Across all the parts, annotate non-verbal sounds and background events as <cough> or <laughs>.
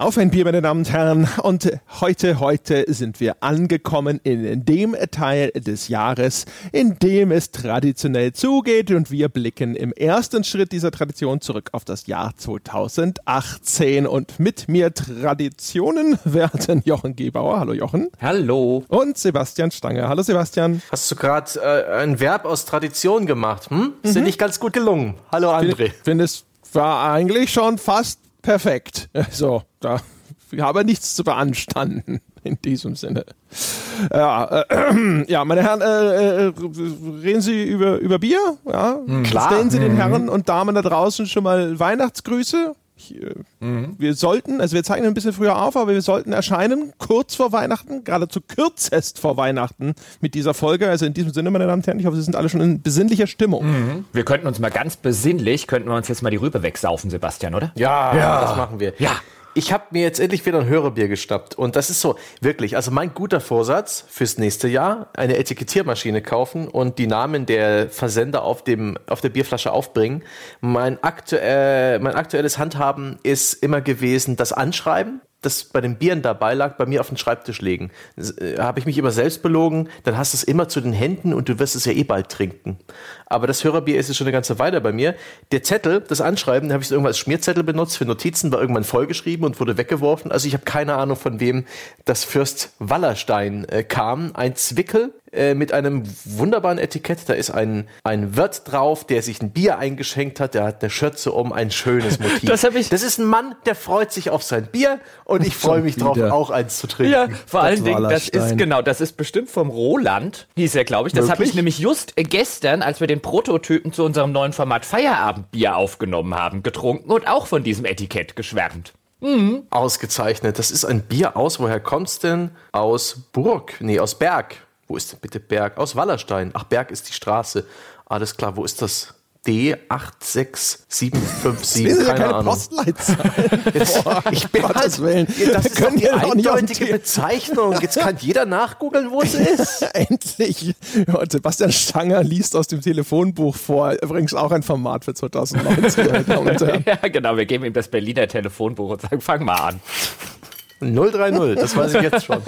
Auf ein Bier, meine Damen und Herren. Und heute, heute sind wir angekommen in dem Teil des Jahres, in dem es traditionell zugeht. Und wir blicken im ersten Schritt dieser Tradition zurück auf das Jahr 2018. Und mit mir Traditionen werden Jochen Gebauer. Hallo Jochen. Hallo. Und Sebastian Stange. Hallo Sebastian. Hast du gerade äh, ein Verb aus Tradition gemacht? Hm? Ist mhm. dir nicht ganz gut gelungen. Hallo André. Ich finde, es war eigentlich schon fast perfekt. So, da habe nichts zu beanstanden in diesem Sinne. Ja, äh, <clears throat> ja meine Herren, äh, äh, reden Sie über, über Bier? Ja? Klar. Stellen Sie den. Herren und Damen da draußen schon mal Weihnachtsgrüße. Mhm. Wir sollten, also wir zeichnen ein bisschen früher auf, aber wir sollten erscheinen kurz vor Weihnachten, geradezu kürzest vor Weihnachten mit dieser Folge. Also in diesem Sinne, meine Damen und Herren, ich hoffe, Sie sind alle schon in besinnlicher Stimmung. Mhm. Wir könnten uns mal ganz besinnlich, könnten wir uns jetzt mal die Rübe wegsaufen, Sebastian, oder? Ja, ja. das machen wir. Ja. Ich habe mir jetzt endlich wieder ein Hörerbier gestappt. Und das ist so, wirklich, also mein guter Vorsatz fürs nächste Jahr, eine Etikettiermaschine kaufen und die Namen der Versender auf, dem, auf der Bierflasche aufbringen. Mein, aktuell, mein aktuelles Handhaben ist immer gewesen, das Anschreiben das bei den Bieren dabei lag, bei mir auf den Schreibtisch legen. Äh, Habe ich mich immer selbst belogen, dann hast du es immer zu den Händen und du wirst es ja eh bald trinken. Aber das Hörerbier ist jetzt schon eine ganze Weile bei mir. Der Zettel, das Anschreiben, da habe ich irgendwann als Schmierzettel benutzt für Notizen, war irgendwann vollgeschrieben und wurde weggeworfen. Also ich habe keine Ahnung, von wem das Fürst Wallerstein äh, kam. Ein Zwickel äh, mit einem wunderbaren Etikett. Da ist ein, ein Wirt drauf, der sich ein Bier eingeschenkt hat. Der hat eine Schürze um, ein schönes Motiv. <laughs> Das, hab ich das ist ein Mann, der freut sich auf sein Bier und ich freue mich drauf, auch eins zu trinken. Ja, vor allen Dingen, das ist genau, das ist bestimmt vom Roland, hieß er, glaube ich. Das habe ich nämlich just äh, gestern, als wir den Prototypen zu unserem neuen Format Feierabendbier aufgenommen haben, getrunken und auch von diesem Etikett geschwärmt. Mhm. Ausgezeichnet. Das ist ein Bier aus, woher kommt's denn? Aus Burg, nee, aus Berg. Wo ist denn bitte Berg? Aus Wallerstein. Ach, Berg ist die Straße. Alles klar, wo ist das? D86757. Das ist ja keine Ahnung. Postleitzahl. Jetzt, ich bin halt, Willen. Das ist doch die eindeutige Bezeichnung. Jetzt kann jeder nachgoogeln, wo es <laughs> ist. Endlich. Ja, Sebastian Stanger liest aus dem Telefonbuch vor. Übrigens auch ein Format für 2019. <laughs> ja, genau. Wir geben ihm das Berliner Telefonbuch und sagen, fang mal an. 030, das weiß ich jetzt schon.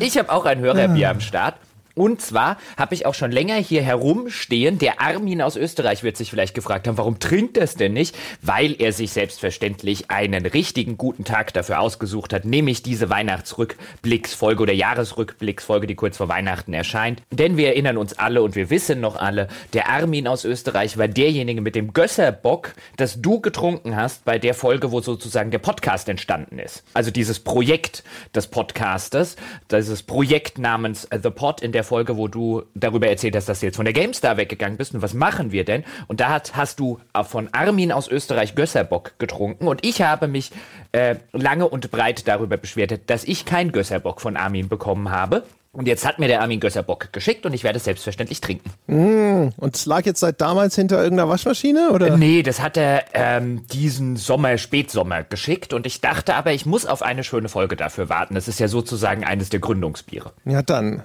Ich habe auch ein Hörerbier am Start. Und zwar habe ich auch schon länger hier herumstehen. Der Armin aus Österreich wird sich vielleicht gefragt haben, warum trinkt er es denn nicht? Weil er sich selbstverständlich einen richtigen guten Tag dafür ausgesucht hat, nämlich diese Weihnachtsrückblicksfolge oder Jahresrückblicksfolge, die kurz vor Weihnachten erscheint. Denn wir erinnern uns alle und wir wissen noch alle, der Armin aus Österreich war derjenige mit dem Gösserbock, das du getrunken hast bei der Folge, wo sozusagen der Podcast entstanden ist. Also dieses Projekt des Podcasters, dieses Projekt namens The Pod, in der der Folge, wo du darüber erzählt hast, dass du jetzt von der GameStar weggegangen bist und was machen wir denn? Und da hat, hast du von Armin aus Österreich Gösserbock getrunken und ich habe mich äh, lange und breit darüber beschwert, dass ich kein Gösserbock von Armin bekommen habe. Und jetzt hat mir der Armin Gösserbock geschickt und ich werde es selbstverständlich trinken. Mm, und es lag jetzt seit damals hinter irgendeiner Waschmaschine, oder? Äh, nee, das hat er ähm, diesen Sommer, Spätsommer geschickt und ich dachte aber, ich muss auf eine schöne Folge dafür warten. Das ist ja sozusagen eines der Gründungsbiere. Ja, dann.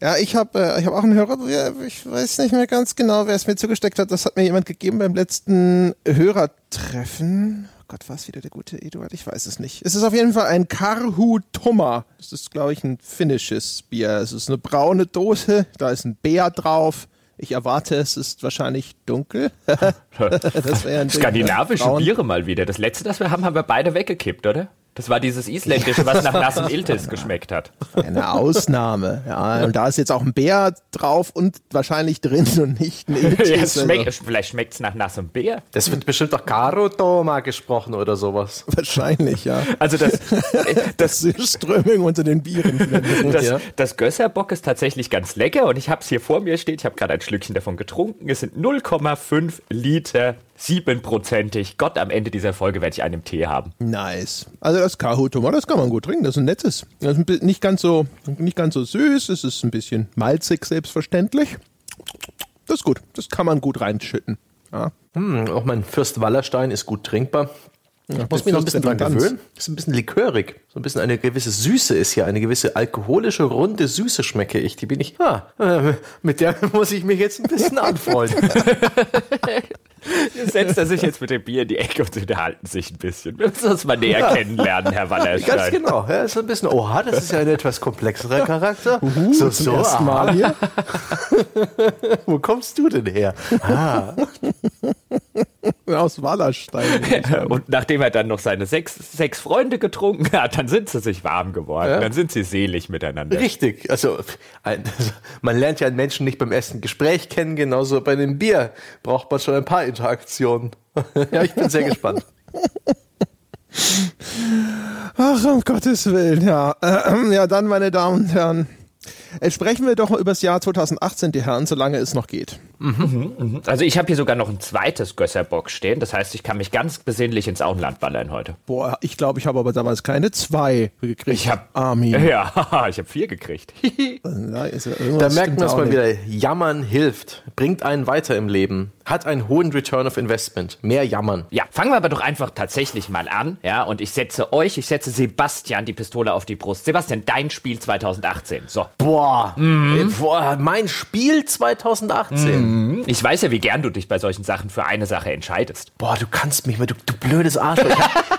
Ja, ich habe äh, ich hab auch einen Hörer, ich weiß nicht mehr ganz genau, wer es mir zugesteckt hat. Das hat mir jemand gegeben beim letzten Hörertreffen. Oh Gott, war es wieder der gute Eduard? Ich weiß es nicht. Es ist auf jeden Fall ein Karhu Toma. Das ist, glaube ich, ein finnisches Bier. Es ist eine braune Dose, da ist ein Bär drauf. Ich erwarte, es ist wahrscheinlich dunkel. <laughs> das wäre ein Skandinavische Biere mal wieder. Das letzte, das wir haben, haben wir beide weggekippt, oder? Das war dieses isländische, was nach nassem Iltis geschmeckt hat. Eine Ausnahme. Ja, und da ist jetzt auch ein Bär drauf und wahrscheinlich drin und nicht ein <laughs> Iltis. Ja, schmeck, also. Vielleicht schmeckt es nach nassem Bär. Das wird bestimmt doch Karotoma gesprochen oder sowas. Wahrscheinlich, ja. Also das, <laughs> das, das Ströming unter den Bieren. <laughs> Das, ja. das Gösserbock ist tatsächlich ganz lecker und ich habe es hier vor mir steht. Ich habe gerade ein Schlückchen davon getrunken. Es sind 0,5 Liter siebenprozentig. Gott, am Ende dieser Folge werde ich einen Tee haben. Nice. Also das Kahutoma, das kann man gut trinken. Das ist ein nettes. Das ist nicht ganz so, nicht ganz so süß. Es ist ein bisschen malzig, selbstverständlich. Das ist gut. Das kann man gut reinschütten. Ja. Hm, auch mein Fürst Wallerstein ist gut trinkbar. Ich muss mich noch ein bisschen dran gewöhnen. Ist ein bisschen likörig. So ein bisschen eine gewisse Süße ist hier. Eine gewisse alkoholische, runde Süße schmecke ich. Die bin ich, ah, äh, mit der <laughs> muss ich mich jetzt ein bisschen <laughs> anfreunden. setzt er sich jetzt mit dem Bier in die Ecke und sie unterhalten sich ein bisschen. Wir müssen uns mal näher kennenlernen, Herr Wallerstein. <laughs> Ganz genau. Ja, ist ein bisschen, oha, das ist ja ein etwas komplexerer Charakter. Uhu, so, zum so, ersten Mal hier. Wo kommst du denn her? Ah. <laughs> Aus Wallerstein. <laughs> und nachdem er dann noch seine sechs, sechs Freunde getrunken hat, dann sind sie sich warm geworden. Ja. Dann sind sie selig miteinander. Richtig. Also, ein, <laughs> man lernt ja einen Menschen nicht beim ersten Gespräch kennen, genauso bei einem Bier braucht man schon ein paar Interaktionen. ja, ich bin sehr gespannt. Ach, um Gottes Willen, ja. Äh, <clears throat> ja, dann, meine Damen und Herren. Sprechen wir doch über das Jahr 2018, die Herren, solange es noch geht. Mhm, mhm. Also ich habe hier sogar noch ein zweites Gösserbock stehen. Das heißt, ich kann mich ganz besinnlich ins Auenland ballern heute. Boah, ich glaube, ich habe aber damals keine zwei gekriegt. Ich habe Armin. <laughs> Ja, <laughs> ich habe vier gekriegt. <laughs> da, da merkt man es mal wieder. Jammern hilft, bringt einen weiter im Leben, hat einen hohen Return of Investment. Mehr jammern. Ja, fangen wir aber doch einfach tatsächlich mal an. Ja, und ich setze euch, ich setze Sebastian die Pistole auf die Brust. Sebastian, dein Spiel 2018. So. Boah, mhm. boah mein Spiel 2018. Mhm. Ich weiß ja, wie gern du dich bei solchen Sachen für eine Sache entscheidest. Boah, du kannst mich mal, du, du blödes Arschloch.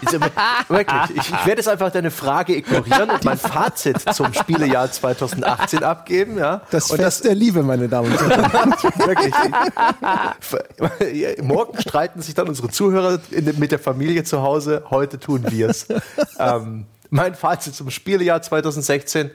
Ich hab, <laughs> wirklich, ich, ich werde jetzt einfach deine Frage ignorieren und mein Fazit zum Spielejahr 2018 abgeben. Ja? Das und Fest das, der Liebe, meine Damen und Herren. <laughs> wirklich. Morgen streiten sich dann unsere Zuhörer in, mit der Familie zu Hause. Heute tun wir es. <laughs> ähm, mein Fazit zum Spielejahr 2016. Äh,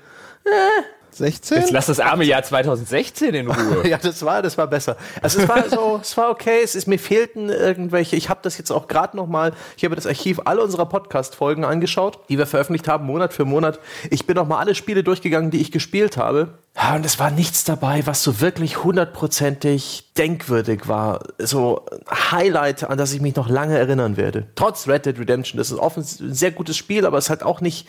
16? Jetzt lass das arme Jahr 2016 in Ruhe. <laughs> ja, das war, das war besser. Also es war so, <laughs> es war okay. Es ist mir fehlten irgendwelche. Ich habe das jetzt auch gerade noch mal. Ich habe das Archiv aller unserer Podcast-Folgen angeschaut, die wir veröffentlicht haben, Monat für Monat. Ich bin noch mal alle Spiele durchgegangen, die ich gespielt habe. Ja, und es war nichts dabei, was so wirklich hundertprozentig denkwürdig war. So Highlight, an das ich mich noch lange erinnern werde. Trotz Red Dead Redemption. Das ist offen ein sehr gutes Spiel, aber es hat auch nicht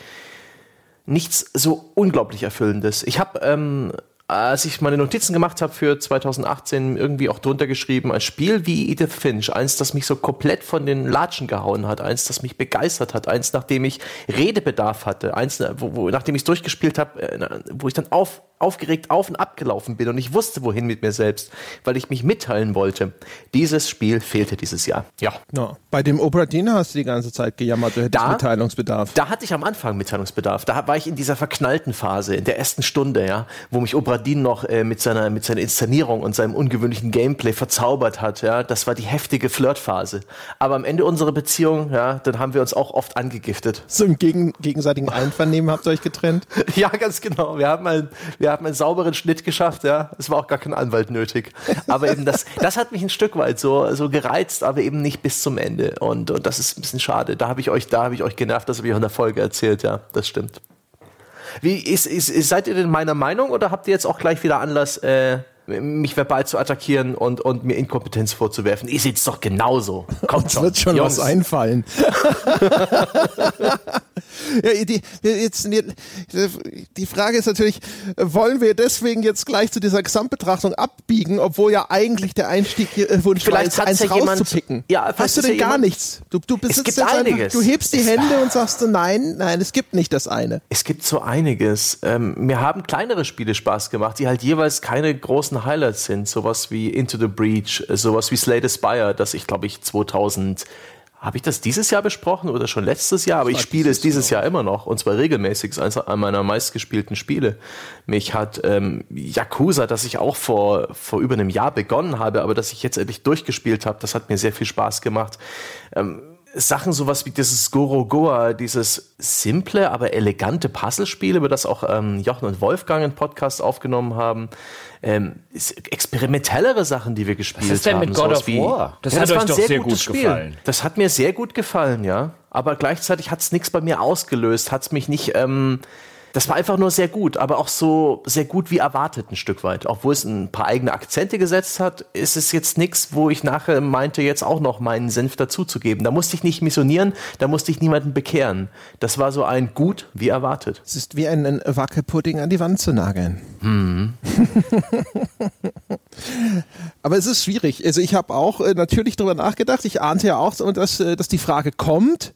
nichts so unglaublich Erfüllendes. Ich habe, ähm, als ich meine Notizen gemacht habe für 2018, irgendwie auch drunter geschrieben, ein Spiel wie Edith Finch, eins, das mich so komplett von den Latschen gehauen hat, eins, das mich begeistert hat, eins, nachdem ich Redebedarf hatte, eins, wo, wo nachdem ich es durchgespielt habe, äh, wo ich dann auf aufgeregt auf und abgelaufen bin und ich wusste, wohin mit mir selbst, weil ich mich mitteilen wollte. Dieses Spiel fehlte dieses Jahr. Ja. ja. Bei dem Obradine hast du die ganze Zeit gejammert, du hättest da, Mitteilungsbedarf. Da hatte ich am Anfang Mitteilungsbedarf. Da war ich in dieser verknallten Phase, in der ersten Stunde, ja, wo mich Obradin noch äh, mit, seiner, mit seiner Inszenierung und seinem ungewöhnlichen Gameplay verzaubert hat. Ja. Das war die heftige Flirtphase. Aber am Ende unserer Beziehung, ja, dann haben wir uns auch oft angegiftet. So im gegen, gegenseitigen Einvernehmen habt ihr euch getrennt? <laughs> ja, ganz genau. Wir haben ein, wir wir haben einen sauberen Schnitt geschafft, ja. Es war auch gar kein Anwalt nötig. Aber eben das, das hat mich ein Stück weit so, so gereizt, aber eben nicht bis zum Ende. Und, und das ist ein bisschen schade. Da habe ich euch, da habe ich euch genervt, das habe ich auch in der Folge erzählt, ja. Das stimmt. Wie, ist, ist, seid ihr denn meiner Meinung oder habt ihr jetzt auch gleich wieder Anlass, äh, mich verbal zu attackieren und, und mir Inkompetenz vorzuwerfen. Ihr es doch genauso. Kommt schon. wird schon Jungs. was einfallen. <laughs> ja, die, jetzt, die Frage ist natürlich, wollen wir deswegen jetzt gleich zu dieser Gesamtbetrachtung abbiegen, obwohl ja eigentlich der Einstieg äh, Wunsch Vielleicht war, eins ja rauszupicken. Ja, Hast du denn ja gar nichts? Du, du gibt einiges. Einfach, du hebst die Hände <laughs> und sagst nein, nein, es gibt nicht das eine. Es gibt so einiges. Ähm, mir haben kleinere Spiele Spaß gemacht, die halt jeweils keine großen großen Highlights sind. Sowas wie Into the Breach, sowas wie Slay the Spire, das ich glaube ich 2000 habe ich das dieses Jahr besprochen oder schon letztes Jahr? Aber ich spiele es dieses Jahr immer noch und zwar regelmäßig. Es ist eines meiner meistgespielten Spiele. Mich hat ähm, Yakuza, das ich auch vor, vor über einem Jahr begonnen habe, aber das ich jetzt endlich durchgespielt habe, das hat mir sehr viel Spaß gemacht. Ähm, Sachen sowas wie dieses Gorogoa, dieses simple, aber elegante Puzzlespiel, über das auch ähm, Jochen und Wolfgang einen Podcast aufgenommen haben. Ähm, experimentellere Sachen, die wir gespielt haben. Was ist denn mit God of War? Das ja, hat das euch doch sehr, sehr gut Spiel. gefallen. Das hat mir sehr gut gefallen, ja. Aber gleichzeitig hat es nichts bei mir ausgelöst, hat es mich nicht... Ähm, das war einfach nur sehr gut, aber auch so sehr gut wie erwartet ein Stück weit. Obwohl es ein paar eigene Akzente gesetzt hat, ist es jetzt nichts, wo ich nachher meinte, jetzt auch noch meinen Senf dazuzugeben. Da musste ich nicht missionieren, da musste ich niemanden bekehren. Das war so ein gut wie erwartet. Es ist wie ein Wackelpudding an die Wand zu nageln. Hm. <laughs> Aber es ist schwierig. Also ich habe auch äh, natürlich darüber nachgedacht. Ich ahnte ja auch, dass, äh, dass die Frage kommt.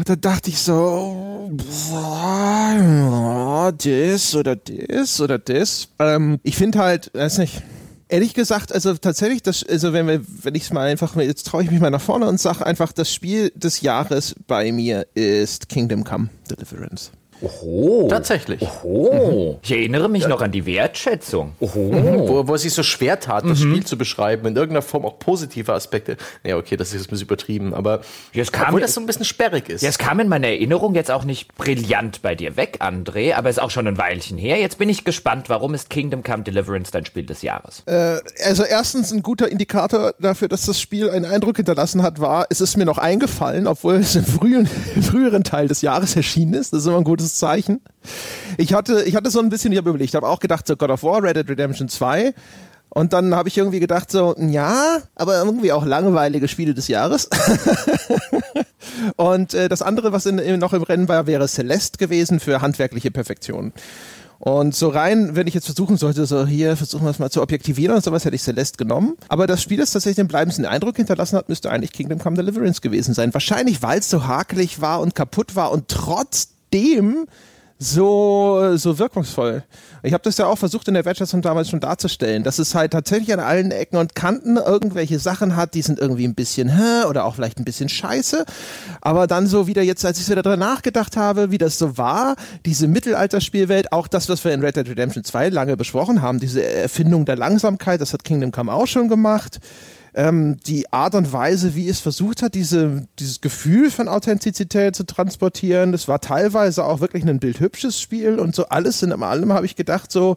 Und da dachte ich so, boah, das oder das oder das. Ähm, ich finde halt, weiß nicht, ehrlich gesagt, also tatsächlich, das, also wenn wir, wenn ich es mal einfach, jetzt traue ich mich mal nach vorne und sage einfach, das Spiel des Jahres bei mir ist Kingdom Come Deliverance. Oho. Tatsächlich. Oho. Mhm. Ich erinnere mich ja. noch an die Wertschätzung. Oho. Mhm. <laughs> Wo, wo es sich so schwer tat, das mhm. Spiel zu beschreiben, in irgendeiner Form auch positive Aspekte. Ja, okay, das ist jetzt ein bisschen übertrieben, aber jetzt kam, obwohl das so ein bisschen sperrig ist. Jetzt kam in meiner Erinnerung jetzt auch nicht brillant bei dir weg, André, aber ist auch schon ein Weilchen her. Jetzt bin ich gespannt, warum ist Kingdom Come Deliverance dein Spiel des Jahres? Äh, also erstens ein guter Indikator dafür, dass das Spiel einen Eindruck hinterlassen hat, war, es ist mir noch eingefallen, obwohl es im frühen, <laughs> früheren Teil des Jahres erschienen ist. Das ist immer ein gutes Zeichen. Ich hatte, ich hatte so ein bisschen, ich überlegt, habe auch gedacht, so God of War, Red Dead Redemption 2. Und dann habe ich irgendwie gedacht, so, ja, aber irgendwie auch langweilige Spiele des Jahres. <laughs> und äh, das andere, was in, in, noch im Rennen war, wäre Celeste gewesen für handwerkliche Perfektion. Und so rein, wenn ich jetzt versuchen sollte, so hier versuchen wir es mal zu objektivieren und sowas, hätte ich Celeste genommen. Aber das Spiel, das tatsächlich den bleibendsten Eindruck hinterlassen hat, müsste eigentlich Kingdom Come Deliverance gewesen sein. Wahrscheinlich, weil es so hakelig war und kaputt war und trotzdem so, so wirkungsvoll. Ich habe das ja auch versucht in der Wertschätzung damals schon darzustellen, dass es halt tatsächlich an allen Ecken und Kanten irgendwelche Sachen hat, die sind irgendwie ein bisschen hä oder auch vielleicht ein bisschen scheiße. Aber dann so wieder jetzt, als ich wieder drüber nachgedacht habe, wie das so war, diese Mittelalterspielwelt, auch das, was wir in Red Dead Redemption 2 lange besprochen haben, diese Erfindung der Langsamkeit, das hat Kingdom Come auch schon gemacht ähm, die Art und Weise, wie es versucht hat, diese, dieses Gefühl von Authentizität zu transportieren. Das war teilweise auch wirklich ein bildhübsches Spiel und so alles in allem habe ich gedacht, so,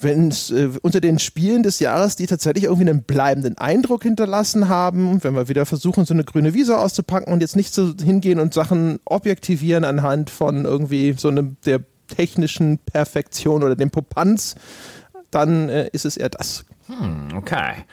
wenn äh, unter den Spielen des Jahres, die tatsächlich irgendwie einen bleibenden Eindruck hinterlassen haben, wenn wir wieder versuchen, so eine grüne Wiese auszupacken und jetzt nicht so hingehen und Sachen objektivieren anhand von irgendwie so einem der technischen Perfektion oder dem Popanz, dann äh, ist es eher das. Hm, okay.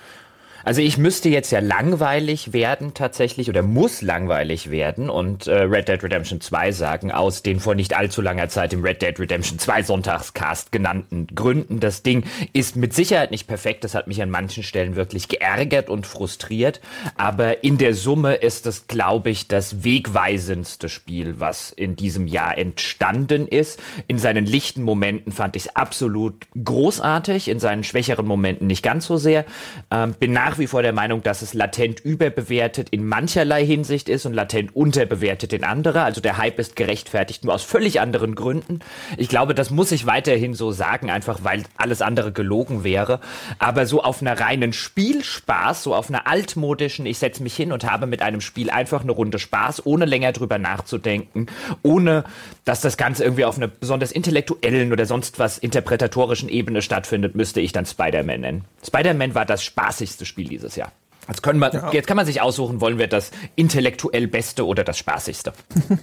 Also ich müsste jetzt ja langweilig werden tatsächlich oder muss langweilig werden und äh, Red Dead Redemption 2 sagen, aus den vor nicht allzu langer Zeit im Red Dead Redemption 2 Sonntagscast genannten Gründen. Das Ding ist mit Sicherheit nicht perfekt, das hat mich an manchen Stellen wirklich geärgert und frustriert, aber in der Summe ist es, glaube ich, das wegweisendste Spiel, was in diesem Jahr entstanden ist. In seinen lichten Momenten fand ich es absolut großartig, in seinen schwächeren Momenten nicht ganz so sehr. Ähm, bin nach nach wie vor der Meinung, dass es latent überbewertet in mancherlei Hinsicht ist und latent unterbewertet in anderer. Also der Hype ist gerechtfertigt, nur aus völlig anderen Gründen. Ich glaube, das muss ich weiterhin so sagen, einfach weil alles andere gelogen wäre. Aber so auf einer reinen Spielspaß, so auf einer altmodischen, ich setze mich hin und habe mit einem Spiel einfach eine Runde Spaß, ohne länger drüber nachzudenken, ohne dass das Ganze irgendwie auf einer besonders intellektuellen oder sonst was interpretatorischen Ebene stattfindet, müsste ich dann Spider-Man nennen. Spider-Man war das spaßigste Spiel Spiel dieses Jahr. Jetzt, können wir, ja. jetzt kann man sich aussuchen, wollen wir das intellektuell Beste oder das Spaßigste.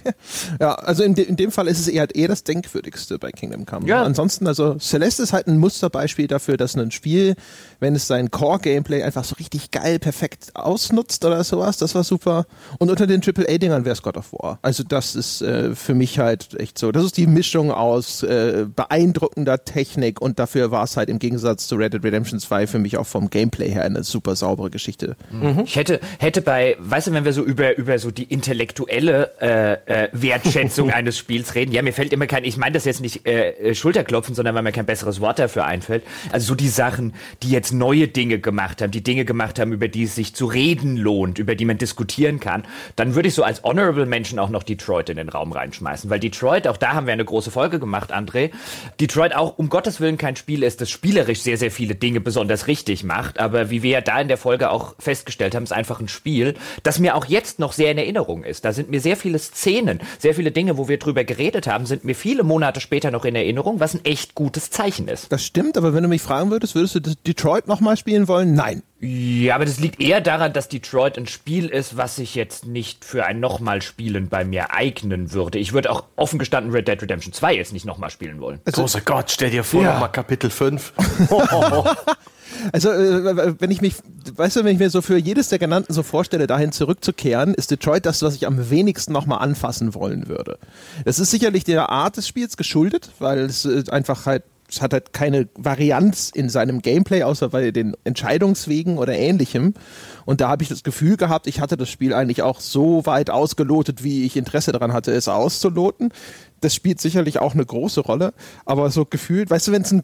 <laughs> ja, also in, de, in dem Fall ist es eher, eher das Denkwürdigste bei Kingdom Come. Ja. Ansonsten, also Celeste ist halt ein Musterbeispiel dafür, dass ein Spiel, wenn es sein Core-Gameplay einfach so richtig geil, perfekt ausnutzt oder sowas, das war super. Und unter den AAA-Dingern wäre es God of War. Also das ist äh, für mich halt echt so. Das ist die Mischung aus äh, beeindruckender Technik und dafür war es halt im Gegensatz zu Red Dead Redemption 2 für mich auch vom Gameplay her eine super saubere Geschichte. Mhm. Ich hätte, hätte bei, weißt du, wenn wir so über, über so die intellektuelle äh, äh, Wertschätzung <laughs> eines Spiels reden, ja, mir fällt immer kein, ich meine das jetzt nicht äh, äh, Schulterklopfen, sondern weil mir kein besseres Wort dafür einfällt. Also so die Sachen, die jetzt neue Dinge gemacht haben, die Dinge gemacht haben, über die es sich zu reden lohnt, über die man diskutieren kann, dann würde ich so als Honorable Menschen auch noch Detroit in den Raum reinschmeißen. Weil Detroit, auch da haben wir eine große Folge gemacht, André. Detroit auch um Gottes Willen kein Spiel ist, das spielerisch sehr, sehr viele Dinge besonders richtig macht. Aber wie wir ja da in der Folge auch festgestellt haben, ist einfach ein Spiel, das mir auch jetzt noch sehr in Erinnerung ist. Da sind mir sehr viele Szenen, sehr viele Dinge, wo wir drüber geredet haben, sind mir viele Monate später noch in Erinnerung, was ein echt gutes Zeichen ist. Das stimmt, aber wenn du mich fragen würdest, würdest du Detroit nochmal spielen wollen? Nein. Ja, aber das liegt eher daran, dass Detroit ein Spiel ist, was sich jetzt nicht für ein nochmal Spielen bei mir eignen würde. Ich würde auch offen gestanden Red Dead Redemption 2 jetzt nicht nochmal spielen wollen. Also, Großer Gott, stell dir vor, ja. nochmal Kapitel 5. <laughs> <laughs> Also, äh, wenn ich mich, weißt du, wenn ich mir so für jedes der genannten so vorstelle, dahin zurückzukehren, ist Detroit das, was ich am wenigsten nochmal anfassen wollen würde. Es ist sicherlich der Art des Spiels geschuldet, weil es äh, einfach halt es hat halt keine Varianz in seinem Gameplay, außer bei den Entscheidungswegen oder ähnlichem. Und da habe ich das Gefühl gehabt, ich hatte das Spiel eigentlich auch so weit ausgelotet, wie ich Interesse daran hatte, es auszuloten. Das spielt sicherlich auch eine große Rolle, aber so gefühlt, weißt du, wenn es ein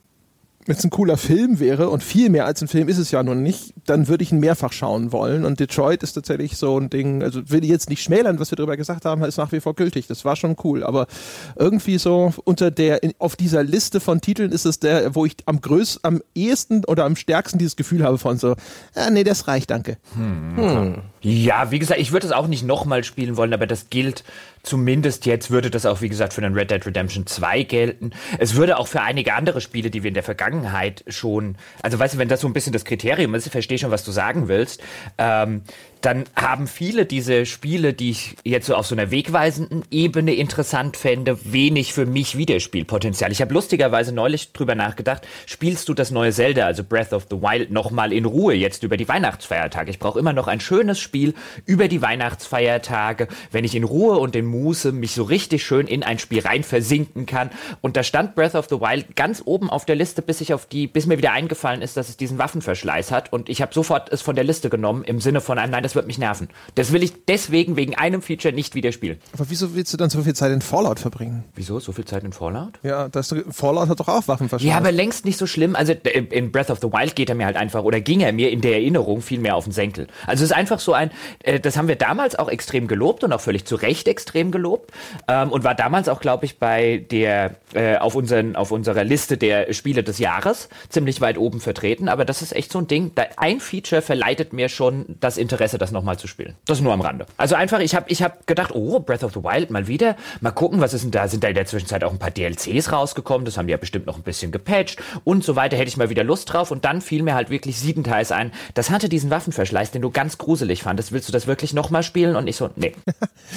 wenn es ein cooler Film wäre und viel mehr als ein Film ist es ja nun nicht, dann würde ich ihn mehrfach schauen wollen. Und Detroit ist tatsächlich so ein Ding, also will ich jetzt nicht schmälern, was wir darüber gesagt haben, ist nach wie vor gültig. Das war schon cool. Aber irgendwie so unter der, auf dieser Liste von Titeln ist es der, wo ich am größten, am ehesten oder am stärksten dieses Gefühl habe von so, ah, nee, das reicht, danke. Hm. Hm. Ja, wie gesagt, ich würde es auch nicht nochmal spielen wollen, aber das gilt Zumindest jetzt würde das auch, wie gesagt, für den Red Dead Redemption 2 gelten. Es würde auch für einige andere Spiele, die wir in der Vergangenheit schon, also weißt du, wenn das so ein bisschen das Kriterium ist, ich verstehe schon, was du sagen willst, ähm, dann haben viele diese Spiele, die ich jetzt so auf so einer wegweisenden Ebene interessant fände, wenig für mich Wiederspielpotenzial. Ich habe lustigerweise neulich drüber nachgedacht, spielst du das neue Zelda, also Breath of the Wild, nochmal in Ruhe jetzt über die Weihnachtsfeiertage? Ich brauche immer noch ein schönes Spiel über die Weihnachtsfeiertage, wenn ich in Ruhe und in Muße mich so richtig schön in ein Spiel rein versinken kann. Und da stand Breath of the Wild ganz oben auf der Liste, bis ich auf die, bis mir wieder eingefallen ist, dass es diesen Waffenverschleiß hat. Und ich habe sofort es von der Liste genommen im Sinne von einem, nein, das wird mich nerven. Das will ich deswegen wegen einem Feature nicht wieder spielen. Aber wieso willst du dann so viel Zeit in Fallout verbringen? Wieso? So viel Zeit in Fallout? Ja, das, Fallout hat doch auch Waffenverschleiß. Ja, aber längst nicht so schlimm. Also in Breath of the Wild geht er mir halt einfach, oder ging er mir in der Erinnerung viel mehr auf den Senkel. Also es ist einfach so ein, äh, das haben wir damals auch extrem gelobt und auch völlig zu Recht extrem gelobt. Ähm, und war damals auch, glaube ich, bei der, äh, auf, unseren, auf unserer Liste der Spiele des Jahres ziemlich weit oben vertreten. Aber das ist echt so ein Ding, ein Feature verleitet mir schon das Interesse, das nochmal zu spielen. Das nur am Rande. Also einfach, ich habe ich hab gedacht, oh, Breath of the Wild mal wieder. Mal gucken, was ist denn da? Sind da in der Zwischenzeit auch ein paar DLCs rausgekommen? Das haben die ja bestimmt noch ein bisschen gepatcht und so weiter. Hätte ich mal wieder Lust drauf. Und dann fiel mir halt wirklich siebenteils ein. Das hatte diesen Waffenverschleiß, den du ganz gruselig fandest. Willst du das wirklich nochmal spielen? Und ich so, nee.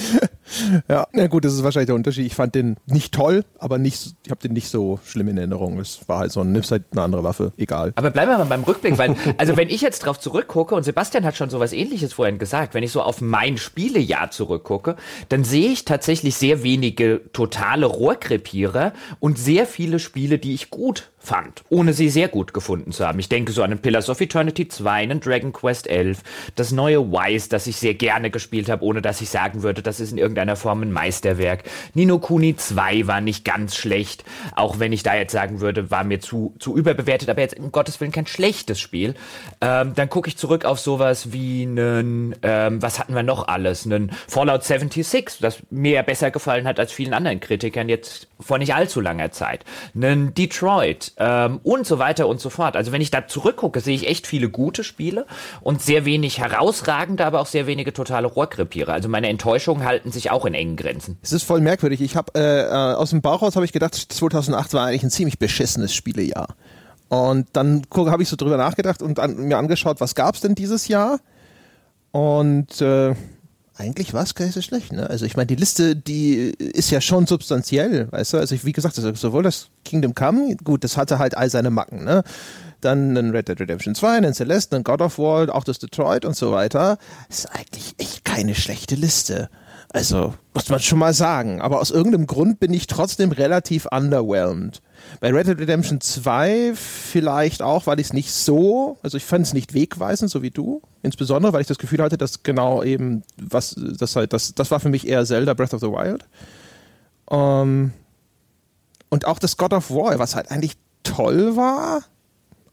<laughs> ja, na gut, das ist wahrscheinlich der Unterschied. Ich fand den nicht toll, aber nicht, ich habe den nicht so schlimm in Erinnerung. Es war halt so ein, nimmst halt eine andere Waffe, egal. Aber bleiben wir mal beim Rückblick, weil, also wenn ich jetzt drauf zurückgucke, und Sebastian hat schon so was ähnliches vorhin gesagt, wenn ich so auf mein Spielejahr zurückgucke, dann sehe ich tatsächlich sehr wenige totale Rohrkrepierer und sehr viele Spiele, die ich gut fand, ohne sie sehr gut gefunden zu haben. Ich denke so an den Pillars of Eternity 2, einen Dragon Quest 11, das neue Wise, das ich sehr gerne gespielt habe, ohne dass ich sagen würde, das ist in irgendeiner Form ein Meisterwerk. Nino Kuni 2 war nicht ganz schlecht, auch wenn ich da jetzt sagen würde, war mir zu, zu überbewertet, aber jetzt um Gottes Willen kein schlechtes Spiel. Ähm, dann gucke ich zurück auf sowas wie einen, ähm, was hatten wir noch alles? Einen Fallout 76, das mir besser gefallen hat als vielen anderen Kritikern jetzt vor nicht allzu langer Zeit. Einen Detroit, ähm, und so weiter und so fort. Also wenn ich da zurückgucke, sehe ich echt viele gute Spiele und sehr wenig herausragende, aber auch sehr wenige totale Rohrkrepierer. Also meine Enttäuschungen halten sich auch in engen Grenzen. Es ist voll merkwürdig. Ich habe äh, äh, aus dem Bauch raus habe ich gedacht, 2008 war eigentlich ein ziemlich beschissenes Spielejahr. Und dann habe ich so drüber nachgedacht und an, mir angeschaut, was gab es denn dieses Jahr? Und äh, eigentlich war es gar nicht so schlecht. Ne? Also ich meine, die Liste, die ist ja schon substanziell, weißt du? Also ich, wie gesagt, also sowohl das Kingdom Come, gut, das hatte halt all seine Macken, ne? Dann ein Red Dead Redemption 2, ein Celeste, ein God of War, auch das Detroit und so weiter. Ist eigentlich echt keine schlechte Liste. Also, muss man schon mal sagen. Aber aus irgendeinem Grund bin ich trotzdem relativ underwhelmed. Bei Red Dead Redemption 2 vielleicht auch, weil ich es nicht so, also ich fand es nicht wegweisend, so wie du. Insbesondere, weil ich das Gefühl hatte, dass genau eben, was, das halt, das, das war für mich eher Zelda Breath of the Wild. Ähm, und auch das God of War, was halt eigentlich toll war,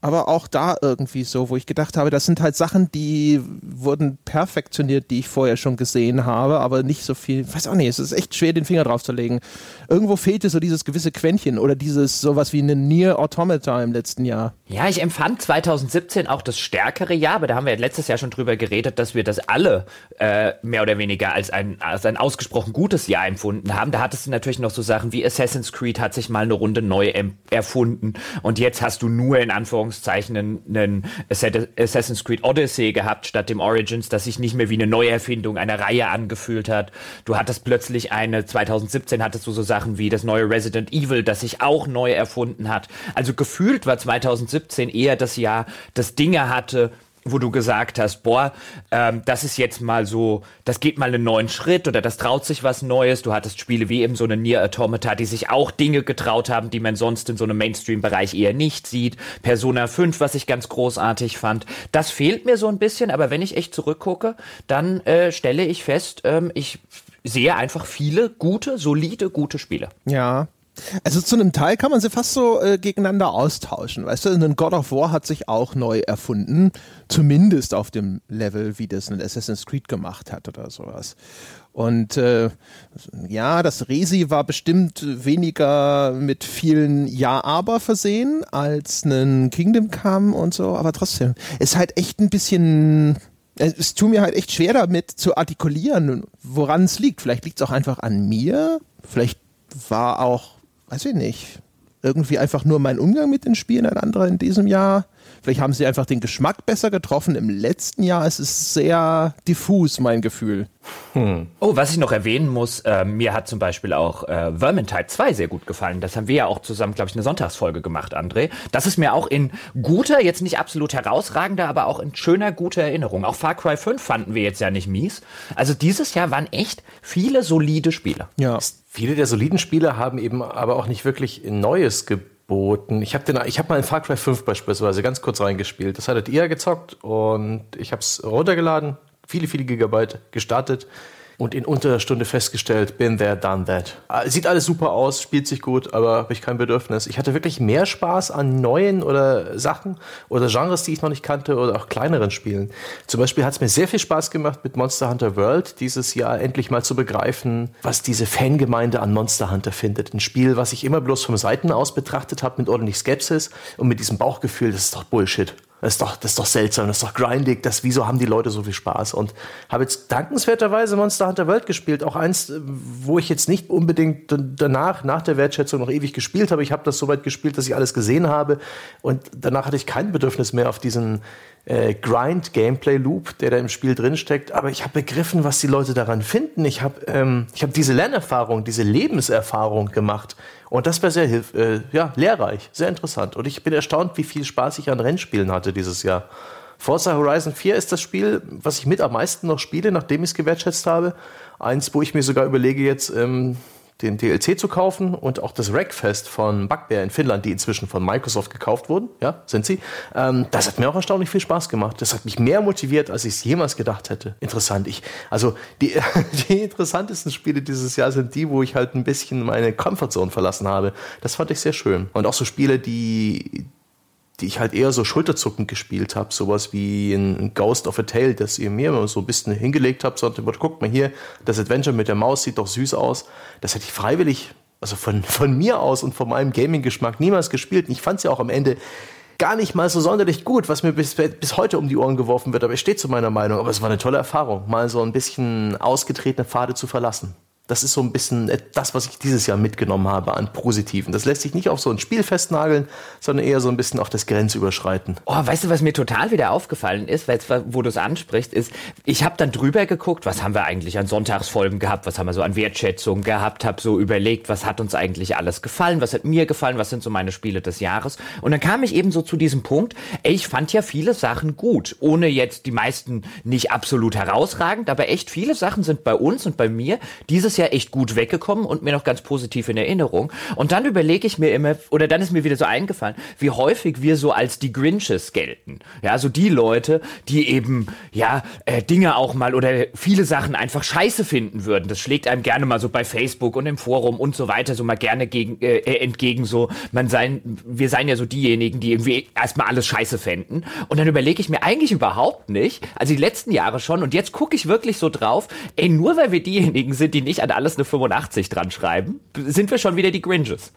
aber auch da irgendwie so, wo ich gedacht habe, das sind halt Sachen, die wurden perfektioniert, die ich vorher schon gesehen habe, aber nicht so viel. Ich weiß auch nicht, es ist echt schwer, den Finger drauf zu legen. Irgendwo fehlte so dieses gewisse Quäntchen oder dieses sowas wie eine Near Automata im letzten Jahr. Ja, ich empfand 2017 auch das stärkere Jahr, aber da haben wir letztes Jahr schon drüber geredet, dass wir das alle äh, mehr oder weniger als ein, als ein ausgesprochen gutes Jahr empfunden haben. Da hattest du natürlich noch so Sachen wie Assassin's Creed hat sich mal eine Runde neu erfunden und jetzt hast du nur in Anführungszeichen Anführungszeichen einen, Assassin's Creed Odyssey gehabt statt dem Origins, das sich nicht mehr wie eine Neuerfindung einer Reihe angefühlt hat. Du hattest plötzlich eine, 2017 hattest du so Sachen wie das neue Resident Evil, das sich auch neu erfunden hat. Also gefühlt war 2017 eher das Jahr, das Dinge hatte, wo du gesagt hast, boah, ähm, das ist jetzt mal so, das geht mal einen neuen Schritt oder das traut sich was Neues. Du hattest Spiele wie eben so eine Nier Automata, die sich auch Dinge getraut haben, die man sonst in so einem Mainstream-Bereich eher nicht sieht. Persona 5, was ich ganz großartig fand. Das fehlt mir so ein bisschen, aber wenn ich echt zurückgucke, dann äh, stelle ich fest, ähm, ich sehe einfach viele gute, solide, gute Spiele. Ja, also zu einem Teil kann man sie fast so äh, gegeneinander austauschen. Weißt du, ein God of War hat sich auch neu erfunden, zumindest auf dem Level, wie das ein Assassin's Creed gemacht hat oder sowas. Und äh, ja, das Resi war bestimmt weniger mit vielen Ja-Aber versehen als ein Kingdom Come und so, aber trotzdem, ist halt echt ein bisschen es tut mir halt echt schwer damit zu artikulieren, woran es liegt. Vielleicht liegt es auch einfach an mir. Vielleicht war auch weiß ich nicht, irgendwie einfach nur mein Umgang mit den Spielen ein anderer in diesem Jahr. Vielleicht haben sie einfach den Geschmack besser getroffen. Im letzten Jahr ist es sehr diffus, mein Gefühl. Hm. Oh, was ich noch erwähnen muss, äh, mir hat zum Beispiel auch äh, Vermintide 2 sehr gut gefallen. Das haben wir ja auch zusammen, glaube ich, eine Sonntagsfolge gemacht, André. Das ist mir auch in guter, jetzt nicht absolut herausragender, aber auch in schöner, guter Erinnerung. Auch Far Cry 5 fanden wir jetzt ja nicht mies. Also dieses Jahr waren echt viele solide Spiele. Ja. Viele der soliden Spiele haben eben aber auch nicht wirklich Neues geboten. Ich habe hab mal in Far Cry 5 beispielsweise ganz kurz reingespielt. Das hattet ihr gezockt und ich habe es runtergeladen, viele, viele Gigabyte gestartet und in unter einer Stunde festgestellt, been there, done that. Ah, sieht alles super aus, spielt sich gut, aber habe ich kein Bedürfnis. Ich hatte wirklich mehr Spaß an neuen oder Sachen oder Genres, die ich noch nicht kannte oder auch kleineren Spielen. Zum Beispiel hat es mir sehr viel Spaß gemacht, mit Monster Hunter World dieses Jahr endlich mal zu begreifen, was diese Fangemeinde an Monster Hunter findet. Ein Spiel, was ich immer bloß vom Seiten aus betrachtet habe, mit ordentlich Skepsis und mit diesem Bauchgefühl, das ist doch Bullshit. Das ist doch, das ist doch seltsam, das ist doch grindig, das, wieso haben die Leute so viel Spaß? Und habe jetzt dankenswerterweise Monster Hunter World gespielt, auch eins, wo ich jetzt nicht unbedingt danach, nach der Wertschätzung noch ewig gespielt habe. Ich habe das so weit gespielt, dass ich alles gesehen habe und danach hatte ich kein Bedürfnis mehr auf diesen äh, Grind-Gameplay-Loop, der da im Spiel drinsteckt. Aber ich habe begriffen, was die Leute daran finden. Ich habe ähm, ich hab diese Lernerfahrung, diese Lebenserfahrung gemacht. Und das war sehr hilf äh, ja, lehrreich, sehr interessant. Und ich bin erstaunt, wie viel Spaß ich an Rennspielen hatte dieses Jahr. Forza Horizon 4 ist das Spiel, was ich mit am meisten noch spiele, nachdem ich es gewertschätzt habe. Eins, wo ich mir sogar überlege, jetzt ähm, den DLC zu kaufen und auch das Rackfest von Bugbear in Finnland, die inzwischen von Microsoft gekauft wurden, ja, sind sie. Ähm, das hat mir auch erstaunlich viel Spaß gemacht. Das hat mich mehr motiviert, als ich es jemals gedacht hätte. Interessant. Ich, also die, <laughs> die interessantesten Spiele dieses Jahr sind die, wo ich halt ein bisschen meine Comfortzone verlassen habe. Das fand ich sehr schön. Und auch so Spiele, die, die ich halt eher so schulterzuckend gespielt habe. Sowas wie ein Ghost of a Tale, das ihr mir so ein bisschen hingelegt habt. So, guckt mal hier, das Adventure mit der Maus sieht doch süß aus. Das hätte ich freiwillig, also von, von mir aus und von meinem Gaming-Geschmack niemals gespielt. Und ich fand es ja auch am Ende gar nicht mal so sonderlich gut, was mir bis, bis heute um die Ohren geworfen wird. Aber ich stehe zu meiner Meinung. Aber es war eine tolle Erfahrung, mal so ein bisschen ausgetretene Pfade zu verlassen. Das ist so ein bisschen das, was ich dieses Jahr mitgenommen habe an Positiven. Das lässt sich nicht auf so ein Spiel festnageln, sondern eher so ein bisschen auf das Grenzüberschreiten. Oh, weißt du, was mir total wieder aufgefallen ist, weil wo du es ansprichst, ist, ich habe dann drüber geguckt, was haben wir eigentlich an Sonntagsfolgen gehabt, was haben wir so an Wertschätzung gehabt, habe so überlegt, was hat uns eigentlich alles gefallen, was hat mir gefallen, was sind so meine Spiele des Jahres. Und dann kam ich eben so zu diesem Punkt, ey, ich fand ja viele Sachen gut, ohne jetzt die meisten nicht absolut herausragend, aber echt viele Sachen sind bei uns und bei mir dieses bisher echt gut weggekommen und mir noch ganz positiv in Erinnerung. Und dann überlege ich mir immer, oder dann ist mir wieder so eingefallen, wie häufig wir so als die Grinches gelten. Ja, so die Leute, die eben, ja, äh, Dinge auch mal oder viele Sachen einfach scheiße finden würden. Das schlägt einem gerne mal so bei Facebook und im Forum und so weiter so mal gerne gegen, äh, äh entgegen so, man sein, wir seien ja so diejenigen, die irgendwie erstmal alles scheiße fänden. Und dann überlege ich mir eigentlich überhaupt nicht, also die letzten Jahre schon, und jetzt gucke ich wirklich so drauf, ey, nur weil wir diejenigen sind, die nicht an alles eine 85 dran schreiben, sind wir schon wieder die Gringes.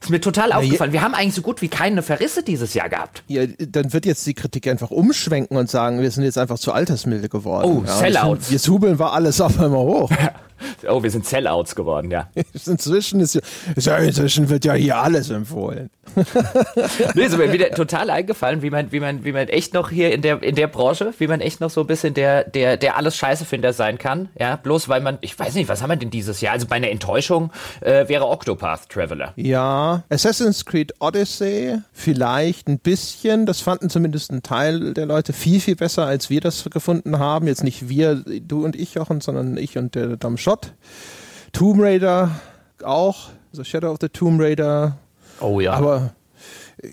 Ist mir total Na, aufgefallen. Wir haben eigentlich so gut wie keine Verrisse dieses Jahr gehabt. Ja, dann wird jetzt die Kritik einfach umschwenken und sagen, wir sind jetzt einfach zu altersmilde geworden. Oh, ja, Sellouts. Wir subeln war alles auf einmal hoch. <laughs> <laughs> Oh, wir sind Sellouts geworden, ja. <laughs> inzwischen ist ja, inzwischen wird ja hier alles empfohlen. <laughs> nee, ist mir wieder total eingefallen, wie man, wie man, wie man echt noch hier in der, in der Branche, wie man echt noch so ein bisschen der, der, der alles Scheißefinder sein kann. Ja, bloß weil man, ich weiß nicht, was haben wir denn dieses Jahr? Also bei einer Enttäuschung äh, wäre Octopath Traveler. Ja, Assassin's Creed Odyssey vielleicht ein bisschen. Das fanden zumindest ein Teil der Leute viel, viel besser, als wir das gefunden haben. Jetzt nicht wir, du und ich, Jochen, sondern ich und der Dom Schott. Tomb Raider auch, also Shadow of the Tomb Raider. Oh ja. Aber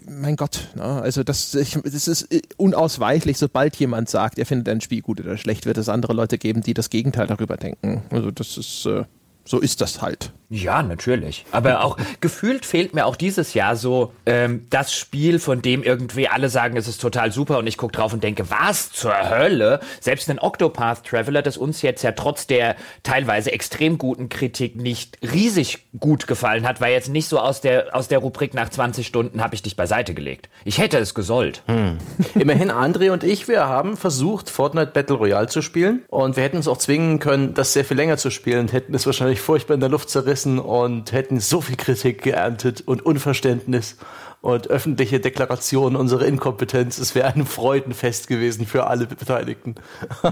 mein Gott, ne? also das, ich, das ist unausweichlich, sobald jemand sagt, er findet ein Spiel gut oder schlecht, wird es andere Leute geben, die das Gegenteil darüber denken. Also das ist, äh, so ist das halt. Ja, natürlich. Aber auch <laughs> gefühlt fehlt mir auch dieses Jahr so ähm, das Spiel, von dem irgendwie alle sagen, es ist total super und ich gucke drauf und denke, was zur Hölle? Selbst ein Octopath Traveler, das uns jetzt ja trotz der teilweise extrem guten Kritik nicht riesig gut gefallen hat, war jetzt nicht so aus der, aus der Rubrik nach 20 Stunden habe ich dich beiseite gelegt. Ich hätte es gesollt. Hm. <laughs> Immerhin André und ich, wir haben versucht, Fortnite Battle Royale zu spielen und wir hätten uns auch zwingen können, das sehr viel länger zu spielen, hätten es wahrscheinlich furchtbar in der Luft zerrissen gerissen und hätten so viel Kritik geerntet und Unverständnis und öffentliche Deklarationen unserer Inkompetenz. Es wäre ein Freudenfest gewesen für alle Beteiligten. <laughs>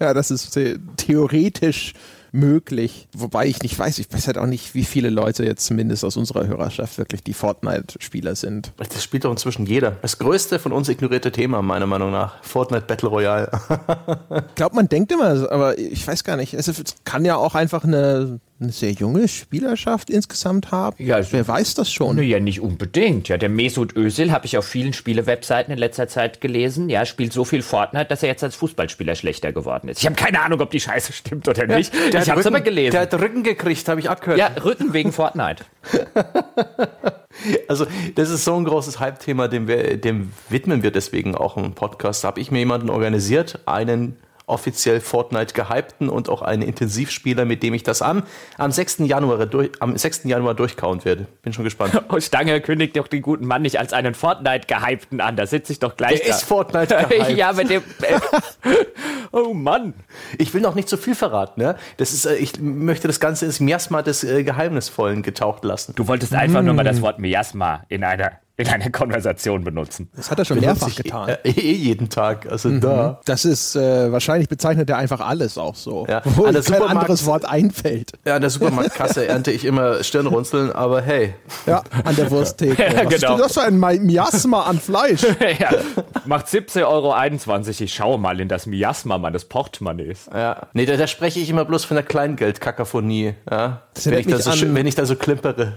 ja, das ist theoretisch möglich. Wobei ich nicht weiß, ich weiß halt auch nicht, wie viele Leute jetzt zumindest aus unserer Hörerschaft wirklich die Fortnite-Spieler sind. Das spielt doch inzwischen jeder. Das größte von uns ignorierte Thema, meiner Meinung nach. Fortnite Battle Royale. <laughs> ich glaube, man denkt immer, aber ich weiß gar nicht. Es kann ja auch einfach eine eine sehr junge Spielerschaft insgesamt haben? Ja, also, wer weiß das schon? Ne, ja, nicht unbedingt. Ja, der Mesut Özil habe ich auf vielen Spielewebseiten in letzter Zeit gelesen. Ja, spielt so viel Fortnite, dass er jetzt als Fußballspieler schlechter geworden ist. Ich habe keine Ahnung, ob die Scheiße stimmt oder nicht. Ja, ich habe es aber gelesen. Der hat Rücken gekriegt, habe ich abgehört. Ja, Rücken wegen Fortnite. <laughs> also, das ist so ein großes Hype-Thema, dem, dem widmen wir deswegen auch einen Podcast. Da habe ich mir jemanden organisiert, einen offiziell Fortnite gehypten und auch einen Intensivspieler, mit dem ich das am, am 6. Januar durch, am 6. Januar durchkauen werde. Bin schon gespannt. <laughs> Oh, Stange kündigt doch den guten Mann nicht als einen Fortnite gehypten an. Da sitze ich doch gleich. Der da. ist Fortnite <laughs> gehypt. ja, mit dem. Äh, <laughs> oh Mann. Ich will noch nicht zu viel verraten, ne? Das ist, äh, ich möchte das Ganze ins Miasma des äh, Geheimnisvollen getaucht lassen. Du wolltest einfach mm. nur mal das Wort Miasma in einer in einer <laughs> Konversation benutzen. Das hat er schon mehrfach getan. Eh, eh jeden Tag. Also mhm. da. Das ist äh, wahrscheinlich bezeichnet er einfach alles auch so. Ja. <laughs> Wo an der kein anderes Wort einfällt. Ja, an der Supermarktkasse <laughs> ernte ich immer Stirnrunzeln, aber hey. Ja, an der Wursttheke. ja, Was genau. ist das für ein Miasma an Fleisch? ja, macht 17,21 Euro. Ich schaue mal in das Miasma meines Portemonnaies. Ja. Nee, da, da spreche ich immer bloß von der Kleingeldkakaphonie. Ja? Wenn, ich da so, an, wenn ich da so klimpere.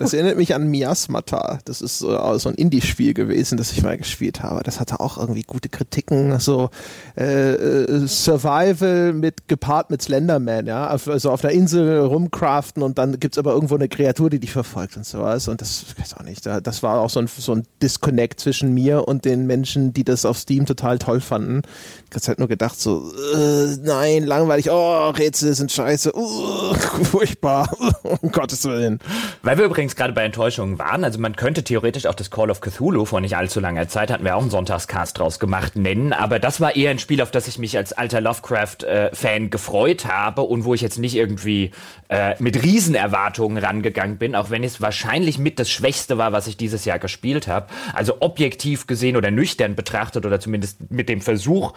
Das erinnert mich an Miasmata. Das ist so so ein Indie-Spiel gewesen, das ich mal gespielt habe. Das hatte auch irgendwie gute Kritiken, so äh, äh Survival mit gepaart mit Slenderman, ja, also auf einer Insel rumcraften und dann gibt's aber irgendwo eine Kreatur, die dich verfolgt und sowas. Und das weiß auch nicht. Das war auch so ein, so ein Disconnect zwischen mir und den Menschen, die das auf Steam total toll fanden. Ich habe halt nur gedacht, so, äh, nein, langweilig, oh, Rätsel sind scheiße, uh, <laughs> furchtbar, <laughs> um Gottes Willen. Weil wir übrigens gerade bei Enttäuschungen waren, also man könnte theoretisch auch das Call of Cthulhu vor nicht allzu langer Zeit, hatten wir auch einen Sonntagscast draus gemacht, nennen. Aber das war eher ein Spiel, auf das ich mich als alter Lovecraft-Fan äh, gefreut habe und wo ich jetzt nicht irgendwie äh, mit Riesenerwartungen rangegangen bin, auch wenn es wahrscheinlich mit das Schwächste war, was ich dieses Jahr gespielt habe. Also objektiv gesehen oder nüchtern betrachtet oder zumindest mit dem Versuch,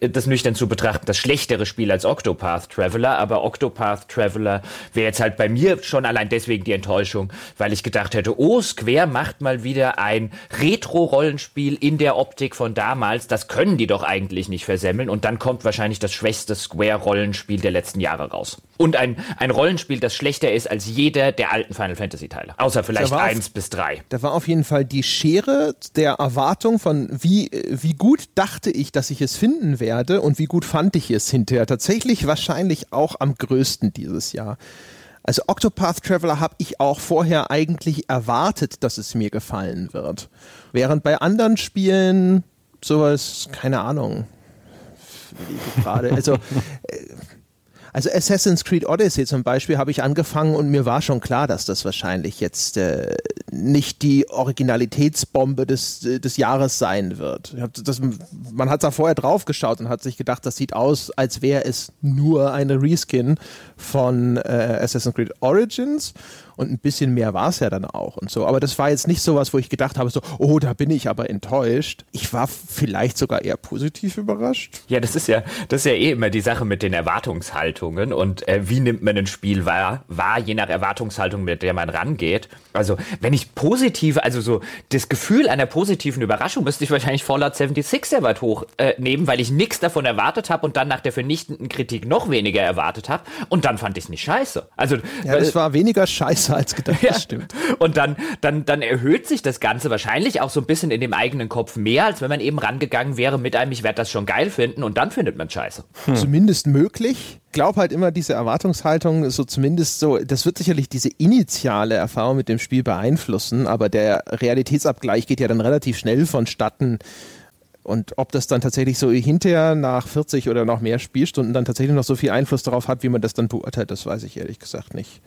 das nüchtern zu betrachten, das schlechtere Spiel als Octopath Traveler. Aber Octopath Traveler wäre jetzt halt bei mir schon allein deswegen die Enttäuschung, weil ich gedacht hätte, oh, Square macht mal wieder ein Retro-Rollenspiel in der Optik von damals. Das können die doch eigentlich nicht versemmeln. Und dann kommt wahrscheinlich das schwächste Square-Rollenspiel der letzten Jahre raus. Und ein, ein Rollenspiel, das schlechter ist als jeder der alten Final Fantasy-Teile. Außer vielleicht eins bis drei. Da war auf jeden Fall die Schere der Erwartung von, wie, wie gut dachte ich, dass ich es finden werde und wie gut fand ich es hinterher. Tatsächlich wahrscheinlich auch am größten dieses Jahr. Also Octopath Traveler habe ich auch vorher eigentlich erwartet, dass es mir gefallen wird. Während bei anderen Spielen sowas, keine Ahnung, gerade, also <laughs> Also Assassin's Creed Odyssey zum Beispiel habe ich angefangen und mir war schon klar, dass das wahrscheinlich jetzt äh, nicht die Originalitätsbombe des, des Jahres sein wird. Das, man hat da vorher drauf geschaut und hat sich gedacht, das sieht aus, als wäre es nur eine Reskin von äh, Assassin's Creed Origins und ein bisschen mehr war es ja dann auch und so. Aber das war jetzt nicht so was, wo ich gedacht habe, so, oh, da bin ich aber enttäuscht. Ich war vielleicht sogar eher positiv überrascht. Ja, das ist ja, das ist ja eh immer die Sache mit den Erwartungshaltungen und äh, wie nimmt man ein Spiel wahr, wahr, je nach Erwartungshaltung, mit der man rangeht. Also, wenn ich positive, also so das Gefühl einer positiven Überraschung müsste ich wahrscheinlich Fallout 76 sehr weit hoch äh, nehmen, weil ich nichts davon erwartet habe und dann nach der vernichtenden Kritik noch weniger erwartet habe und dann fand ich es nicht scheiße. Also, ja, es war weniger scheiße besser als gedacht, ja. das stimmt. Und dann, dann, dann erhöht sich das Ganze wahrscheinlich auch so ein bisschen in dem eigenen Kopf mehr, als wenn man eben rangegangen wäre mit einem, ich werde das schon geil finden und dann findet man scheiße. Hm. Zumindest möglich. Ich glaube halt immer, diese Erwartungshaltung, so zumindest so, das wird sicherlich diese initiale Erfahrung mit dem Spiel beeinflussen, aber der Realitätsabgleich geht ja dann relativ schnell vonstatten. Und ob das dann tatsächlich so hinterher nach 40 oder noch mehr Spielstunden dann tatsächlich noch so viel Einfluss darauf hat, wie man das dann beurteilt, das weiß ich ehrlich gesagt nicht.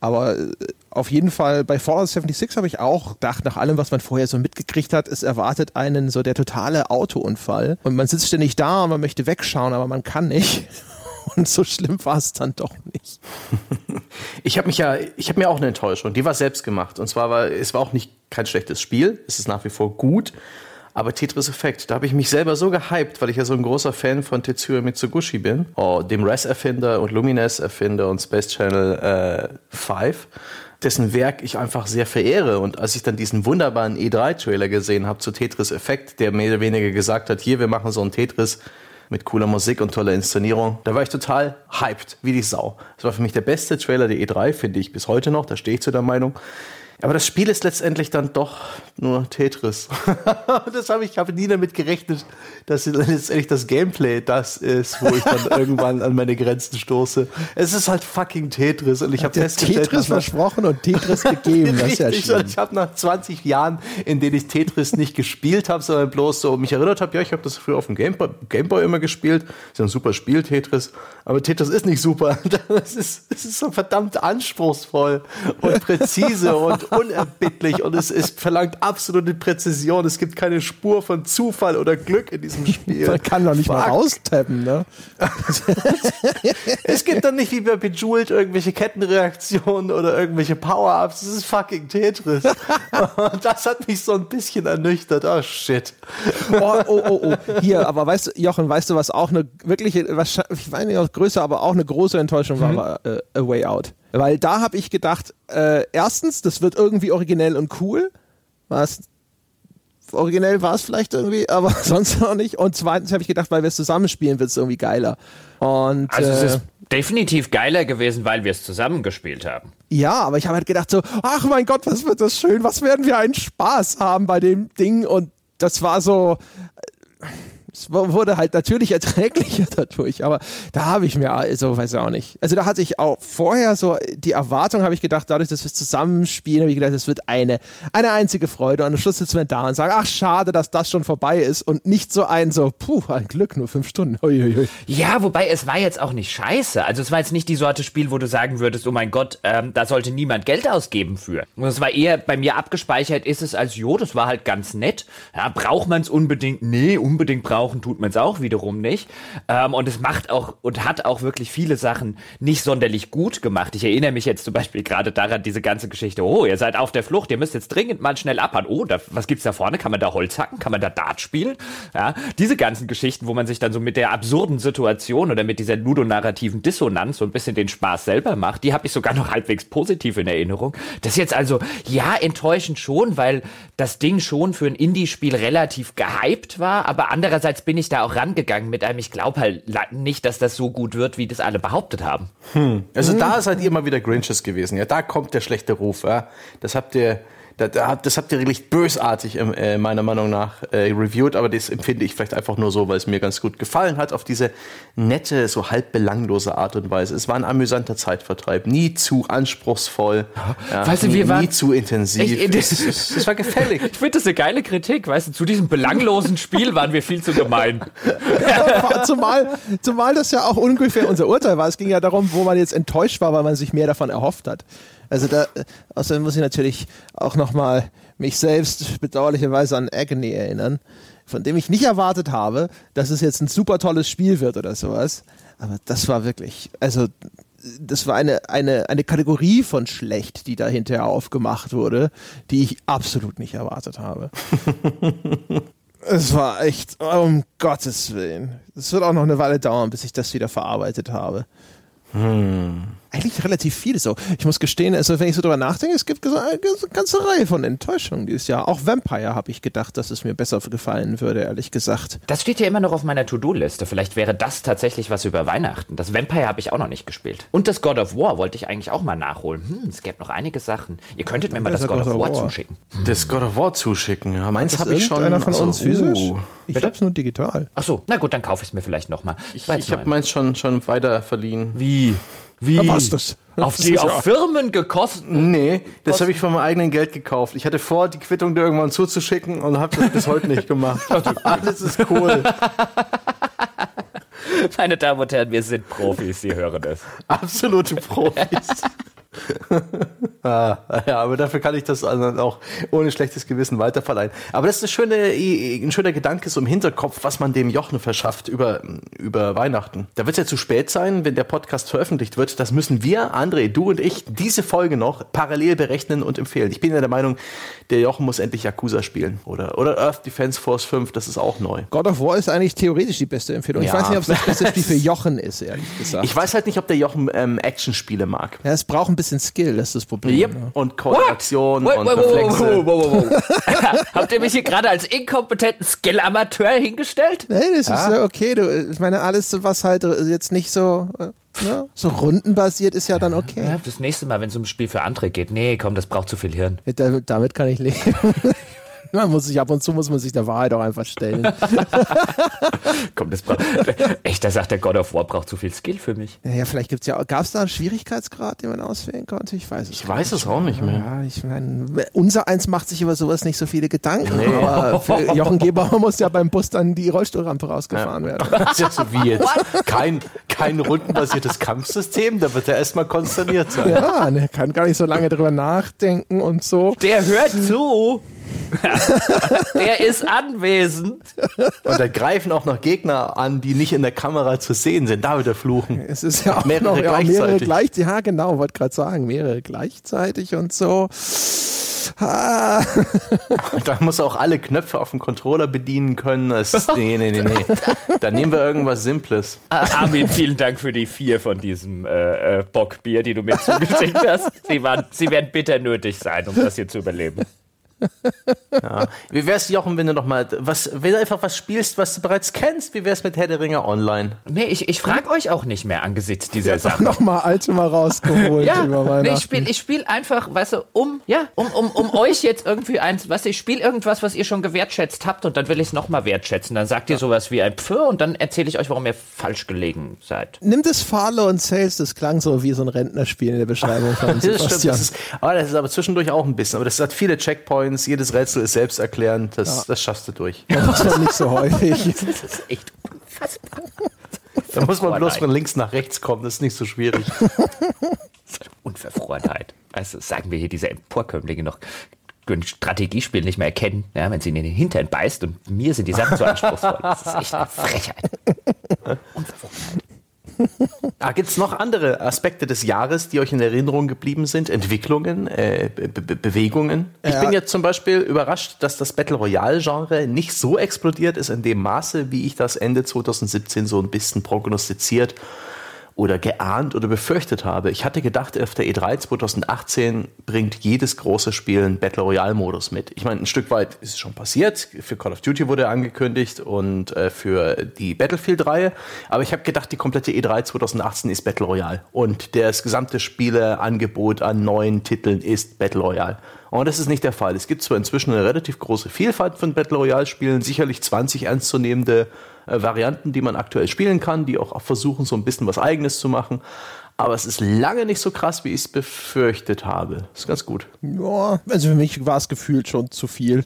Aber äh, auf jeden Fall bei Fallout 76 habe ich auch gedacht, nach allem, was man vorher so mitgekriegt hat, es erwartet einen so der totale Autounfall. Und man sitzt ständig da und man möchte wegschauen, aber man kann nicht. <laughs> Und so schlimm war es dann doch nicht. <laughs> Ich habe mich ja, ich habe mir auch eine Enttäuschung. Die war selbst gemacht. Und zwar war es war auch nicht kein schlechtes Spiel. Es ist nach wie vor gut. Aber Tetris Effect, da habe ich mich selber so gehypt, weil ich ja so ein großer Fan von Tetsuya Mitsugushi bin, oh, dem Res-Erfinder und Lumines-Erfinder und Space Channel äh, 5 dessen Werk ich einfach sehr verehre. Und als ich dann diesen wunderbaren E3-Trailer gesehen habe zu Tetris Effect, der mehr oder weniger gesagt hat, hier, wir machen so ein Tetris mit cooler Musik und toller Inszenierung, da war ich total hyped, wie die Sau. Das war für mich der beste Trailer der E3, finde ich bis heute noch, da stehe ich zu der Meinung. Aber das Spiel ist letztendlich dann doch nur Tetris. <laughs> das habe ich habe nie damit gerechnet, dass letztendlich das Gameplay das ist, wo ich dann <laughs> irgendwann an meine Grenzen stoße. Es ist halt fucking Tetris und ich habe festgestellt, Tetris versprochen und Tetris <laughs> gegeben. das ist ja schlimm. Ich habe nach 20 Jahren, in denen ich Tetris nicht gespielt habe, sondern bloß so mich erinnert habe, ja, ich habe das früher auf dem Gameboy, Gameboy immer gespielt. Das ist ein super Spiel Tetris, aber Tetris ist nicht super. Das ist, es ist so verdammt anspruchsvoll und präzise und unerbittlich und es, es verlangt absolute Präzision. Es gibt keine Spur von Zufall oder Glück in diesem Spiel. Man kann doch nicht Fuck. mal raustappen, ne? <laughs> es gibt doch nicht wie bei Bejeweled irgendwelche Kettenreaktionen oder irgendwelche Power-Ups. Das ist fucking Tetris. und <laughs> das hat mich so ein bisschen ernüchtert. Oh shit. Oh, oh, oh, oh. Hier, aber weißt du, Jochen, weißt du, was auch eine wirkliche, ich weiß nicht, größer, aber auch eine große Enttäuschung mhm. war, war äh, A Way Out. Weil da habe ich gedacht, äh, erstens, das wird irgendwie originell und cool. Was originell war es vielleicht irgendwie, <laughs> aber sonst auch nicht. Und zweitens habe ich gedacht, weil wir es zusammenspielen, wird es irgendwie geiler. Und, also es ist äh, definitiv geiler gewesen, weil wir es zusammengespielt haben. Ja, aber ich habe halt gedacht so, ach mein Gott, was wird das schön, was werden wir einen Spaß haben bei dem Ding. Und das war so, es wurde halt natürlich <laughs> erträglicher dadurch, aber da habe ich mir, also weiß ich auch nicht. Also da hatte ich auch vorher so die Erwartung, habe ich gedacht, dadurch, dass wir zusammenspielen, habe ich gedacht, es wird eine, eine einzige Freude. Und am Schluss sitzen wir da und sagen, ach schade, dass das schon vorbei ist und nicht so ein so, puh, ein Glück, nur fünf Stunden. Uiuiui. Ja, wobei es war jetzt auch nicht scheiße. Also es war jetzt nicht die Sorte Spiel, wo du sagen würdest, oh mein Gott, ähm, da sollte niemand Geld ausgeben für. Und es war eher bei mir abgespeichert, ist es als, jo, das war halt ganz nett. Ja, braucht man es unbedingt? Nee, unbedingt braucht brauchen tut man es auch wiederum nicht. Ähm, und es macht auch und hat auch wirklich viele Sachen nicht sonderlich gut gemacht. Ich erinnere mich jetzt zum Beispiel gerade daran, diese ganze Geschichte, oh, ihr seid auf der Flucht, ihr müsst jetzt dringend mal schnell abhauen. Oh, da, was gibt's da vorne? Kann man da Holz hacken? Kann man da Dart spielen? Ja, diese ganzen Geschichten, wo man sich dann so mit der absurden Situation oder mit dieser ludonarrativen Dissonanz so ein bisschen den Spaß selber macht, die habe ich sogar noch halbwegs positiv in Erinnerung. Das ist jetzt also, ja, enttäuschend schon, weil das Ding schon für ein Indie-Spiel relativ gehypt war, aber andererseits Andererseits bin ich da auch rangegangen mit einem, ich glaube halt nicht, dass das so gut wird, wie das alle behauptet haben. Hm. Also hm. da seid ihr mal wieder Grinches gewesen. Ja, da kommt der schlechte Ruf. Ja. Das habt ihr Das habt ihr wirklich bösartig äh, meiner Meinung nach äh, reviewed, aber das empfinde ich vielleicht einfach nur so, weil es mir ganz gut gefallen hat, auf diese nette, so halb belanglose Art und Weise. Es war ein amüsanter Zeitvertreib, nie zu anspruchsvoll, ja, weißt du, nie, wir waren, nie zu intensiv. Ich, das, <laughs> das, war gefällig. Ich finde das eine geile Kritik, weißt du, zu diesem belanglosen Spiel waren wir viel zu gemein. Ja, <laughs> zumal, zumal das ja auch ungefähr unser Urteil war. Es ging ja darum, wo man jetzt enttäuscht war, weil man sich mehr davon erhofft hat. Also da, außerdem muss ich natürlich auch nochmal mich selbst bedauerlicherweise an Agony erinnern, von dem ich nicht erwartet habe, dass es jetzt ein super tolles Spiel wird oder sowas. Aber das war wirklich, also das war eine, eine, eine Kategorie von schlecht, die da hinterher aufgemacht wurde, die ich absolut nicht erwartet habe. <laughs> es war echt, um Gottes Willen. Es wird auch noch eine Weile dauern, bis ich das wieder verarbeitet habe. Hm eigentlich relativ viel so. Ich muss gestehen, also wenn ich so drüber nachdenke, es gibt eine ganze Reihe von Enttäuschungen dieses Jahr. Auch Vampire habe ich gedacht, dass es mir besser gefallen würde, ehrlich gesagt. Das steht ja immer noch auf meiner To-Do-Liste. Vielleicht wäre das tatsächlich was über Weihnachten. Das Vampire habe ich auch noch nicht gespielt. Und das God of War wollte ich eigentlich auch mal nachholen. Hm, es gäbe noch einige Sachen. Ihr könntet mir mal das, das God, God, of War, War zuschicken. Hm. Das God of War zuschicken. Ja, meins habe ich schon. Einer von also, uns physisch? Uh. Ich habe es nur digital. Ach so, na gut, dann kaufe ich es mir vielleicht nochmal. Ich, ich habe meins schon, schon weiter verliehen. Wie? Wie? Was das? Auf, die, auf Firmen gekostet? Nee, das habe ich von meinem eigenen Geld gekauft. Ich hatte vor, die Quittung dir irgendwann zuzuschicken und habe das bis heute nicht gemacht. <laughs> Alles ist cool. Meine Damen und Herren, wir sind Profis, Sie hören es. Absolute Profis. <laughs> <laughs> ah, ja, aber dafür kann ich das auch ohne schlechtes Gewissen weiterverleihen. Aber das ist eine schöne, ein schöner Gedanke so im Hinterkopf, was man dem Jochen verschafft über, über Weihnachten. Da wird es ja zu spät sein, wenn der Podcast veröffentlicht wird. Das müssen wir, André, du und ich, diese Folge noch parallel berechnen und empfehlen. Ich bin ja der Meinung, der Jochen muss endlich Yakuza spielen. Oder, oder Earth Defense Force 5, das ist auch neu. God of War ist eigentlich theoretisch die beste Empfehlung. Ja. Ich weiß nicht, ob es das <laughs> beste Spiel für Jochen ist, ehrlich gesagt. Ich weiß halt nicht, ob der Jochen ähm, Actionspiele mag. Ja, es braucht ein bisschen Skill, das ist das Problem. Yep. Ne? Und Koordination What? und wait, Reflexe. <laughs> Habt ihr mich hier gerade als inkompetenten Skill-Amateur hingestellt? Nee, das ah. ist ja okay. Du, ich meine, alles, was halt jetzt nicht so, äh, ne, so rundenbasiert ist ja dann okay. Ja, das nächste Mal, wenn es um ein Spiel für andere geht, nee, komm, das braucht zu viel Hirn. Damit, damit kann ich leben. <laughs> <laughs> Man muss sich ab und zu muss man sich der Wahrheit auch einfach stellen. <laughs> Komm, das braucht. Echt, da sagt der God of War braucht zu viel Skill für mich. Ja, vielleicht gibt es ja. Gab es da einen Schwierigkeitsgrad, den man auswählen konnte? Ich weiß es Ich weiß es auch nicht mehr. Ja, ich meine, unser eins macht sich über sowas nicht so viele Gedanken. Nee. Aber für <laughs> Jochen Gebauer muss ja beim Bus dann die Rollstuhlrampe rausgefahren ja. werden. Das ist ja so wie jetzt. Kein, kein rundenbasiertes Kampfsystem, da wird er erstmal konsterniert sein. Ja, der kann gar nicht so lange drüber nachdenken und so. Der hört zu. <laughs> er ist anwesend. Und da greifen auch noch Gegner an, die nicht in der Kamera zu sehen sind. Da wird er fluchen. Es ist ja auch mehrere noch, ja, gleichzeitig. Mehrere gleich, ja, genau, wollte gerade sagen, mehrere gleichzeitig und so. Ah. <laughs> da muss er auch alle Knöpfe auf dem Controller bedienen können. Das, nee, nee, nee, nee. Da nehmen wir irgendwas Simples. Ah, Armin, vielen Dank für die vier von diesem äh, äh, Bockbier, die du mir <laughs> zugeschickt hast. Sie, waren, sie werden bitter nötig sein, um das hier zu überleben ja. Wie wär's, Jochen, wenn du noch mal was, wenn du einfach was spielst, was du bereits kennst? Wie wär's mit Herr der Ringe online? Nee, ich, ich frage euch auch nicht mehr angesichts dieser Sache. noch mal alte mal rausgeholt ja, über nee, ich spiele ich spiel einfach, weißt du, um, ja, um, um, um euch jetzt irgendwie eins, weißt du, ich spiele irgendwas, was ihr schon gewertschätzt habt und dann will ich es noch mal wertschätzen. Dann sagt ihr sowas wie ein Pfir und dann erzähle ich euch, warum ihr falsch gelegen seid. Nimm das Farlow und Sales, das klang so wie so ein Rentnerspiel in der Beschreibung von <laughs> Sebastian. das, stimmt, das ist, aber das ist aber zwischendurch auch ein bisschen, aber das hat viele Checkpoints, jedes Rätsel ist selbsterklärend, das, ja. das schaffst du durch. Das ist doch nicht so häufig. <laughs> das ist echt unfassbar. Da muss man bloß von links nach rechts kommen, das ist nicht so schwierig. Unverfrorenheit. Also sagen wir hier diese Emporkömmlinge noch können Strategiespiel nicht mehr erkennen, ja, wenn sie in den Hintern beißt und mir sind die Sachen so anspruchsvoll. Das ist echt eine Frechheit. <laughs> Unverfrorenheit ah, Gibt es noch andere Aspekte des Jahres, die euch in Erinnerung geblieben sind? Entwicklungen, äh, Be Be Bewegungen? Ich bin jetzt zum Beispiel überrascht, dass das Battle Royale-Genre nicht so explodiert ist in dem Maße, wie ich das Ende 2017 so ein bisschen prognostiziert oder geahnt oder befürchtet habe. Ich hatte gedacht, auf der E3 2018 bringt jedes große Spiel einen Battle Royale-Modus mit. Ich meine, ein Stück weit ist es schon passiert. Für Call of Duty wurde er angekündigt und äh, für die Battlefield-Reihe. Aber ich habe gedacht, die komplette E3 2018 ist Battle Royale. Und das gesamte Spieleangebot an neuen Titeln ist Battle Royale. Und das ist nicht der Fall. Es gibt zwar inzwischen eine relativ große Vielfalt von Battle Royale-Spielen, sicherlich 20 ernstzunehmende äh, Varianten, die man aktuell spielen kann, die auch versuchen, so ein bisschen was Eigenes zu machen aber es ist lange nicht so krass, wie ich es befürchtet habe. Ist ganz gut. Ja, also für mich war es gefühlt schon zu viel.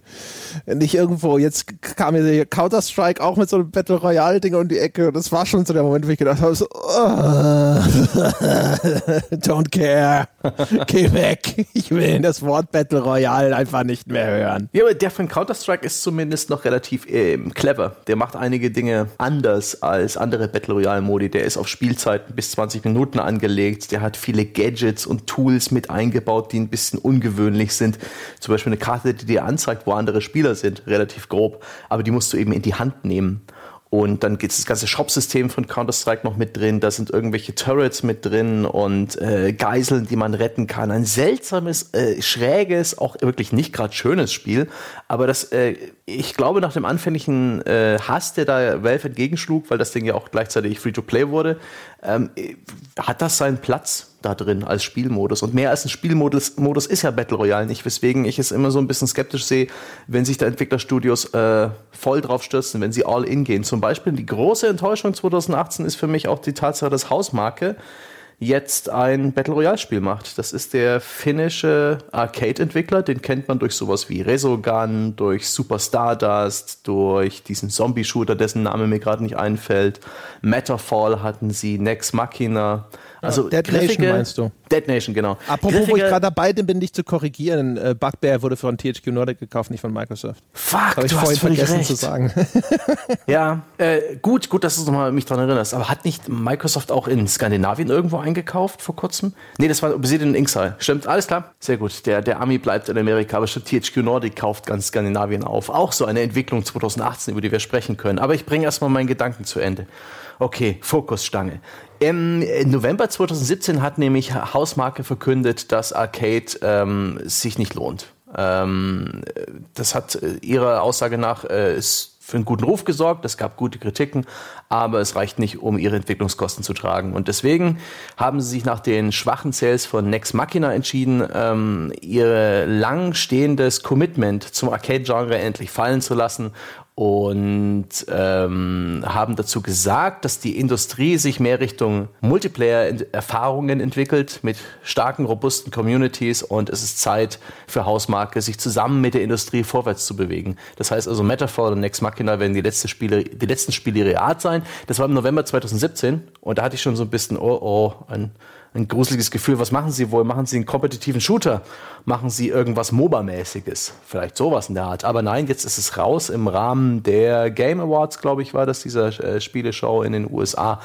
Nicht irgendwo, jetzt kam mir der Counter-Strike auch mit so einem Battle Royale-Ding um die Ecke und das war schon so der Moment, wo ich gedacht habe, so, oh, <laughs> don't care, geh weg. Ich will das Wort Battle Royale einfach nicht mehr hören. Ja, aber der von Counter-Strike ist zumindest noch relativ äh, clever. Der macht einige Dinge anders als andere Battle Royale-Modi. Der ist auf Spielzeiten bis 20 Minuten angelegt angelegt. Der hat viele Gadgets und Tools mit eingebaut, die ein bisschen ungewöhnlich sind. Zum Beispiel eine Karte, die dir anzeigt, wo andere Spieler sind, relativ grob. Aber die musst du eben in die Hand nehmen. Und dann geht das ganze Shop-System von Counter-Strike noch mit drin. Da sind irgendwelche Turrets mit drin und äh, Geiseln, die man retten kann. Ein seltsames, äh, schräges, auch wirklich nicht gerade schönes Spiel. Aber das, äh, ich glaube, nach dem anfänglichen äh, Hass, der da Valve entgegenschlug, weil das Ding ja auch gleichzeitig Free-to-Play wurde, ähm, hat das seinen Platz da drin als Spielmodus. Und mehr als ein Spielmodus Modus ist ja Battle Royale nicht, weswegen ich es immer so ein bisschen skeptisch sehe, wenn sich da Entwicklerstudios äh, voll drauf stürzen, wenn sie all in gehen. Zum Beispiel die große Enttäuschung 2018 ist für mich auch die Tatsache, dass Hausmarke jetzt ein Battle Royale Spiel macht. Das ist der finnische Arcade-Entwickler, den kennt man durch sowas wie Resogun, durch Super Stardust, durch diesen Zombie-Shooter, dessen Name mir gerade nicht einfällt. Matterfall hatten sie, Nex Machina. Also Dead Nation meinst du? Dead Nation, genau. Apropos, griffige, wo ich gerade dabei bin, dich zu korrigieren. Äh, Bugbear wurde von THQ Nordic gekauft, nicht von Microsoft. Fuck, das ich du vorhin hast vergessen recht. zu sagen. <laughs> ja, äh, gut, gut, dass du nochmal mich daran erinnerst. Aber hat nicht Microsoft auch in Skandinavien irgendwo eingekauft vor kurzem? Nee, das war Obsidian Inxile. Stimmt, alles klar. Sehr gut. Der, der Ami bleibt in Amerika, aber schon THQ Nordic kauft ganz Skandinavien auf. Auch so eine Entwicklung 2018, über die wir sprechen können. Aber ich bringe erstmal meinen Gedanken zu Ende. Okay, Fokusstange. Im November 2017 hat nämlich Hausmarke verkündet, dass Arcade ähm, sich nicht lohnt. Ähm, das hat äh, ihrer Aussage nach äh, für einen guten Ruf gesorgt, es gab gute Kritiken, aber es reicht nicht, um ihre Entwicklungskosten zu tragen. Und deswegen haben sie sich nach den schwachen Sales von Nex Machina entschieden, ähm, ihr lang stehendes Commitment zum Arcade-Genre endlich fallen zu lassen und ähm, haben dazu gesagt, dass die Industrie sich mehr Richtung Multiplayer-Erfahrungen entwickelt mit starken, robusten Communities und es ist Zeit für Hausmarke, sich zusammen mit der Industrie vorwärts zu bewegen. Das heißt also, Metaphor und Next Machina werden die, letzte Spiele, die letzten Spiele ihrer Art sein. Das war im November 2017 und da hatte ich schon so ein bisschen, oh, oh, ein ein gruseliges Gefühl. Was machen Sie wohl? Machen Sie einen kompetitiven Shooter? Machen Sie irgendwas MOBA-mäßiges? Vielleicht sowas in der Art. Aber nein, jetzt ist es raus im Rahmen der Game Awards, glaube ich, war das, dieser äh, Spieleshow in den USA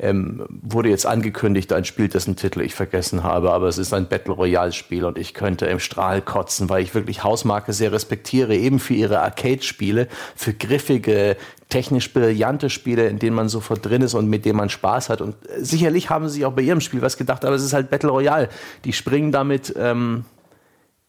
ähm, wurde jetzt angekündigt, ein Spiel, dessen Titel ich vergessen habe, aber es ist ein Battle Royale Spiel und ich könnte im Strahl kotzen, weil ich wirklich Hausmarke sehr respektiere, eben für ihre Arcade-Spiele, für griffige, technisch brillante Spiele, in denen man sofort drin ist und mit denen man Spaß hat. Und sicherlich haben sie auch bei ihrem Spiel was gedacht, aber es ist halt Battle Royale. Die springen damit ähm,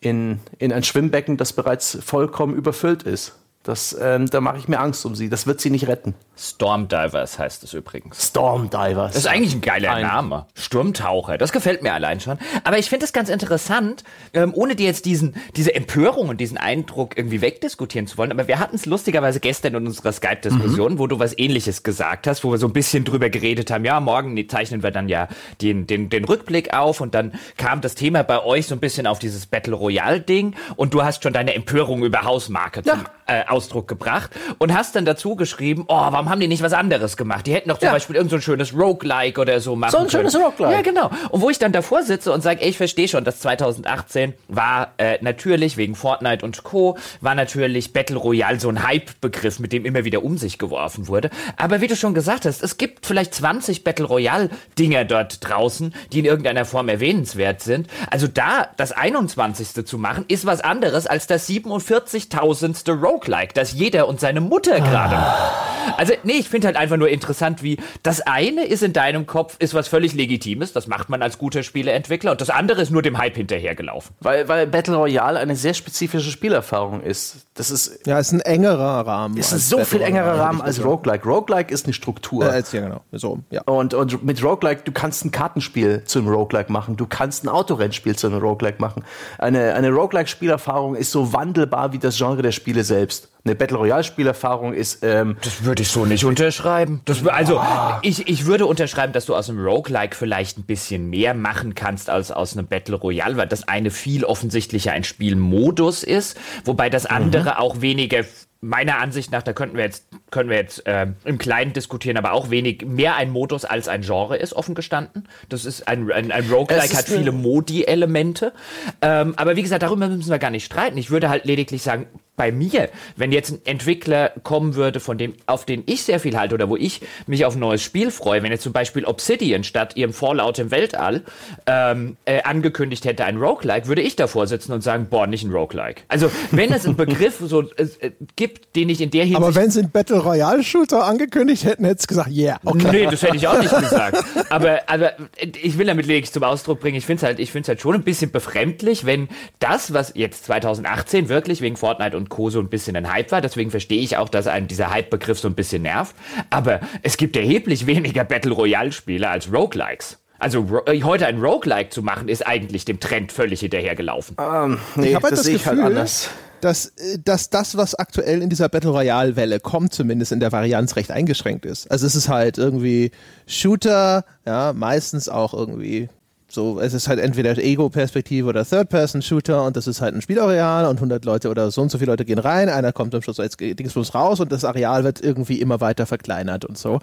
in, in ein Schwimmbecken, das bereits vollkommen überfüllt ist. Das, ähm, da mache ich mir Angst um sie. Das wird sie nicht retten. Stormdivers heißt es übrigens. Stormdivers. Das ist eigentlich ein geiler ein Name. Sturmtaucher. Das gefällt mir allein schon. Aber ich finde es ganz interessant, ähm, ohne dir jetzt diesen, diese Empörung und diesen Eindruck irgendwie wegdiskutieren zu wollen. Aber wir hatten es lustigerweise gestern in unserer Skype-Diskussion, mhm. wo du was ähnliches gesagt hast, wo wir so ein bisschen drüber geredet haben. Ja, morgen zeichnen wir dann ja den, den, den Rückblick auf und dann kam das Thema bei euch so ein bisschen auf dieses Battle Royale-Ding und du hast schon deine Empörung über Hausmarke ja. Äh, Ausdruck gebracht und hast dann dazu geschrieben, oh, warum haben die nicht was anderes gemacht? Die hätten doch zum ja. Beispiel irgendein so schönes Roguelike oder so machen So ein können. schönes Roguelike. Ja, genau. Und wo ich dann davor sitze und sage, ey, ich verstehe schon, dass 2018 war äh, natürlich wegen Fortnite und Co. war natürlich Battle Royale so ein Hype-Begriff, mit dem immer wieder um sich geworfen wurde. Aber wie du schon gesagt hast, es gibt vielleicht 20 Battle Royale-Dinger dort draußen, die in irgendeiner Form erwähnenswert sind. Also da das 21. zu machen, ist was anderes als das 47.000. Roguelike, das jeder und seine Mutter gerade. Ah. Also, nee, ich finde halt einfach nur interessant, wie das eine ist in deinem Kopf, ist was völlig Legitimes, das macht man als guter Spieleentwickler, und das andere ist nur dem Hype hinterhergelaufen. Weil, weil Battle Royale eine sehr spezifische Spielerfahrung ist. Das ist. Ja, ist ein engerer Rahmen. Es ist so Battle viel engerer Rahmen als Roguelike. Roguelike ist eine Struktur. Äh, ja, genau. So, ja. Und, und mit Roguelike, du kannst ein Kartenspiel zu einem Roguelike machen, du kannst ein Autorennspiel zu einem Roguelike machen. Eine, eine Roguelike-Spielerfahrung ist so wandelbar wie das Genre der Spiele selbst. Eine Battle Royale-Spielerfahrung ist. Ähm, das würde ich so nicht unterschreiben. Das, also, oh. ich, ich würde unterschreiben, dass du aus einem Roguelike vielleicht ein bisschen mehr machen kannst als aus einem Battle Royale, weil das eine viel offensichtlicher ein Spielmodus ist, wobei das andere mhm. auch weniger meiner Ansicht nach, da könnten wir jetzt, können wir jetzt äh, im Kleinen diskutieren, aber auch wenig mehr ein Modus als ein Genre ist, offen gestanden. Das ist ein, ein, ein Roguelike hat viele Modi-Elemente. Ähm, aber wie gesagt, darüber müssen wir gar nicht streiten. Ich würde halt lediglich sagen, bei mir, wenn jetzt ein Entwickler kommen würde, von dem, auf den ich sehr viel halte oder wo ich mich auf ein neues Spiel freue, wenn jetzt zum Beispiel Obsidian statt ihrem Fallout im Weltall ähm, äh, angekündigt hätte ein Roguelike, würde ich davor sitzen und sagen, boah, nicht ein Roguelike. Also wenn es einen Begriff so äh, gibt, den ich in der Hinsicht... Aber wenn sie einen Battle Royale Shooter angekündigt hätten, hätte es gesagt, yeah, okay. Nee, das hätte ich auch nicht gesagt. Aber, aber ich will damit lediglich zum Ausdruck bringen, ich finde es halt, ich finde es halt schon ein bisschen befremdlich, wenn das, was jetzt 2018 wirklich wegen Fortnite und Co. so ein bisschen ein Hype war. Deswegen verstehe ich auch, dass einen dieser Hype-Begriff so ein bisschen nervt. Aber es gibt erheblich <laughs> weniger Battle Royale-Spiele als Roguelikes. Also äh, heute ein Roguelike zu machen, ist eigentlich dem Trend völlig hinterhergelaufen. Um, ähm, nee, ich habe halt das, das halt Gefühl, halt anders. Dass, äh, dass das, was aktuell in dieser Battle Royale-Welle kommt, zumindest in der Varianz recht eingeschränkt ist. Also es ist halt irgendwie Shooter, ja, meistens auch irgendwie so, es ist halt entweder Ego-Perspektive oder Third-Person-Shooter und das ist halt ein Spielareal und 100 Leute oder so und so viele Leute gehen rein, einer kommt am Schluss als Dingsbums raus und das Areal wird irgendwie immer weiter verkleinert und so.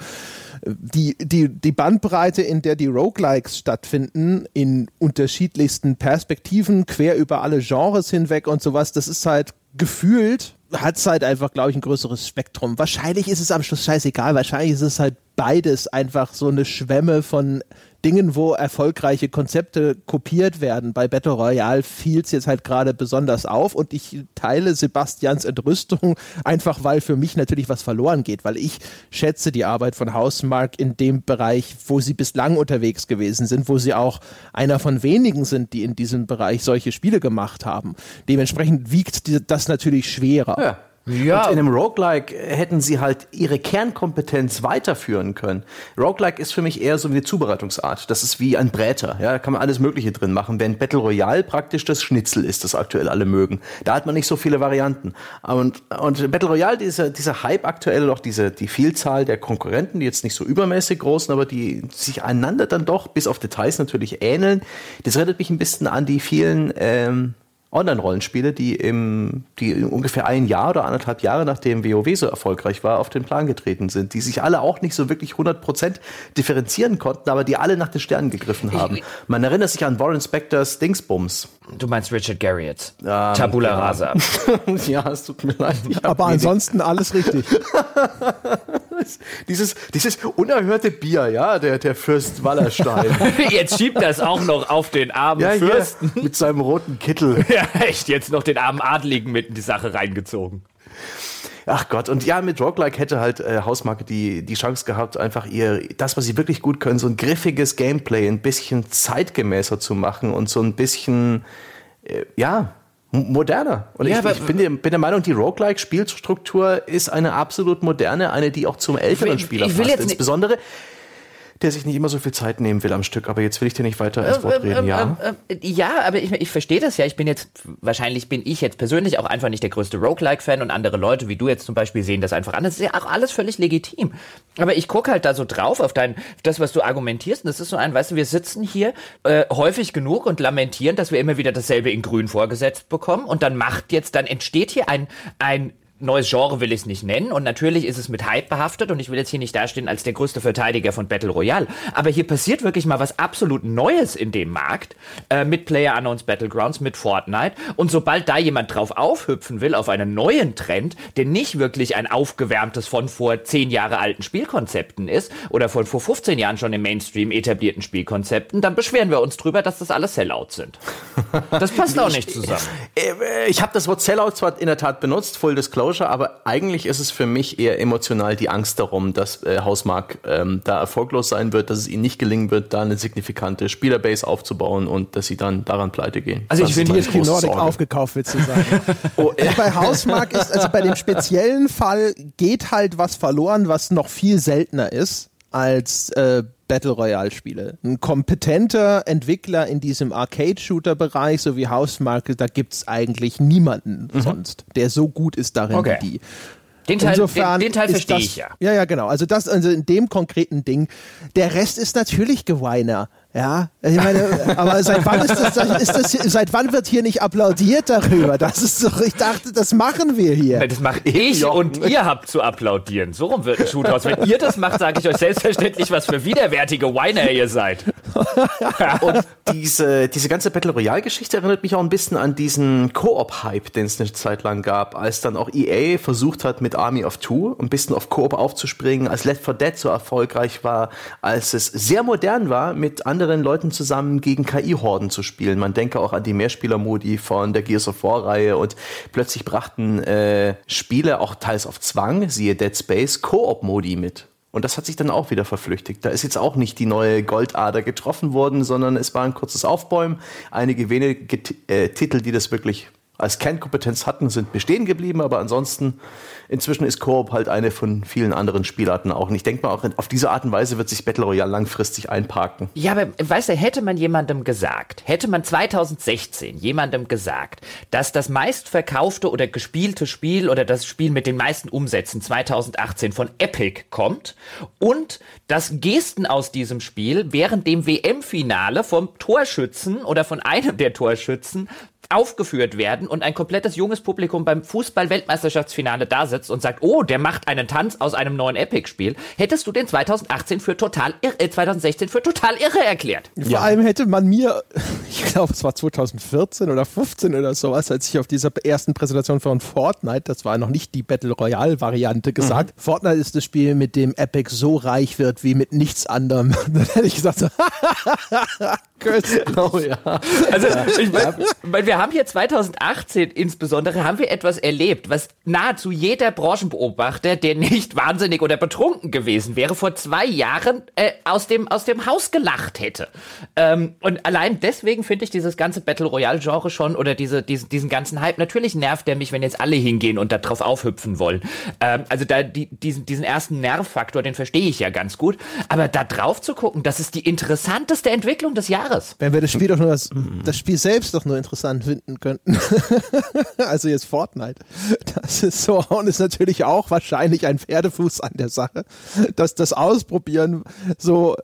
Die, die, die Bandbreite, in der die Roguelikes stattfinden, in unterschiedlichsten Perspektiven, quer über alle Genres hinweg und sowas, das ist halt gefühlt, hat es halt einfach, glaube ich, ein größeres Spektrum. Wahrscheinlich ist es am Schluss scheißegal, wahrscheinlich ist es halt beides einfach so eine Schwemme von Dingen, wo erfolgreiche Konzepte kopiert werden. Bei Battle Royale fiel es jetzt halt gerade besonders auf und ich teile Sebastians Entrüstung, <laughs> einfach weil für mich natürlich was verloren geht, weil ich schätze die Arbeit von Hausmark in dem Bereich, wo sie bislang unterwegs gewesen sind, wo sie auch einer von wenigen sind, die in diesem Bereich solche Spiele gemacht haben. Dementsprechend wiegt das natürlich schwerer. Ja. Ja. Und in einem Roguelike hätten sie halt ihre Kernkompetenz weiterführen können. Roguelike ist für mich eher so wie eine Zubereitungsart. Das ist wie ein Bräter. Ja, da kann man alles Mögliche drin machen. Während Battle Royale praktisch das Schnitzel ist, das aktuell alle mögen. Da hat man nicht so viele Varianten. Und, und Battle Royale, dieser, dieser Hype aktuell, doch diese, die Vielzahl der Konkurrenten, die jetzt nicht so übermäßig groß sind, aber die sich einander dann doch bis auf Details natürlich ähneln. Das erinnert mich ein bisschen an die vielen, ähm, Online-Rollenspiele, die im, die ungefähr ein Jahr oder anderthalb Jahre nachdem WoW so erfolgreich war, auf den Plan getreten sind, die sich alle auch nicht so wirklich 100% differenzieren konnten, aber die alle nach den Sternen gegriffen haben. Man erinnert sich an Warren Spectors Dingsbums. Du meinst Richard Garriott. Ähm, Tabula ja. Rasa. <laughs> ja, es tut mir leid. Aber ansonsten alles richtig. <laughs> dieses, dieses unerhörte Bier, ja, der, der Fürst Wallerstein. <laughs> Jetzt schiebt das auch noch auf den armen ja, Fürsten. mit seinem roten Kittel. Ja, echt, jetzt noch den armen Adligen mit in die Sache reingezogen. Ach Gott, und ja, mit Roguelike hätte halt äh, Hausmarke die, die Chance gehabt, einfach ihr, das, was sie wirklich gut können, so ein griffiges Gameplay ein bisschen zeitgemäßer zu machen und so ein bisschen, äh, ja, moderner. Und ja, ich, ich bin, der, bin, der, Meinung, die Roguelike-Spielstruktur ist eine absolut moderne, eine, die auch zum älteren Spieler passt. Insbesondere, der sich nicht immer so viel Zeit nehmen will am Stück. Aber jetzt will ich dir nicht weiter ins Wort reden, ja? Äh, äh, ja, aber ich, ich verstehe das ja. Ich bin jetzt, wahrscheinlich bin ich jetzt persönlich auch einfach nicht der größte Roguelike-Fan und andere Leute wie du jetzt zum Beispiel sehen das einfach anders. Das ist ja auch alles völlig legitim. Aber ich gucke halt da so drauf auf dein, das, was du argumentierst. Und das ist so ein, weißt du, wir sitzen hier äh, häufig genug und lamentieren, dass wir immer wieder dasselbe in grün vorgesetzt bekommen. Und dann macht jetzt, dann entsteht hier ein, ein neues Genre will ich es nicht nennen und natürlich ist es mit Hype behaftet und ich will jetzt hier nicht dastehen als der größte Verteidiger von Battle Royale, aber hier passiert wirklich mal was absolut Neues in dem Markt äh, mit Player Unknowns Battlegrounds, mit Fortnite und sobald da jemand drauf aufhüpfen will auf einen neuen Trend, der nicht wirklich ein aufgewärmtes von vor zehn Jahre alten Spielkonzepten ist oder von vor 15 Jahren schon im Mainstream etablierten Spielkonzepten, dann beschweren wir uns drüber, dass das alles Sellouts sind. Das passt <laughs> auch nicht zusammen. Ich, ich, ich habe das Wort Sellout zwar in der Tat benutzt, Full Disclosure, Closure, aber eigentlich ist es für mich eher emotional die Angst darum, dass äh, Hausmark ähm, da erfolglos sein wird, dass es ihnen nicht gelingen wird, da eine signifikante Spielerbase aufzubauen und dass sie dann daran pleite gehen. Also ich finde jetzt die Nordic Sorge. aufgekauft, willst du sagen. <laughs> oh, äh. Bei Hausmark ist, also bei dem speziellen Fall geht halt was verloren, was noch viel seltener ist als äh, Battle Royale Spiele. Ein kompetenter Entwickler in diesem Arcade-Shooter-Bereich, so wie Housemarque, da gibt es eigentlich niemanden mhm. sonst, der so gut ist darin okay. wie die. Den Teil, Insofern den, den Teil verstehe ich ja. Ja, ja, genau. Also das, also in dem konkreten Ding. Der Rest ist natürlich Geweiner. Ja, ich meine, aber seit wann ist das, ist das, seit wann wird hier nicht applaudiert darüber? Das ist doch, ich dachte, das machen wir hier. Das mache ich und ihr habt zu applaudieren. So rum wird ein Shoothouse. Wenn ihr das macht, sage ich euch selbstverständlich, was für widerwärtige Whiner ihr seid. <laughs> und diese, diese ganze Battle Royale Geschichte erinnert mich auch ein bisschen an diesen Koop-Hype, den es eine Zeit lang gab, als dann auch EA versucht hat, mit Army of Two ein bisschen auf Koop aufzuspringen, als Left 4 Dead so erfolgreich war, als es sehr modern war, mit anderen anderen Leuten zusammen gegen KI-Horden zu spielen. Man denke auch an die Mehrspieler-Modi von der Gears of War-Reihe und plötzlich brachten äh, Spiele auch teils auf Zwang, siehe Dead Space, Koop-Modi mit. Und das hat sich dann auch wieder verflüchtigt. Da ist jetzt auch nicht die neue Goldader getroffen worden, sondern es war ein kurzes Aufbäumen. Einige wenige äh, Titel, die das wirklich als Kernkompetenz hatten, sind bestehen geblieben, aber ansonsten inzwischen ist Koop halt eine von vielen anderen Spielarten auch. Und ich denke mal, auch auf diese Art und Weise wird sich Battle Royale langfristig einparken. Ja, aber weißt du, hätte man jemandem gesagt, hätte man 2016 jemandem gesagt, dass das meistverkaufte oder gespielte Spiel oder das Spiel mit den meisten Umsätzen 2018 von Epic kommt und dass Gesten aus diesem Spiel während dem WM-Finale vom Torschützen oder von einem der Torschützen aufgeführt werden und ein komplettes junges Publikum beim Fußball-Weltmeisterschaftsfinale da sitzt und sagt, oh, der macht einen Tanz aus einem neuen Epic-Spiel, hättest du den 2018 für total irre, äh, 2016 für total irre erklärt. Vor ja. allem hätte man mir, <laughs> ich glaube, es war 2014 oder 15 oder sowas, als ich auf dieser ersten Präsentation von Fortnite, das war noch nicht die Battle Royale-Variante, gesagt, mhm. Fortnite ist das Spiel, mit dem Epic so reich wird wie mit nichts anderem. <laughs> Dann hätte ich gesagt, so, oh <laughs> ja. Also, ich meine, wir haben hier 2018 insbesondere, haben wir etwas erlebt, was nahezu jeder Branchenbeobachter, der nicht wahnsinnig oder betrunken gewesen wäre, vor zwei Jahren äh, aus, dem, aus dem Haus gelacht hätte. Ähm, und allein deswegen finde ich dieses ganze Battle Royale-Genre schon oder diese, diese, diesen ganzen Hype, natürlich nervt der mich, wenn jetzt alle hingehen und da drauf aufhüpfen wollen. Ähm, also da die, diesen, diesen ersten Nervfaktor, den verstehe ich ja ganz gut. Aber da drauf zu gucken, das ist die interessanteste Entwicklung des Jahres. Wenn wir das Spiel doch nur das, das Spiel selbst doch nur interessant finden könnten. <laughs> also jetzt Fortnite. Das ist so und ist natürlich auch wahrscheinlich ein Pferdefuß an der Sache, dass das Ausprobieren so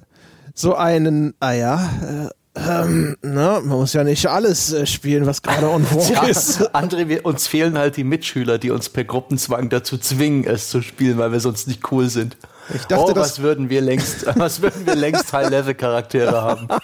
so einen, ah ja, äh, ähm, na, man muss ja nicht alles äh, spielen, was gerade on <laughs> ja, ist. André, wir, uns fehlen halt die Mitschüler, die uns per Gruppenzwang dazu zwingen, es zu spielen, weil wir sonst nicht cool sind. Ich dachte, oh, was würden wir längst, <laughs> was würden wir längst High-Level-Charaktere haben? <laughs>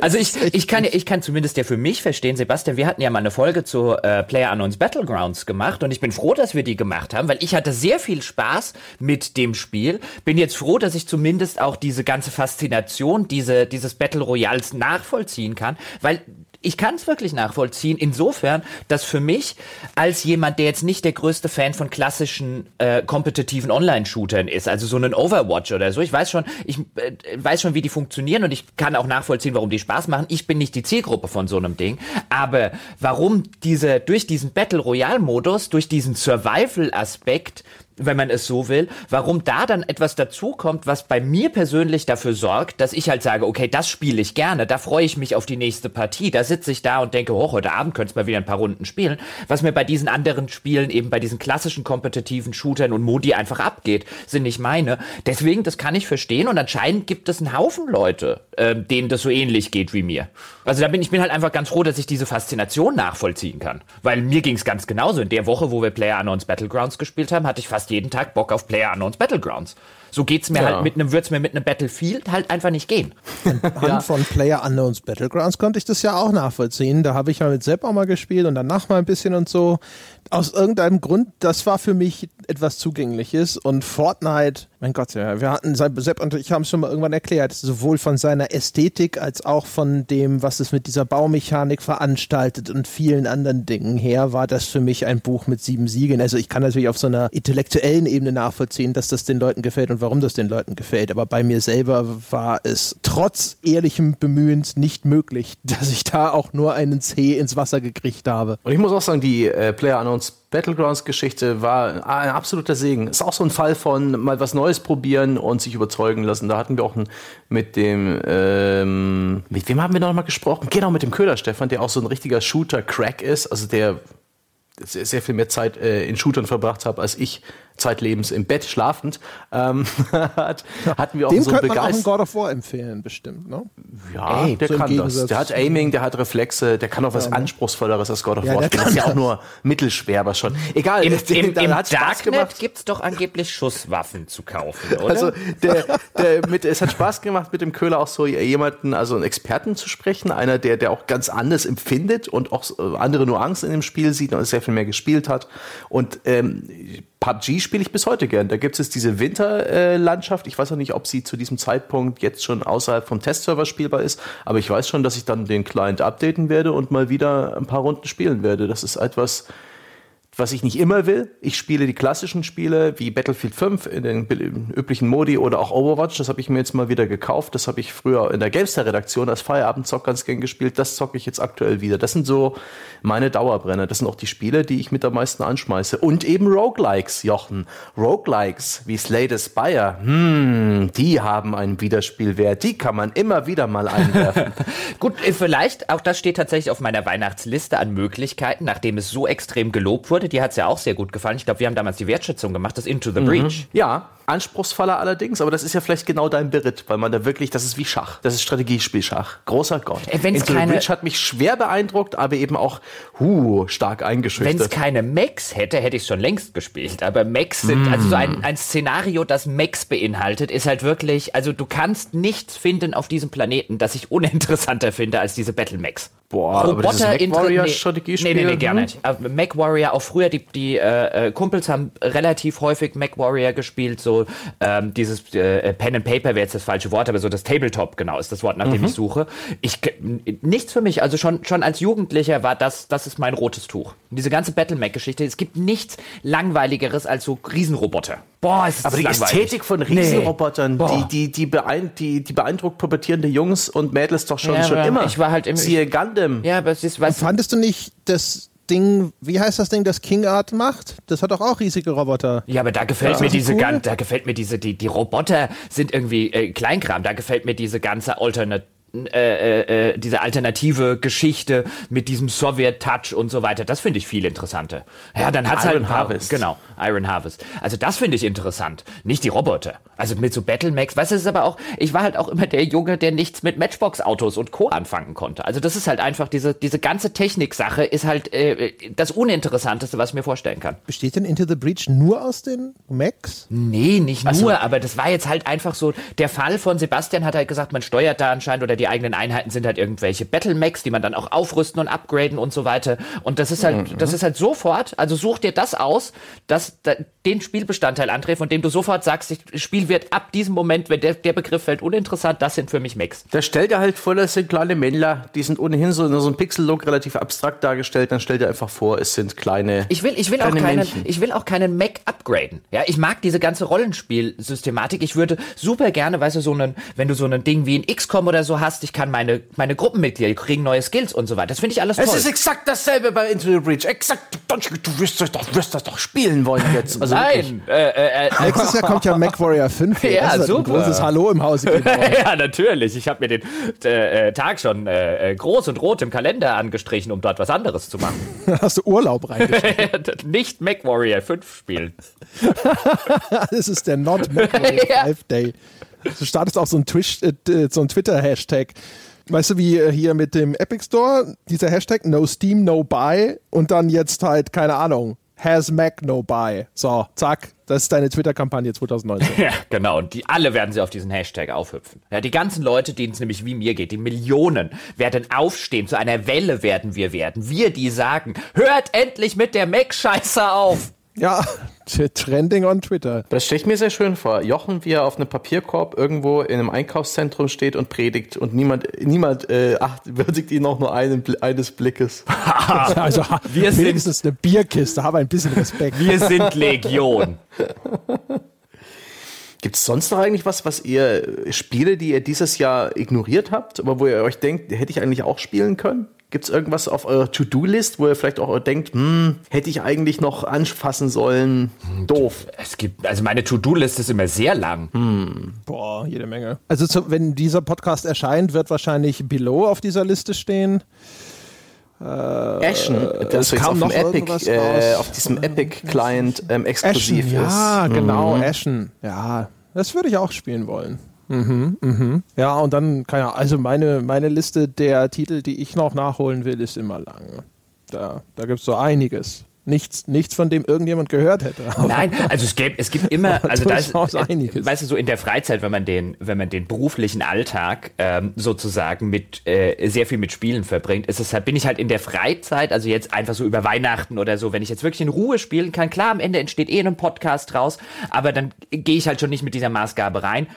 Also ich, ich kann ich kann zumindest ja für mich verstehen, Sebastian, wir hatten ja mal eine Folge zu äh, Player Unknowns Battlegrounds gemacht und ich bin froh, dass wir die gemacht haben, weil ich hatte sehr viel Spaß mit dem Spiel. Bin jetzt froh, dass ich zumindest auch diese ganze Faszination, diese, dieses Battle Royals nachvollziehen kann, weil ich kann es wirklich nachvollziehen, insofern, dass für mich als jemand, der jetzt nicht der größte Fan von klassischen äh, kompetitiven Online-Shootern ist, also so einen Overwatch oder so, ich weiß schon, ich äh, weiß schon, wie die funktionieren und ich kann auch nachvollziehen, warum die Spaß machen. Ich bin nicht die Zielgruppe von so einem Ding, aber warum diese durch diesen Battle Royale Modus, durch diesen Survival Aspekt wenn man es so will, warum da dann etwas dazukommt, was bei mir persönlich dafür sorgt, dass ich halt sage, okay, das spiele ich gerne, da freue ich mich auf die nächste Partie, da sitze ich da und denke, oh, heute Abend könntest du mal wieder ein paar Runden spielen, was mir bei diesen anderen Spielen, eben bei diesen klassischen kompetitiven Shootern und Modi einfach abgeht, sind nicht meine. Deswegen, das kann ich verstehen und anscheinend gibt es einen Haufen Leute, äh, denen das so ähnlich geht wie mir. Also da bin ich bin halt einfach ganz froh, dass ich diese Faszination nachvollziehen kann, weil mir ging es ganz genauso. In der Woche, wo wir Player Unknowns Battlegrounds gespielt haben, hatte ich fast jeden Tag Bock auf Player Unknowns Battlegrounds. So geht's mir Ja. halt mit einem, wird's mir mit einem Battlefield halt einfach nicht gehen. Anhand <laughs> von Player Unknowns Battlegrounds konnte ich das ja auch nachvollziehen. Da habe ich mal mit Sepp auch mal gespielt und danach mal ein bisschen und so. Aus irgendeinem Grund, das war für mich etwas Zugängliches und Fortnite, mein Gott, ja, wir hatten, Sepp und ich haben es schon mal irgendwann erklärt, sowohl von seiner Ästhetik als auch von dem, was es mit dieser Baumechanik veranstaltet und vielen anderen Dingen her, war das für mich ein Buch mit sieben Siegeln. Also ich kann natürlich auf so einer intellektuellen Ebene nachvollziehen, dass das den Leuten gefällt und warum das den Leuten gefällt. Aber bei mir selber war es trotz ehrlichem Bemühens nicht möglich, <laughs> dass ich da auch nur einen C ins Wasser gekriegt habe. Und ich muss auch sagen, die äh, Player Unknowns Battlegrounds Geschichte war ein absoluter Segen. Ist auch so ein Fall von mal was Neues probieren und sich überzeugen lassen. Da hatten wir auch einen, mit dem, ähm, mit wem haben wir noch mal gesprochen? Genau, mit dem Köhler Stefan, der auch so ein richtiger Shooter-Crack ist, also der sehr, sehr viel mehr Zeit äh, in Shootern verbracht hat als ich zeitlebens im Bett schlafend, ähm, <laughs> hat, hatten wir auch Dem so könnte man auch einen. God of War empfehlen, bestimmt, ne? Ja, Ey, der so kann das. Der hat Aiming, der hat Reflexe, der kann auch was Anspruchsvolleres als God of Ja, War der spielen. kann Das ist ja auch nur mittelschwer, aber schon. Egal, Im, <laughs> der- im, im hat Spaß Darknet gemacht. gibt's doch angeblich Schusswaffen zu kaufen, oder? Also der, der mit, es hat Spaß gemacht, mit dem Köhler auch so jemanden, also einen Experten zu sprechen, einer, der, der auch ganz anders empfindet und auch äh, andere Nuancen in dem Spiel sieht und sehr viel mehr gespielt hat. Und ähm, PUBG spiele ich bis heute gern. Da gibt es diese Winterlandschaft. ich weiß auch nicht, ob sie zu diesem Zeitpunkt jetzt schon außerhalb vom Testserver spielbar ist, aber ich weiß schon, dass ich dann den Client updaten werde und mal wieder ein paar Runden spielen werde. Das ist etwas, was ich nicht immer will. Ich spiele die klassischen Spiele wie Battlefield 5 in den üblichen Modi oder auch Overwatch. Das habe ich mir jetzt mal wieder gekauft. Das habe ich früher in der Gamestar-Redaktion als Feierabendzock ganz gern gespielt. Das zocke ich jetzt aktuell wieder. Das sind so meine Dauerbrenner. Das sind auch die Spiele, die ich mit am meisten anschmeiße. Und eben Roguelikes, Jochen. Roguelikes wie Slay the Spire. Hm, die haben einen Wiederspielwert. Die kann man immer wieder mal einwerfen. <laughs> Gut, äh, vielleicht, auch das steht tatsächlich auf meiner Weihnachtsliste an Möglichkeiten, nachdem es so extrem gelobt wurde. Die hat's ja auch sehr gut gefallen. Ich glaube, wir haben damals die Wertschätzung gemacht, das Into the Breach. Ja, anspruchsvoller allerdings, aber das ist ja vielleicht genau dein Beritt, weil man da wirklich, das ist wie Schach. Das ist Strategiespielschach. Großer Gott. Äh, wenn's Into keine- Breach hat mich schwer beeindruckt, aber eben auch huh, stark Wenn es eingeschüchtert. keine Mechs hätte, hätte ich schon längst gespielt. Aber Mechs sind, also so ein, ein Szenario, das Mechs beinhaltet, ist halt wirklich, also du kannst nichts finden auf diesem Planeten, das ich uninteressanter finde als diese Battle Mechs. Boah, aber dieses Roboter MechWarrior nee, Strategiespiel, Nee, nee, nee, gar hm? nicht. Aber Mech Warrior, auch früher, die, die äh, äh, Kumpels haben relativ häufig Mech Warrior gespielt, so ähm, dieses äh, Pen and Paper wäre jetzt das falsche Wort, aber so das Tabletop, genau, ist das Wort, nach Mhm. dem ich suche. Ich, nichts für mich, also schon, schon als Jugendlicher war das, das ist mein rotes Tuch. Diese ganze Battle Mech-Geschichte, es gibt nichts langweiligeres als so Riesenroboter. Boah, es ist Aber die langweilig. Ästhetik von Nee. Riesenrobotern, Boah. die, die, die, beein die, die beeindruckt pubertierende Jungs und Mädels doch schon, Ja, schon immer. ich war halt im- Siehe Gundam. Ja, aber es ist, was, Fandest du nicht das Ding, wie heißt das Ding, das King Art macht? Das hat doch auch riesige Roboter. Ja, aber da gefällt Ja. mir diese cool? gan- da gefällt mir diese die die Roboter sind irgendwie äh, Kleinkram. Da gefällt mir diese ganze Alternat äh, äh, äh, diese alternative Geschichte mit diesem Sowjet-Touch und so weiter, das finde ich viel interessanter. Ja, dann hat's halt Iron ein paar, Harvest. Genau, Iron Harvest. Also das finde ich interessant, nicht die Roboter. Also mit so Battlemax, weißt du, es ist aber auch, ich war halt auch immer der Junge, der nichts mit Matchbox-Autos und Co. anfangen konnte. Also das ist halt einfach, diese, diese ganze Technik-Sache ist halt äh, das Uninteressanteste, was ich mir vorstellen kann. Besteht denn Into the Breach nur aus den Mechs? Nee, nicht nur, aber das war jetzt halt einfach so, der Fall von Sebastian hat halt gesagt, man steuert da anscheinend oder die eigenen Einheiten sind halt irgendwelche Battle-Mechs, die man dann auch aufrüsten und upgraden und so weiter. Und das ist halt, das ist halt sofort, also such dir das aus, dass da, den Spielbestandteil, André, von dem du sofort sagst, das Spiel wird ab diesem Moment, wenn der, der Begriff fällt, uninteressant, das sind für mich Mechs. Da stellt er halt vor, das sind kleine Männler, die sind ohnehin so in so einem Pixel-Look relativ abstrakt dargestellt, dann stellt er einfach vor, es sind kleine. Ich will, ich will auch keinen, Männchen. ich will auch keinen Mac upgraden. Ja, ich mag diese ganze Rollenspielsystematik. Ich würde super gerne, weißt du, so einen, wenn du so ein Ding wie ein XCOM oder so hast, ich kann meine, meine Gruppenmitglieder die kriegen neue Skills und so weiter. Das finde ich alles toll. Es ist exakt dasselbe bei Into the Breach. Exakt. Du, du wirst das doch, wirst das doch spielen wollen jetzt. Also. <laughs> Nein, äh, äh, äh, Nächstes Jahr kommt ja MechWarrior 5. <laughs> Ja, das super. Ein großes Hallo im Hause <laughs> ja, natürlich. Ich habe mir den äh, äh, Tag schon äh, groß und rot im Kalender angestrichen, um dort was anderes zu machen. Hast du Urlaub reingeschrieben. Nicht MacWarrior 5 spielen. das ist der Not MechWarrior Ja. 5 Day. Du startest auch so ein, äh, so ein Twitter-Hashtag. Weißt du, wie äh, hier mit dem Epic Store, dieser Hashtag No Steam, No Buy und dann jetzt halt, keine Ahnung, has Mac no buy. So, zack, das ist deine Twitter-Kampagne 2019. Ja, genau. Und die alle werden sie auf diesen Hashtag aufhüpfen. Ja, die ganzen Leute, denen es nämlich wie mir geht, die Millionen, werden aufstehen. Zu einer Welle werden wir werden. Wir, die sagen, hört endlich mit der Mac-Scheiße auf. Ja, <laughs> trending on Twitter. Das stelle ich mir sehr schön vor. Jochen, wie er auf einem Papierkorb irgendwo in einem Einkaufszentrum steht und predigt und niemand, niemand äh, acht, <laughs> würdigt ihn auch nur einen, eines Blickes. <laughs> also wir wenigstens sind, eine Bierkiste, habe ein bisschen Respekt. Wir sind Legion. Gibt es sonst noch eigentlich was, was ihr Spiele, die ihr dieses Jahr ignoriert habt, aber wo ihr euch denkt, hätte ich eigentlich auch spielen können? Gibt es irgendwas auf eurer To-Do-List, wo ihr vielleicht auch denkt, hm, hätte ich eigentlich noch anfassen sollen? Doof. Es gibt, also meine To-Do-List ist immer sehr lang. Hm. Boah, jede Menge. Also zu, wenn dieser Podcast erscheint, wird wahrscheinlich Below auf dieser Liste stehen. Äh, Ashen, das kam noch Epic, äh, auf diesem Epic-Client ähm, exklusiv Ashen, ist. Ja, genau, mhm. Ashen. Ja, das würde ich auch spielen wollen. Mhm, mhm. Ja, und dann, keine Ahnung, also meine, meine Liste der Titel, die ich noch nachholen will, ist immer lang. Da, da gibt es so einiges. Nichts, nichts, von dem irgendjemand gehört hätte. <laughs> Nein, also es gibt, es gibt immer, <laughs> also da ist, einiges. weißt du, so in der Freizeit, wenn man den, wenn man den beruflichen Alltag ähm, sozusagen mit äh, sehr viel mit Spielen verbringt, ist es halt, bin ich halt in der Freizeit, also jetzt einfach so über Weihnachten oder so, wenn ich jetzt wirklich in Ruhe spielen kann, klar, am Ende entsteht eh ein Podcast raus, aber dann gehe ich halt schon nicht mit dieser Maßgabe rein.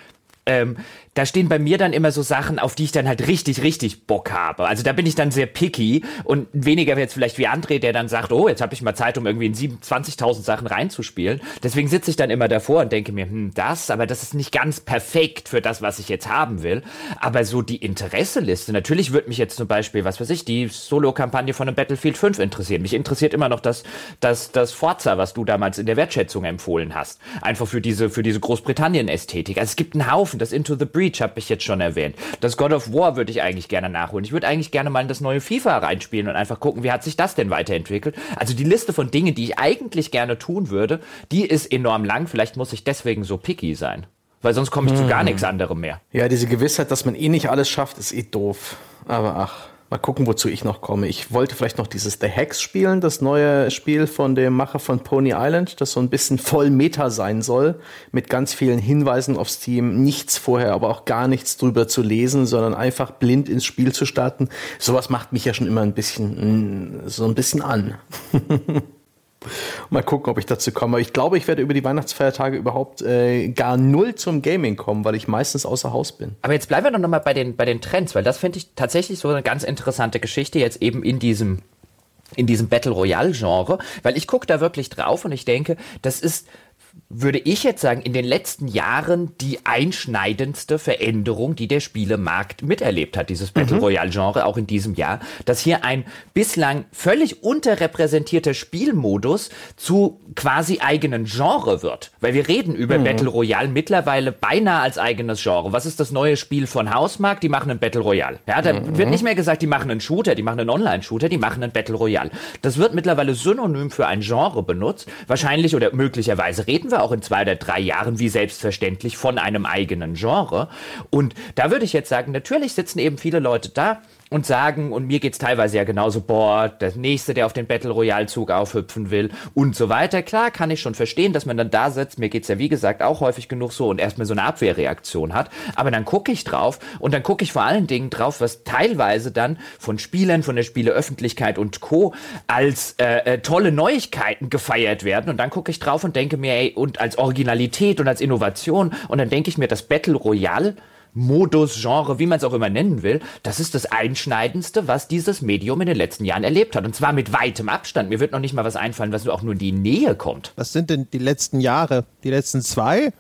Ähm, da stehen bei mir dann immer so Sachen, auf die ich dann halt richtig, richtig Bock habe. Also da bin ich dann sehr picky und weniger jetzt vielleicht wie André, der dann sagt, oh, jetzt habe ich mal Zeit, um irgendwie in 27.000 Sachen reinzuspielen. Deswegen sitze ich dann immer davor und denke mir, hm, das, aber das ist nicht ganz perfekt für das, was ich jetzt haben will. Aber so die Interesseliste, natürlich wird mich jetzt zum Beispiel, was weiß ich, die Solo-Kampagne von einem Battlefield 5 interessieren. Mich interessiert immer noch das, das, das Forza, was du damals in der Wertschätzung empfohlen hast. Einfach für diese, für diese Großbritannien-Ästhetik. Also es gibt einen Haufen, das Into the Breach Breach habe ich jetzt schon erwähnt. Das God of War würde ich eigentlich gerne nachholen. Ich würde eigentlich gerne mal in das neue FIFA reinspielen und einfach gucken, wie hat sich das denn weiterentwickelt. Also die Liste von Dingen, die ich eigentlich gerne tun würde, die ist enorm lang. Vielleicht muss ich deswegen so picky sein. Weil sonst komme ich hm. zu gar hm. nichts anderem mehr. Ja, diese Gewissheit, dass man eh nicht alles schafft, ist eh doof. Aber ach. Mal gucken, wozu ich noch komme. Ich wollte vielleicht noch dieses The Hex spielen, das neue Spiel von dem Macher von Pony Island, das so ein bisschen voll Meta sein soll, mit ganz vielen Hinweisen aufs Team, nichts vorher, aber auch gar nichts drüber zu lesen, sondern einfach blind ins Spiel zu starten. Sowas macht mich ja schon immer ein bisschen, mm, so ein bisschen an. <laughs> Mal gucken, ob ich dazu komme. Ich glaube, ich werde über die Weihnachtsfeiertage überhaupt äh, gar null zum Gaming kommen, weil ich meistens außer Haus bin. Aber jetzt bleiben wir doch nochmal bei den, bei den Trends, weil das finde ich tatsächlich so eine ganz interessante Geschichte jetzt eben in diesem in diesem Battle Royale Genre, weil ich gucke da wirklich drauf und ich denke, das ist würde ich jetzt sagen, in den letzten Jahren die einschneidendste Veränderung, die der Spielemarkt miterlebt hat, dieses Battle mhm. Royale Genre, auch in diesem Jahr, dass hier ein bislang völlig unterrepräsentierter Spielmodus zu quasi eigenen Genre wird. Weil wir reden über mhm. Battle Royale mittlerweile beinahe als eigenes Genre. Was ist das neue Spiel von Hausmark? Die machen ein Battle Royale. Ja, da mhm. wird nicht mehr gesagt, die machen einen Shooter, die machen einen Online-Shooter, die machen einen Battle Royale. Das wird mittlerweile synonym für ein Genre benutzt. Wahrscheinlich oder möglicherweise reden wir auch in zwei oder drei Jahren wie selbstverständlich von einem eigenen Genre. Und da würde ich jetzt sagen, natürlich sitzen eben viele Leute da und sagen, und mir geht's teilweise ja genauso, boah, der Nächste, der auf den Battle Royale Zug aufhüpfen will und so weiter. Klar, kann ich schon verstehen, dass man dann da sitzt, mir geht's ja wie gesagt auch häufig genug so und erstmal so eine Abwehrreaktion hat. Aber dann gucke ich drauf und dann gucke ich vor allen Dingen drauf, was teilweise dann von Spielern, von der Spieleöffentlichkeit und Co. als äh, äh, tolle Neuigkeiten gefeiert werden. Und dann gucke ich drauf und denke mir, ey, und als Originalität und als Innovation. Und dann denke ich mir, das Battle Royale Modus, Genre, wie man es auch immer nennen will, das ist das Einschneidendste, was dieses Medium in den letzten Jahren erlebt hat. Und zwar mit weitem Abstand. Mir wird noch nicht mal was einfallen, was auch nur in die Nähe kommt. Was sind denn die letzten Jahre? Die letzten zwei?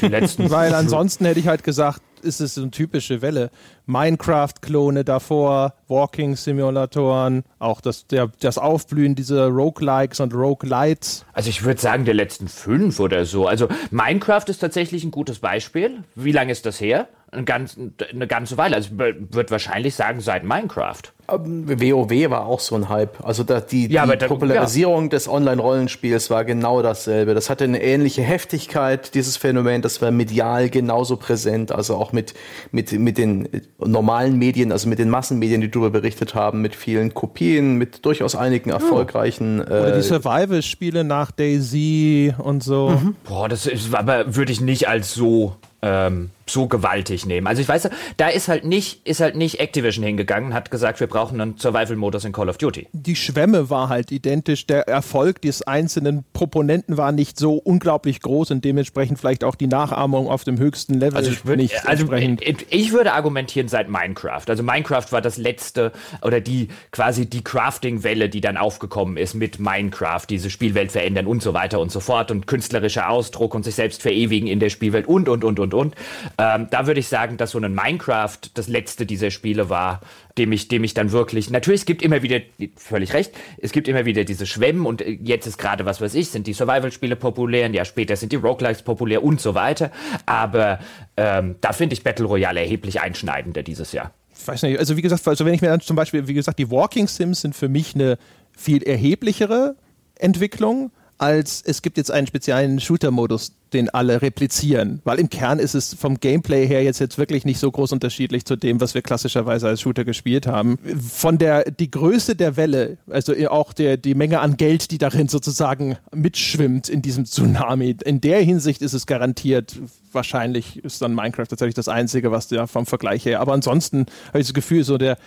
Die letzten <laughs> Weil ansonsten hätte ich halt gesagt, ist es so eine typische Welle. Minecraft-Klone davor, Walking-Simulatoren, auch das, der, das Aufblühen dieser Roguelikes und Roguelites. Also ich würde sagen, der letzten fünf oder so. Also Minecraft ist tatsächlich ein gutes Beispiel. Wie lange ist das her? Eine ganze, eine ganze Weile. Also ich würde wahrscheinlich sagen, seit Minecraft. WoW ähm, war auch so ein Hype. Also da, die, ja, die da, Popularisierung ja. des Online-Rollenspiels war genau dasselbe. Das hatte eine ähnliche Heftigkeit, dieses Phänomen. Das war medial genauso präsent. Also auch mit, mit, mit den normalen Medien, also mit den Massenmedien, die darüber berichtet haben, mit vielen Kopien, mit durchaus einigen erfolgreichen. Oh. Oder die Survival-Spiele nach Daisy und so. Mhm. Boah, das ist, aber würde ich nicht als so ähm, so gewaltig nehmen. Also ich weiß, da ist halt nicht, ist halt nicht Activision hingegangen, hat gesagt, wir brauchen einen Survival-Modus in Call of Duty. Die Schwemme war halt identisch. Der Erfolg des einzelnen Proponenten war nicht so unglaublich groß und dementsprechend vielleicht auch die Nachahmung auf dem höchsten Level also ich würd, nicht also entsprechend. Ich würde argumentieren seit Minecraft. Also Minecraft war das letzte oder die quasi die Crafting-Welle, die dann aufgekommen ist mit Minecraft, diese Spielwelt verändern und so weiter und so fort und künstlerischer Ausdruck und sich selbst verewigen in der Spielwelt und und und und und. Ähm, da würde ich sagen, dass so ein Minecraft das letzte dieser Spiele war, dem ich, dem ich dann wirklich, natürlich, es gibt immer wieder, völlig recht, es gibt immer wieder diese Schwemmen und äh, jetzt ist gerade, was weiß ich, sind die Survival-Spiele populär, ein Jahr später sind die Roguelikes populär und so weiter. Aber ähm, da finde ich Battle Royale erheblich einschneidender dieses Jahr. Ich weiß nicht, also wie gesagt, also wenn ich mir dann zum Beispiel, wie gesagt, die Walking Sims sind für mich eine viel erheblichere Entwicklung als es gibt jetzt einen speziellen Shooter-Modus, den alle replizieren. Weil im Kern ist es vom Gameplay her jetzt, jetzt wirklich nicht so groß unterschiedlich zu dem, was wir klassischerweise als Shooter gespielt haben. Von der, die Größe der Welle, also auch der, die Menge an Geld, die darin sozusagen mitschwimmt in diesem Tsunami, in der Hinsicht ist es garantiert, wahrscheinlich ist dann Minecraft tatsächlich das Einzige, was der vom Vergleich her, aber ansonsten habe ich das Gefühl, so der,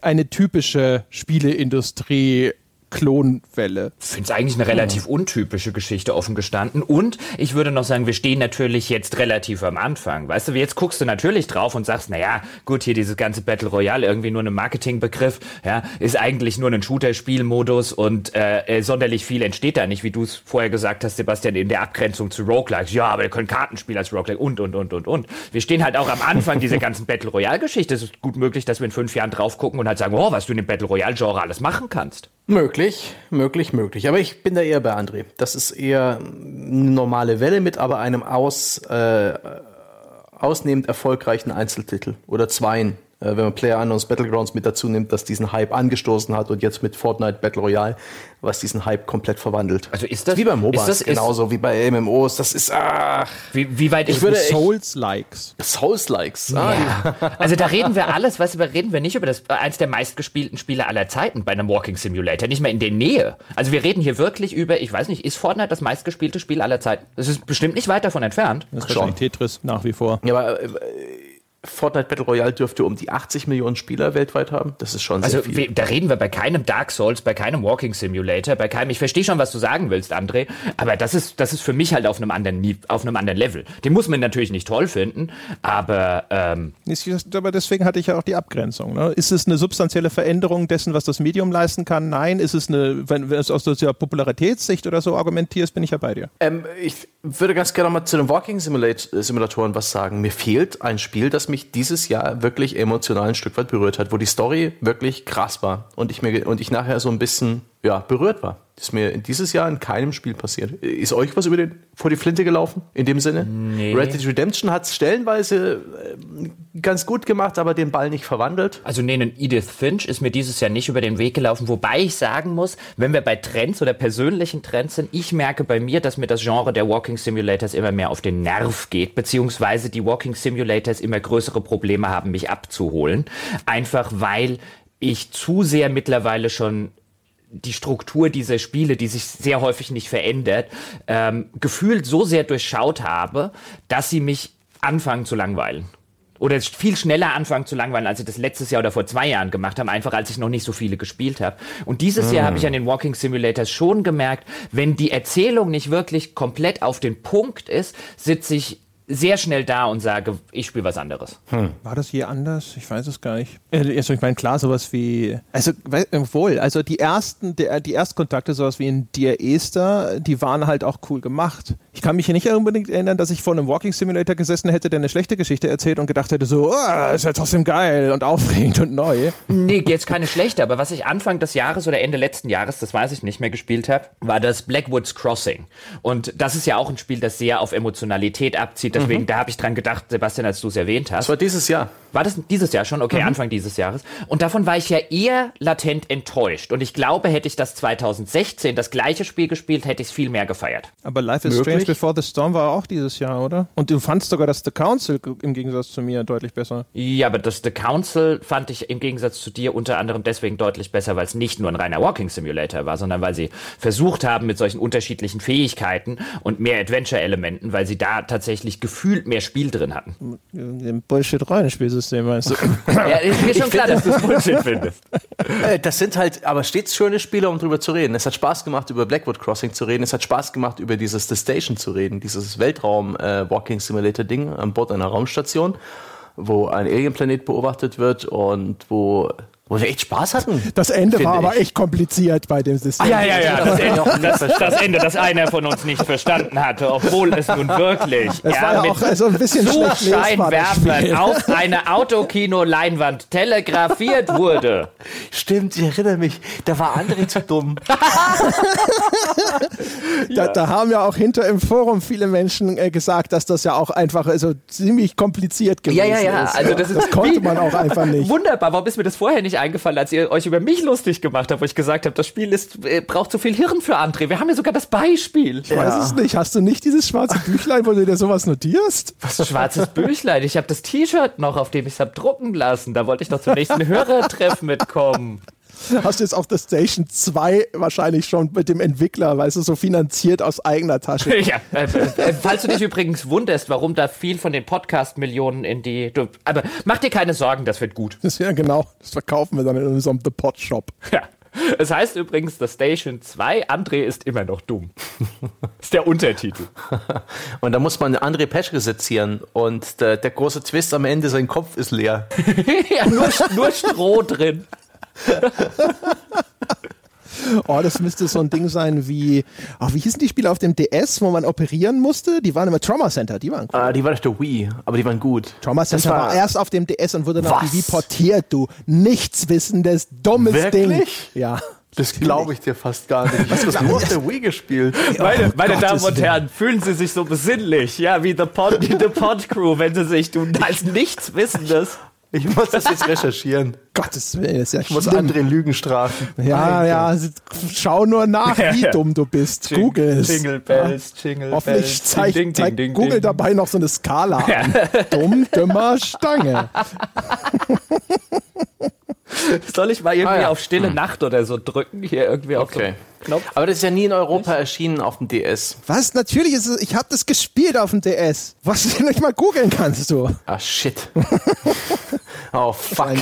eine typische Spieleindustrie Klonwelle. Ich finde es eigentlich eine relativ untypische Geschichte offen gestanden. Und ich würde noch sagen, wir stehen natürlich jetzt relativ am Anfang. Weißt du, jetzt guckst du natürlich drauf und sagst, naja, gut, hier dieses ganze Battle Royale, irgendwie nur ein Marketingbegriff, ja, ist eigentlich nur ein Shooter-Spielmodus und äh, äh, sonderlich viel entsteht da nicht, wie du es vorher gesagt hast, Sebastian, in der Abgrenzung zu Roguelikes. Ja, aber wir können Kartenspiel als Roguelike und, und, und, und, und. Wir stehen halt auch am Anfang dieser <laughs> ganzen Battle Royale-Geschichte. Es ist gut möglich, dass wir in fünf Jahren drauf gucken und halt sagen, oh, was du in dem Battle Royale-Genre alles machen kannst. Möglich, möglich, möglich. Aber ich bin da eher bei André. Das ist eher eine normale Welle mit aber einem aus, äh, ausnehmend erfolgreichen Einzeltitel oder zweien wenn man Player Unknowns Battlegrounds mit dazu nimmt, dass diesen Hype angestoßen hat und jetzt mit Fortnite Battle Royale, was diesen Hype komplett verwandelt. Also ist das wie bei MOBAs, ist das, genauso wie bei MMOs. Das ist ach, wie, wie weit ich würde Souls-Likes. Souls-Likes. Ah, ja. Also da reden wir alles, was wir reden wir nicht über das eins der meistgespielten Spiele aller Zeiten bei einem Walking Simulator, nicht mehr in der Nähe. Also wir reden hier wirklich über, ich weiß nicht, ist Fortnite das meistgespielte Spiel aller Zeiten? Das ist bestimmt nicht weit davon entfernt. Das ist Tetris nach wie vor. Ja, aber äh, Fortnite Battle Royale dürfte um die 80 Millionen Spieler weltweit haben. Das ist schon sehr also, viel. Da reden wir bei keinem Dark Souls, bei keinem Walking Simulator, bei keinem. Ich verstehe schon, was du sagen willst, André, aber das ist, das ist für mich halt auf einem anderen, auf einem anderen Level. Den muss man natürlich nicht toll finden, aber. Ähm aber deswegen hatte ich ja auch die Abgrenzung. Ne? Ist es eine substanzielle Veränderung dessen, was das Medium leisten kann? Nein. Ist es eine, wenn, wenn es aus der Popularitätssicht oder so argumentierst, bin ich ja bei dir. Ähm, ich würde ganz gerne mal zu den Walking Simulatoren was sagen. Mir fehlt ein Spiel, das mich dieses Jahr wirklich emotional ein Stück weit berührt hat, wo die Story wirklich krass war und ich mir und ich nachher so ein bisschen ja, berührt war. Das ist mir dieses Jahr in keinem Spiel passiert. Ist euch was über den, vor die Flinte gelaufen? In dem Sinne? Nee. Red Dead Redemption hat es stellenweise äh, ganz gut gemacht, aber den Ball nicht verwandelt. Also nee, ein Edith Finch ist mir dieses Jahr nicht über den Weg gelaufen, wobei ich sagen muss, wenn wir bei Trends oder persönlichen Trends sind, ich merke bei mir, dass mir das Genre der Walking Simulators immer mehr auf den Nerv geht, beziehungsweise die Walking Simulators immer größere Probleme haben, mich abzuholen. Einfach weil ich zu sehr mittlerweile schon die Struktur dieser Spiele, die sich sehr häufig nicht verändert, ähm, gefühlt so sehr durchschaut habe, dass sie mich anfangen zu langweilen. Oder viel schneller anfangen zu langweilen, als sie das letztes Jahr oder vor zwei Jahren gemacht haben, einfach als ich noch nicht so viele gespielt habe. Und dieses mm. Jahr habe ich an den Walking Simulators schon gemerkt, wenn die Erzählung nicht wirklich komplett auf den Punkt ist, sitze ich sehr schnell da und sage, ich spiele was anderes. Hm. War das hier anders? Ich weiß es gar nicht. Also ich meine, klar, sowas wie, also wohl, also die ersten, der, die Erstkontakte, sowas wie in Dear Esther, die waren halt auch cool gemacht. Ich kann mich hier nicht unbedingt erinnern, dass ich vor einem Walking Simulator gesessen hätte, der eine schlechte Geschichte erzählt und gedacht hätte, so, oh, ist ja trotzdem geil und aufregend und neu. Nee, jetzt keine schlechte, aber was ich Anfang des Jahres oder Ende letzten Jahres, das weiß ich nicht mehr, gespielt habe, war das Blackwoods Crossing. Und das ist ja auch ein Spiel, das sehr auf Emotionalität abzieht. Deswegen, mhm. da habe ich dran gedacht, Sebastian, als du es erwähnt hast. Das war dieses Jahr. War das dieses Jahr schon? Okay, mhm. Anfang dieses Jahres. Und davon war ich ja eher latent enttäuscht. Und ich glaube, hätte ich das 2016 das gleiche Spiel gespielt, hätte ich es viel mehr gefeiert. Aber Life is Möglich? Strange Before the Storm war auch dieses Jahr, oder? Und du fandst sogar das The Council im Gegensatz zu mir deutlich besser. Ja, aber das The Council fand ich im Gegensatz zu dir unter anderem deswegen deutlich besser, weil es nicht nur ein reiner Walking Simulator war, sondern weil sie versucht haben mit solchen unterschiedlichen Fähigkeiten und mehr Adventure-Elementen, weil sie da tatsächlich gefühlt mehr Spiel drin hatten. Bullshit-Rollenspielsystem, meinst du? ja, ist mir schon <laughs> klar, dass du es Bullshit findest. <laughs> Äh, das sind halt aber stets schöne Spiele, um drüber zu reden. Es hat Spaß gemacht, über Blackwood Crossing zu reden. Es hat Spaß gemacht, über dieses The Station zu reden, dieses Weltraum-Walking-Simulator-Ding äh, an Bord einer Raumstation, wo ein Alien-Planet beobachtet wird und wo wo wir echt Spaß hatten. Das Ende war aber echt kompliziert bei dem System. Ah, ja, ja, ja. Das Ende, das, das Ende, das einer von uns nicht verstanden hatte, obwohl es nun wirklich es ja, war ja auch so ein bisschen Scheinwerfern auf eine Autokino-Leinwand telegrafiert wurde. Stimmt, ich erinnere mich. Da war André zu dumm. <laughs> da, da, haben ja auch hinter im Forum viele Menschen äh, gesagt, dass das ja auch einfach also ziemlich kompliziert gewesen ja, ja, ja. ist. Also das, ist, das konnte man auch einfach nicht. Wunderbar. Warum ist mir das vorher nicht eingefallen, als ihr euch über mich lustig gemacht habt, wo ich gesagt habe, das Spiel ist, äh, braucht zu viel Hirn für André. Wir haben ja sogar das Beispiel. Ich ja. weiß es nicht. Hast du nicht dieses schwarze Büchlein, wo du dir sowas notierst? Was schwarzes Büchlein? Ich habe das T-Shirt noch, auf dem ich es habe drucken lassen. Da wollte ich doch zum nächsten Hörertreff mitkommen. Hast du jetzt auf der Station 2 wahrscheinlich schon mit dem Entwickler, weißt du, so finanziert aus eigener Tasche. <laughs> Ja, äh, äh, falls du dich übrigens wunderst, warum da viel von den Podcast-Millionen in die. Du, aber mach dir keine Sorgen, das wird gut. Ja, genau. Das verkaufen wir dann in unserem The Pod Shop. Ja. Es heißt übrigens, The Station 2, André ist immer noch dumm. Das <laughs> ist der Untertitel. Und da muss man André Peschke sezieren und der, der, große Twist am Ende, sein Kopf ist leer. <laughs> ja, nur, nur Stroh drin. Oh, das müsste so ein Ding sein wie, oh, wie hießen die Spiele auf dem DS, wo man operieren musste? Die waren immer Trauma Center, die waren cool. Ah, die waren auf der Wii, aber die waren gut. Trauma Center war, war, erst auf dem DS und wurde nach die Wii portiert, du nichtswissendes, dummes Wirklich? Ding. Ja. Das glaube ich dir fast gar nicht. Was hast du nur auf der Wii gespielt? Meine, oh, meine Damen und Herren, fühlen Sie sich so besinnlich, ja, wie The Pod, die The Pod Crew, wenn Sie sich du als Nichtswissendes ich muss das jetzt recherchieren. <laughs> Gottes Willen, ist ja Ich muss andere Lügen strafen. Ja, Alter. ja, schau nur nach, wie dumm du bist. Jing, Google es. Jingle Bells, Jingle Bells. Hoffentlich zeigt ding, zeig ding, Google ding. dabei noch so eine Skala an. Dumm, dümmer, Stange. <laughs> <laughs> Soll ich mal irgendwie ah, ja. auf stille hm. Nacht oder so drücken? Hier irgendwie auf okay. so Knopf? Aber das ist ja nie in Europa erschienen auf dem DS. Was? Natürlich ist es, ich habe das gespielt auf dem DS. Was <laughs> du nicht mal googeln kannst du. Ah, shit. <laughs> oh, fuck.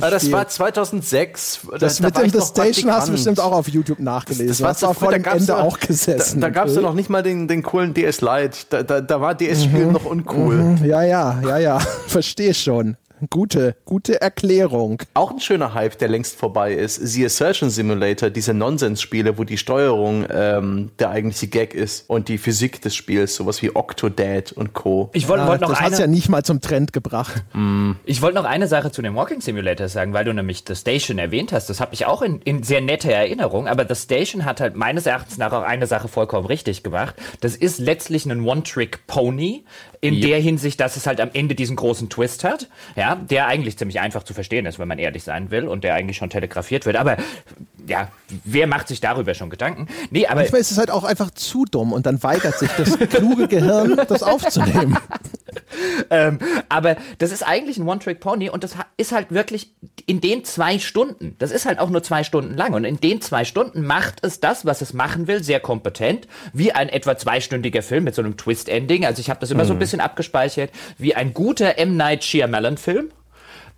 Das, das war 2006. Das da, mit da dem The Station hast du bestimmt auch auf YouTube nachgelesen. Das, das war, hast du vor dem Ende noch, auch gesessen. Da, da gab es ja noch nicht mal den, den coolen DS Lite. Da, da, da war DS-Spielen mhm. noch uncool. Mhm. Ja, ja, ja, ja. Verstehe schon. Gute, gute Erklärung. Auch ein schöner Hype, der längst vorbei ist. The Assertion Simulator, diese Nonsensspiele, wo die Steuerung ähm, der eigentliche Gag ist und die Physik des Spiels, sowas wie Octodad und Co. Ich wollte ja, wollt noch das eine, ja nicht mal zum Trend gebracht. Mm. Ich wollte noch eine Sache zu dem Walking Simulator sagen, weil du nämlich The Station erwähnt hast. Das habe ich auch in, in sehr netter Erinnerung, aber The Station hat halt meines Erachtens nach auch eine Sache vollkommen richtig gemacht. Das ist letztlich ein One-Trick-Pony in yep. der Hinsicht, dass es halt am Ende diesen großen Twist hat. Ja, ja, der eigentlich ziemlich einfach zu verstehen ist, wenn man ehrlich sein will und der eigentlich schon telegrafiert wird. Aber ja, wer macht sich darüber schon Gedanken? Nee, aber. Manchmal ist es halt auch einfach zu dumm und dann weigert sich das kluge Gehirn, das aufzunehmen. <laughs> ähm, aber das ist eigentlich ein One-Trick-Pony und das ist halt wirklich in den zwei Stunden, das ist halt auch nur zwei Stunden lang und in den zwei Stunden macht es das, was es machen will, sehr kompetent, wie ein etwa zweistündiger Film mit so einem Twist-Ending. Also ich habe das immer mhm. so ein bisschen abgespeichert, wie ein guter M. Night Shyamalan-Film.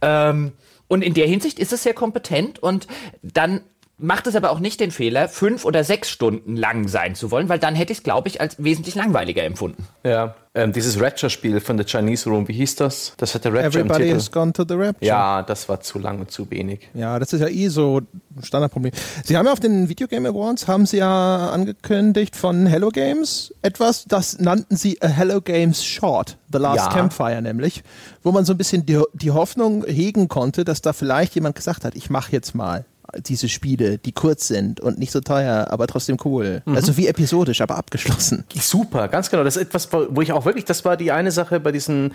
Ähm, und in der Hinsicht ist es sehr kompetent und dann macht es aber auch nicht den Fehler, fünf oder sechs Stunden lang sein zu wollen, weil dann hätte ich es, glaube ich, als wesentlich langweiliger empfunden. Ja, ähm, dieses Rapture-Spiel von der Chinese Room, wie hieß das? Das hat der Rapture Everybody im Titel. has gone to the Rapture. Ja, das war zu lang und zu wenig. Ja, das ist ja eh so ein Standardproblem. Sie haben ja auf den Video Game Awards, haben sie ja angekündigt von Hello Games etwas, das nannten sie a Hello Games Short, The Last Ja. Campfire nämlich, wo man so ein bisschen die, die Hoffnung hegen konnte, dass da vielleicht jemand gesagt hat, ich mache jetzt mal diese Spiele, die kurz sind und nicht so teuer, aber trotzdem cool. Also wie episodisch, aber abgeschlossen. Super, ganz genau. Das ist etwas, wo ich auch wirklich, das war die eine Sache bei diesen,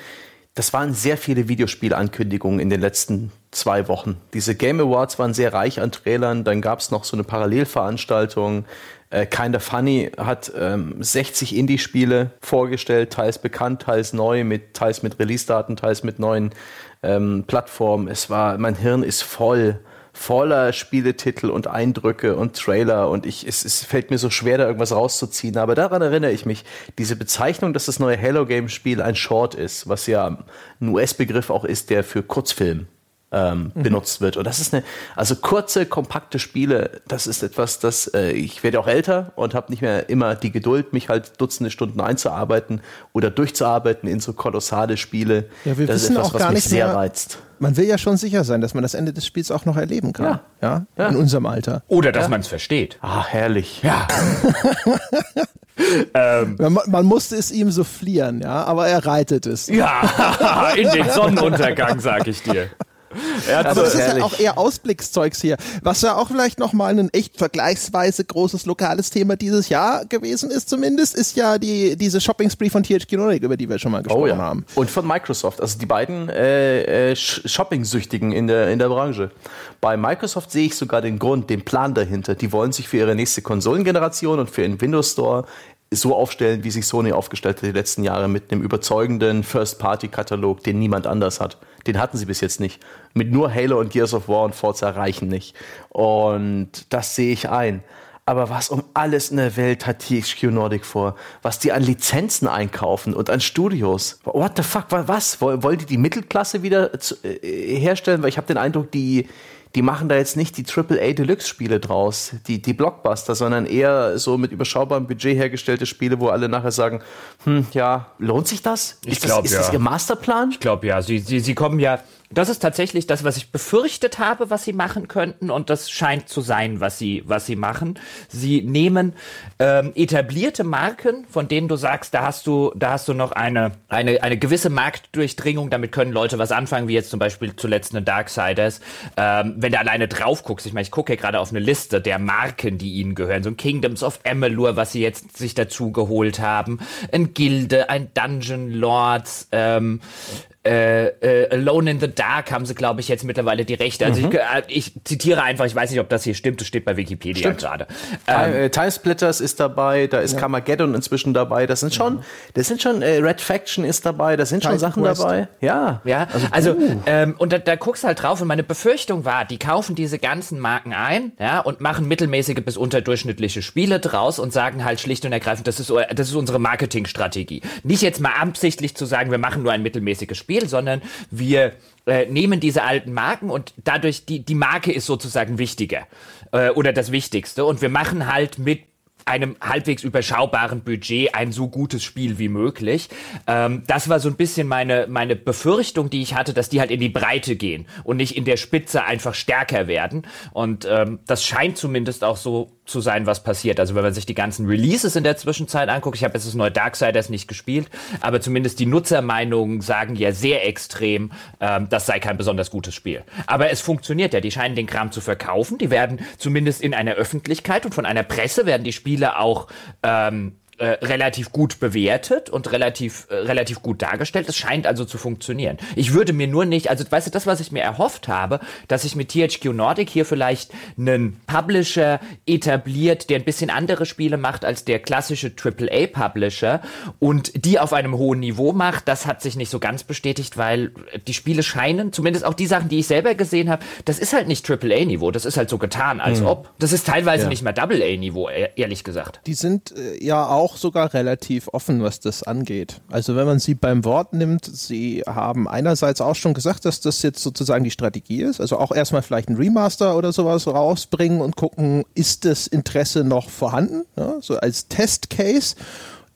das waren sehr viele Videospielankündigungen in den letzten zwei Wochen. Diese Game Awards waren sehr reich an Trailern, dann gab es noch so eine Parallelveranstaltung. Äh, Kinda Funny hat ähm, 60 Indie-Spiele vorgestellt, teils bekannt, teils neu, mit, teils mit Release-Daten, teils mit neuen ähm, Plattformen. Es war, mein Hirn ist voll voller Spieletitel und Eindrücke und Trailer und ich, es, es fällt mir so schwer, da irgendwas rauszuziehen. Aber daran erinnere ich mich, diese Bezeichnung, dass das neue Halo-Game-Spiel ein Short ist, was ja ein US-Begriff auch ist, der für Kurzfilm ähm, benutzt wird. Und das ist eine, also kurze, kompakte Spiele, das ist etwas, das, äh, ich werde auch älter und habe nicht mehr immer die Geduld, mich halt Dutzende Stunden einzuarbeiten oder durchzuarbeiten in so kolossale Spiele. Ja, wir das wissen ist etwas, auch was gar mich nicht sehr mehr- reizt. Man will ja schon sicher sein, dass man das Ende des Spiels auch noch erleben kann. Ja. Ja. In unserem Alter. Oder dass man es versteht. Ah, herrlich. <laughs> Ja. Man, man musste es ihm so fliehen, ja, aber er reitet es. Ja, <laughs> in den Sonnenuntergang, sag ich dir. <laughs> Er Aber so, das ist ja auch eher Ausblickszeugs hier. Was ja auch vielleicht nochmal ein echt vergleichsweise großes lokales Thema dieses Jahr gewesen ist zumindest, ist ja die, diese Shopping Spree von THQ Nordic, über die wir schon mal gesprochen Oh ja. haben. Und von Microsoft, also die beiden äh, äh, Sh- Shopping-Süchtigen in der, in der Branche. Bei Microsoft sehe ich sogar den Grund, den Plan dahinter. Die wollen sich für ihre nächste Konsolengeneration und für den Windows Store so aufstellen, wie sich Sony aufgestellt hat die letzten Jahre mit einem überzeugenden First-Party-Katalog, den niemand anders hat. Den hatten sie bis jetzt nicht. Mit nur Halo und Gears of War und Forza reichen nicht. Und das sehe ich ein. Aber was um alles in der Welt hat THQ Nordic vor? Was die an Lizenzen einkaufen und an Studios? What the fuck? wa- Was? Woll- Wollen die die Mittelklasse wieder äh, herstellen? Weil ich habe den Eindruck, die, die machen da jetzt nicht die AAA Deluxe Spiele draus, die, die Blockbuster, sondern eher so mit überschaubarem Budget hergestellte Spiele, wo alle nachher sagen, hm, ja, lohnt sich das? Ich ist das, glaub, ist das ja. ihr Masterplan? Ich glaube ja, sie, sie, sie kommen ja. Das ist tatsächlich das, was ich befürchtet habe, was sie machen könnten, und das scheint zu sein, was sie, was sie machen. Sie nehmen ähm, etablierte Marken, von denen du sagst, da hast du, da hast du noch eine, eine, eine gewisse Marktdurchdringung, damit können Leute was anfangen, wie jetzt zum Beispiel zuletzt eine Darksiders. Ähm, wenn du alleine drauf guckst, ich meine, ich gucke ja gerade auf eine Liste der Marken, die ihnen gehören, so ein Kingdoms of Amalur, was sie jetzt sich dazu geholt haben, ein Gilde, ein Dungeon Lords, ähm, äh, äh, Alone in the Dark haben sie, glaube ich, jetzt mittlerweile die Rechte. Also ich, äh, ich zitiere einfach, ich weiß nicht, ob das hier stimmt, das steht bei Wikipedia gerade. Time, Ähm, äh, Time Splitters ist dabei, da ist Carmageddon inzwischen dabei. Das sind schon, das sind schon äh, Red Faction ist dabei, da sind schon Titan Sachen Quest. dabei. Ja, ja, also, ähm, und da, da guckst du halt drauf und meine Befürchtung war, die kaufen diese ganzen Marken ein, ja, und machen mittelmäßige bis unterdurchschnittliche Spiele draus und sagen halt schlicht und ergreifend, das ist, das ist unsere Marketingstrategie. Nicht jetzt mal absichtlich zu sagen, wir machen nur ein mittelmäßiges Spiel, sondern wir äh, nehmen diese alten Marken und dadurch, die, die Marke ist sozusagen wichtiger äh, oder das Wichtigste und wir machen halt mit einem halbwegs überschaubaren Budget ein so gutes Spiel wie möglich. Ähm, das war so ein bisschen meine, meine Befürchtung, die ich hatte, dass die halt in die Breite gehen und nicht in der Spitze einfach stärker werden. Und ähm, das scheint zumindest auch so zu sein, was passiert. Also wenn man sich die ganzen Releases in der Zwischenzeit anguckt, ich habe jetzt das neue Darksiders nicht gespielt, aber zumindest die Nutzermeinungen sagen ja sehr extrem, ähm, das sei kein besonders gutes Spiel. Aber es funktioniert ja, die scheinen den Kram zu verkaufen, die werden zumindest in einer Öffentlichkeit und von einer Presse werden die Spiele auch ähm, äh, relativ gut bewertet und relativ, äh, relativ gut dargestellt. Es scheint also zu funktionieren. Ich würde mir nur nicht, also weißt du, das, was ich mir erhofft habe, dass ich mit THQ Nordic hier vielleicht einen Publisher etabliert, der ein bisschen andere Spiele macht als der klassische AAA-Publisher und die auf einem hohen Niveau macht, das hat sich nicht so ganz bestätigt, weil die Spiele scheinen, zumindest auch die Sachen, die ich selber gesehen habe, das ist halt nicht AAA-Niveau, das ist halt so getan, als ob. Das ist teilweise Ja. nicht mal Double-A-Niveau, e- ehrlich gesagt. Die sind äh, ja auch auch sogar relativ offen, was das angeht. Also wenn man sie beim Wort nimmt, sie haben einerseits auch schon gesagt, dass das jetzt sozusagen die Strategie ist. Also auch erstmal vielleicht ein Remaster oder sowas rausbringen und gucken, ist das Interesse noch vorhanden? Ja, so als Testcase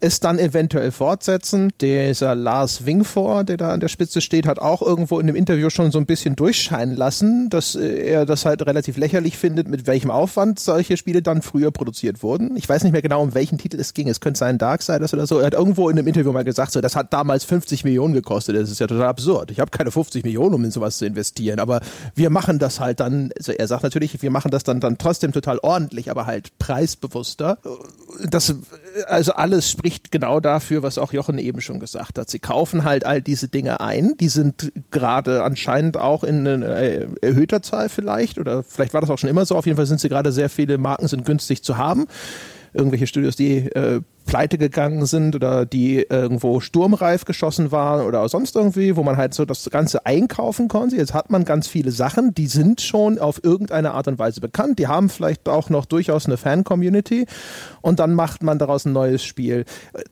es dann eventuell fortsetzen. Dieser Lars Wingfor, der da an der Spitze steht, hat auch irgendwo in dem Interview schon so ein bisschen durchscheinen lassen, dass äh, er das halt relativ lächerlich findet, mit welchem Aufwand solche Spiele dann früher produziert wurden. Ich weiß nicht mehr genau, um welchen Titel es ging. Es könnte sein Darksiders oder so. Er hat irgendwo in einem Interview mal gesagt, so, das hat damals 50 Millionen gekostet. Das ist ja total absurd. Ich habe keine 50 Millionen, um in sowas zu investieren. Aber wir machen das halt dann, also er sagt natürlich, wir machen das dann, dann trotzdem total ordentlich, aber halt preisbewusster. Das, also alles spricht spricht genau dafür, was auch Jochen eben schon gesagt hat. Sie kaufen halt all diese Dinge ein. Die sind gerade anscheinend auch in äh, erhöhter Zahl vielleicht oder vielleicht war das auch schon immer so. Auf jeden Fall sind sie gerade sehr viele Marken sind günstig zu haben. Irgendwelche Studios, die äh, pleite gegangen sind oder die irgendwo sturmreif geschossen waren oder sonst irgendwie, wo man halt so das Ganze einkaufen konnte. Jetzt hat man ganz viele Sachen, die sind schon auf irgendeine Art und Weise bekannt. Die haben vielleicht auch noch durchaus eine Fan-Community und dann macht man daraus ein neues Spiel.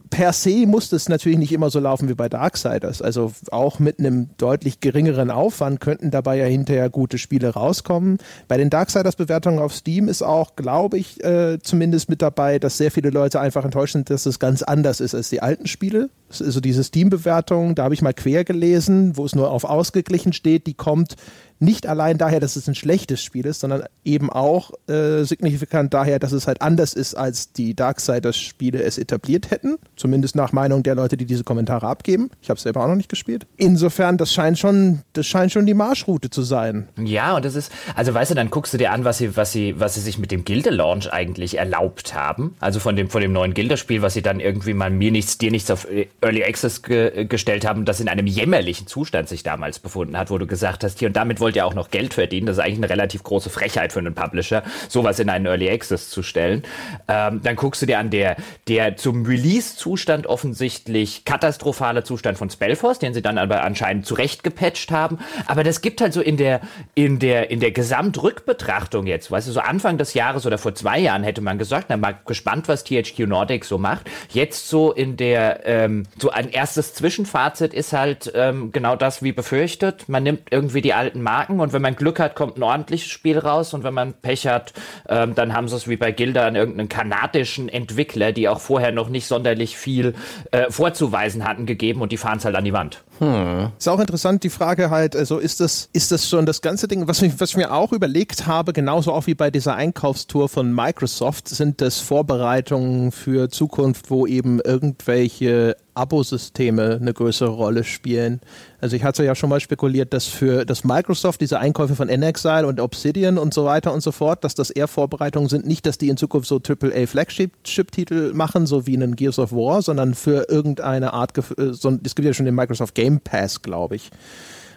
Per se muss es natürlich nicht immer so laufen wie bei Darksiders. Also auch mit einem deutlich geringeren Aufwand könnten dabei ja hinterher gute Spiele rauskommen. Bei den Darksiders-Bewertungen auf Steam ist auch, glaube ich, äh, zumindest mit dabei, dass sehr viele Leute einfach enttäuscht sind, dass es ganz anders ist als die alten Spiele. Also diese Steam-Bewertung, da habe ich mal quer gelesen, wo es nur auf ausgeglichen steht, die kommt nicht allein daher, dass es ein schlechtes Spiel ist, sondern eben auch äh, signifikant daher, dass es halt anders ist, als die Darksiders-Spiele es etabliert hätten. Zumindest nach Meinung der Leute, die diese Kommentare abgeben. Ich habe es selber auch noch nicht gespielt. Insofern, das scheint schon, das scheint schon die Marschroute zu sein. Ja, und das ist, also weißt du, dann guckst du dir an, was sie, was sie, was sie sich mit dem Gilde-Launch eigentlich erlaubt haben. Also von dem, von dem neuen Gilde-Spiel, was sie dann irgendwie mal mir nichts, dir nichts auf Early Access ge gestellt haben, das in einem jämmerlichen Zustand sich damals befunden hat, wo du gesagt hast, hier und damit wollt ihr auch noch Geld verdienen. Das ist eigentlich eine relativ große Frechheit für einen Publisher, sowas in einen Early Access zu stellen. Ähm, dann guckst du dir an, der, der zum Release-Zustand offensichtlich katastrophale Zustand von Spellforce, den sie dann aber anscheinend zurecht gepatcht haben. Aber das gibt halt so in der, in der, in der Gesamtrückbetrachtung jetzt, weißt du, so Anfang des Jahres oder vor zwei Jahren hätte man gesagt, na mal gespannt, was THQ Nordic so macht. Jetzt so in der, ähm, so ein erstes Zwischenfazit ist halt ähm, genau das wie befürchtet. Man nimmt irgendwie die alten Marken Marken und wenn man Glück hat, kommt ein ordentliches Spiel raus und wenn man Pech hat, ähm, dann haben sie es wie bei Gilda an irgendeinen kanadischen Entwickler, die auch vorher noch nicht sonderlich viel äh, vorzuweisen hatten, gegeben und die fahren es halt an die Wand. Hm. Ist auch interessant, die Frage halt, also ist das, ist das schon das ganze Ding, was ich, was ich mir auch überlegt habe, genauso auch wie bei dieser Einkaufstour von Microsoft, sind das Vorbereitungen für Zukunft, wo eben irgendwelche Abosysteme eine größere Rolle spielen. Also ich hatte ja schon mal spekuliert, dass für das Microsoft diese Einkäufe von NXile und Obsidian und so weiter und so fort, dass das eher Vorbereitungen sind, nicht, dass die in Zukunft so AAA Flagship-Titel machen, so wie einen Gears of War, sondern für irgendeine Art, so, es gibt ja schon den Microsoft Game Pass, glaube ich.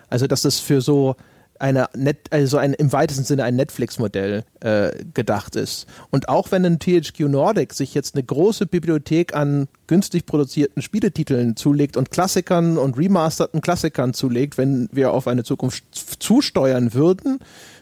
Also dass das für so eine Net, also ein, im weitesten Sinne ein Netflix-Modell äh, gedacht ist. Und auch wenn ein THQ Nordic sich jetzt eine große Bibliothek an günstig produzierten Spieletiteln zulegt und Klassikern und remasterten Klassikern zulegt, wenn wir auf eine Zukunft zusteuern würden,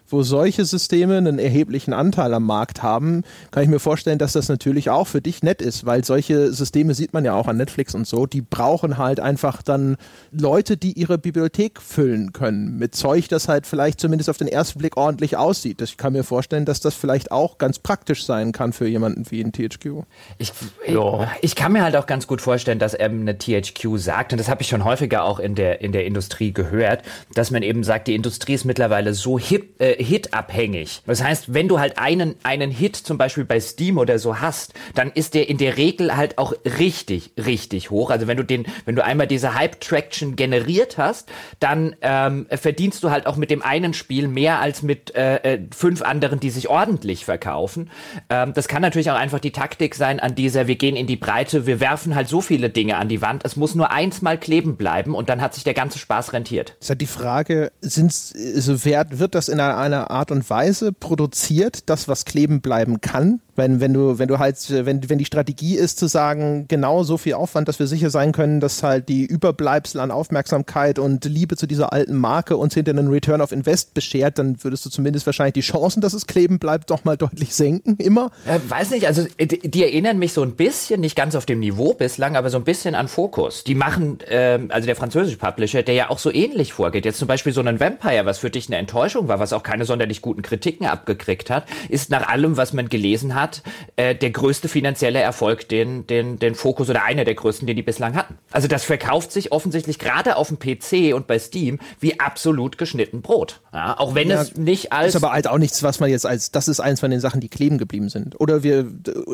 wo solche Systeme einen erheblichen Anteil am Markt haben, kann ich mir vorstellen, dass das natürlich auch für dich nett ist, weil solche Systeme sieht man ja auch an Netflix und so, die brauchen halt einfach dann Leute, die ihre Bibliothek füllen können mit Zeug, das halt vielleicht zumindest auf den ersten Blick ordentlich aussieht. Ich kann mir vorstellen, dass das vielleicht auch ganz praktisch sein kann für jemanden wie ein THQ. Ich, ja. ich kann mir halt auch ganz gut vorstellen, dass eben eine THQ sagt, und das habe ich schon häufiger auch in der, in der Industrie gehört, dass man eben sagt, die Industrie ist mittlerweile so hip, äh, Hit-abhängig. Das heißt, wenn du halt einen, einen Hit zum Beispiel bei Steam oder so hast, dann ist der in der Regel halt auch richtig, richtig hoch. Also wenn du den, wenn du einmal diese Hype-Traction generiert hast, dann ähm, verdienst du halt auch mit dem einen Spiel mehr als mit äh, äh, fünf anderen, die sich ordentlich verkaufen. Ähm, das kann natürlich auch einfach die Taktik sein an dieser, wir gehen in die Breite, wir werfen halt so viele Dinge an die Wand, es muss nur eins mal kleben bleiben und dann hat sich der ganze Spaß rentiert. ist halt die Frage, sind, also, wird das in einer einer Art und Weise produziert, das was kleben bleiben kann. Wenn, wenn du, wenn du halt, wenn, wenn die Strategie ist zu sagen, genau so viel Aufwand, dass wir sicher sein können, dass halt die Überbleibsel an Aufmerksamkeit und Liebe zu dieser alten Marke uns hinter einen Return of Invest beschert, dann würdest du zumindest wahrscheinlich die Chancen, dass es kleben bleibt, doch mal deutlich senken, immer. Äh, weiß nicht, also äh, die erinnern mich so ein bisschen, nicht ganz auf dem Niveau bislang, aber so ein bisschen an Focus. Die machen, äh, also der französische Publisher, der ja auch so ähnlich vorgeht. Jetzt zum Beispiel so ein Vampire, was für dich eine Enttäuschung war, was auch keine sonderlich guten Kritiken abgekriegt hat, ist nach allem, was man gelesen hat, äh, der größte finanzielle Erfolg, den, den, den Fokus oder einer der größten, den die bislang hatten. Also das verkauft sich offensichtlich gerade auf dem PC und bei Steam wie absolut geschnitten Brot. Ja, auch wenn ja, es nicht als. Ist aber halt auch nichts, was man jetzt als, das ist eins von den Sachen, die kleben geblieben sind. Oder wir,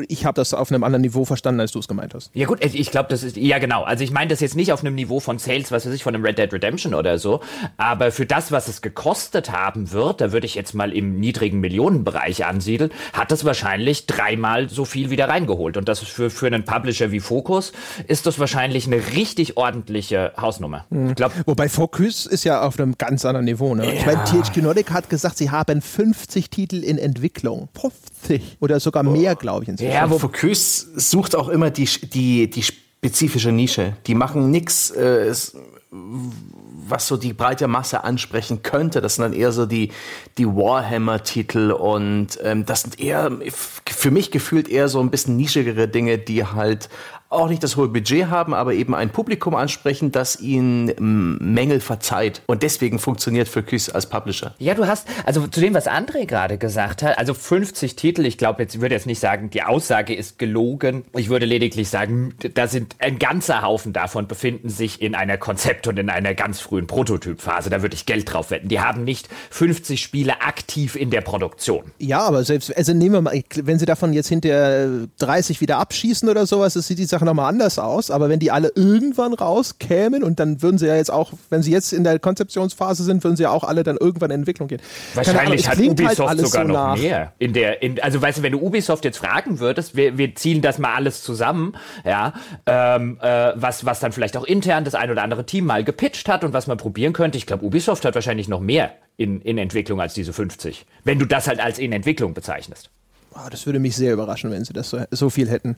ich habe das auf einem anderen Niveau verstanden, als du es gemeint hast. Ja gut, ich glaube, das ist, ja genau. Also ich meine das jetzt nicht auf einem Niveau von Sales, was weiß ich, von einem Red Dead Redemption oder so. Aber für das, was es gekostet haben wird, da würde ich jetzt mal im niedrigen Millionenbereich ansiedeln, hat es wahrscheinlich dreimal so viel wieder reingeholt. Und das ist für, für einen Publisher wie Focus ist das wahrscheinlich eine richtig ordentliche Hausnummer. Mhm. Glaub, Wobei Focus ist ja auf einem ganz anderen Niveau. Ne? Ja. Ich meine, THQ Nordic hat gesagt, sie haben 50 Titel in Entwicklung. 50 oder sogar mehr, glaube ich. Inzwischen. Ja, wo Focus sucht auch immer die, die, die spezifische Nische. Die machen nichts. Äh, was so die breite Masse ansprechen könnte. Das sind dann eher so die, die Warhammer-Titel und ähm, das sind eher, für mich gefühlt eher so ein bisschen nischigere Dinge, die halt auch nicht das hohe Budget haben, aber eben ein Publikum ansprechen, das ihnen mm, Mängel verzeiht. Und deswegen funktioniert Focus als Publisher. Ja, du hast, also zu dem, was André gerade gesagt hat, also 50 Titel, ich glaube, jetzt würde jetzt nicht sagen, die Aussage ist gelogen. Ich würde lediglich sagen, da sind ein ganzer Haufen davon befinden sich in einer Konzept- und in einer ganz frühen Prototypphase. Da würde ich Geld drauf wetten. Die haben nicht 50 Spiele aktiv in der Produktion. Ja, aber selbst, also nehmen wir mal, wenn sie davon jetzt hinter 30 wieder abschießen oder sowas, das sieht die Sache Sache nochmal anders aus, aber wenn die alle irgendwann rauskämen und dann würden sie ja jetzt auch, wenn sie jetzt in der Konzeptionsphase sind, würden sie ja auch alle dann irgendwann in Entwicklung gehen. Wahrscheinlich hat halt Ubisoft halt sogar so noch nach. mehr. In der, in, also weißt du, wenn du Ubisoft jetzt fragen würdest, wir, wir ziehen das mal alles zusammen, ja, ähm, äh, was, was dann vielleicht auch intern das ein oder andere Team mal gepitcht hat und was man probieren könnte. Ich glaube, Ubisoft hat wahrscheinlich noch mehr in, in Entwicklung als diese 50. Wenn du das halt als in Entwicklung bezeichnest. Oh, das würde mich sehr überraschen, wenn sie das so, so viel hätten.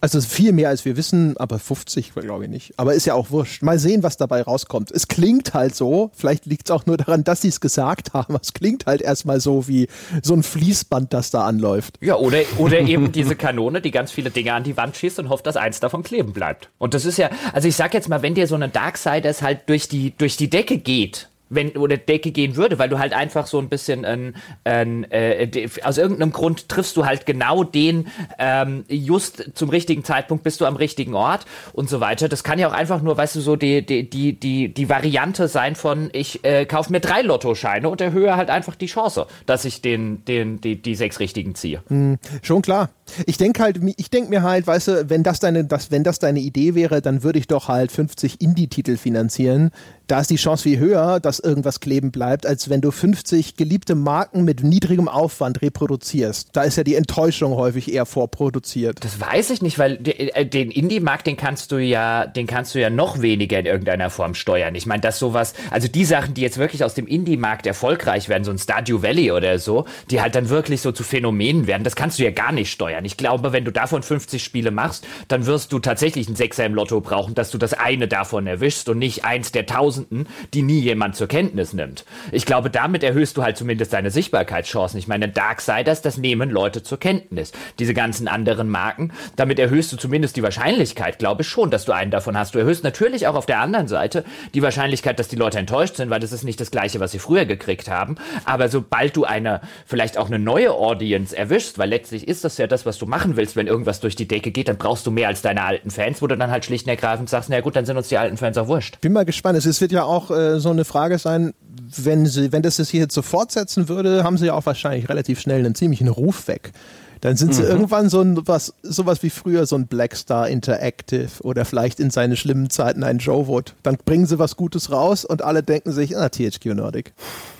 Also viel mehr als wir wissen, aber 50 glaube ich nicht. Aber ist ja auch wurscht. Mal sehen, was dabei rauskommt. Es klingt halt so, vielleicht liegt es auch nur daran, dass sie es gesagt haben. Es klingt halt erstmal so wie so ein Fließband, das da anläuft. Ja, oder, oder eben diese Kanone, die ganz viele Dinge an die Wand schießt und hofft, dass eins davon kleben bleibt. Und das ist ja, also ich sag jetzt mal, wenn dir so eine Darksiders halt durch die, durch die Decke geht, wenn oder Decke gehen würde, weil du halt einfach so ein bisschen ein, ein, äh, aus irgendeinem Grund triffst du halt genau den ähm, just zum richtigen Zeitpunkt bist du am richtigen Ort und so weiter. Das kann ja auch einfach nur, weißt du, so die die die die, die Variante sein von ich äh, kaufe mir drei Lottoscheine und erhöhe halt einfach die Chance, dass ich den den die, die sechs richtigen ziehe. Hm, schon klar. Ich denke halt, ich denke mir halt, weißt du, wenn das deine, das, wenn das deine Idee wäre, dann würde ich doch halt 50 Indie-Titel finanzieren, da ist die Chance viel höher, dass irgendwas kleben bleibt, als wenn du 50 geliebte Marken mit niedrigem Aufwand reproduzierst. Da ist ja die Enttäuschung häufig eher vorproduziert. Das weiß ich nicht, weil äh, den Indie-Markt, den kannst du ja, den kannst du ja noch weniger in irgendeiner Form steuern. Ich meine, dass sowas, also die Sachen, die jetzt wirklich aus dem Indie-Markt erfolgreich werden, so ein Stardew Valley oder so, die halt dann wirklich so zu Phänomenen werden, das kannst du ja gar nicht steuern. Ich glaube, wenn du davon 50 Spiele machst, dann wirst du tatsächlich einen Sechser im Lotto brauchen, dass du das eine davon erwischst und nicht eins der tausend Tausenden, die nie jemand zur Kenntnis nimmt. Ich glaube, damit erhöhst du halt zumindest deine Sichtbarkeitschancen. Ich meine, Darksiders, das nehmen Leute zur Kenntnis. Diese ganzen anderen Marken, damit erhöhst du zumindest die Wahrscheinlichkeit, glaube ich schon, dass du einen davon hast. Du erhöhst natürlich auch auf der anderen Seite die Wahrscheinlichkeit, dass die Leute enttäuscht sind, weil das ist nicht das Gleiche, was sie früher gekriegt haben. Aber sobald du eine, vielleicht auch eine neue Audience erwischst, weil letztlich ist das ja das, was du machen willst, wenn irgendwas durch die Decke geht, dann brauchst du mehr als deine alten Fans, wo du dann halt schlicht und ergreifend sagst, na gut, dann sind uns die alten Fans auch wurscht. Bin mal gespannt. Es wird wird ja auch äh, so eine Frage sein, wenn sie, wenn das sich hier jetzt so fortsetzen würde, haben sie ja auch wahrscheinlich relativ schnell einen ziemlichen Ruf weg. Dann sind sie mhm. irgendwann so ein, was, sowas wie früher so ein Blackstar Interactive oder vielleicht in seinen schlimmen Zeiten ein Joe Wood. Dann bringen sie was Gutes raus und alle denken sich, ah, THQ Nordic.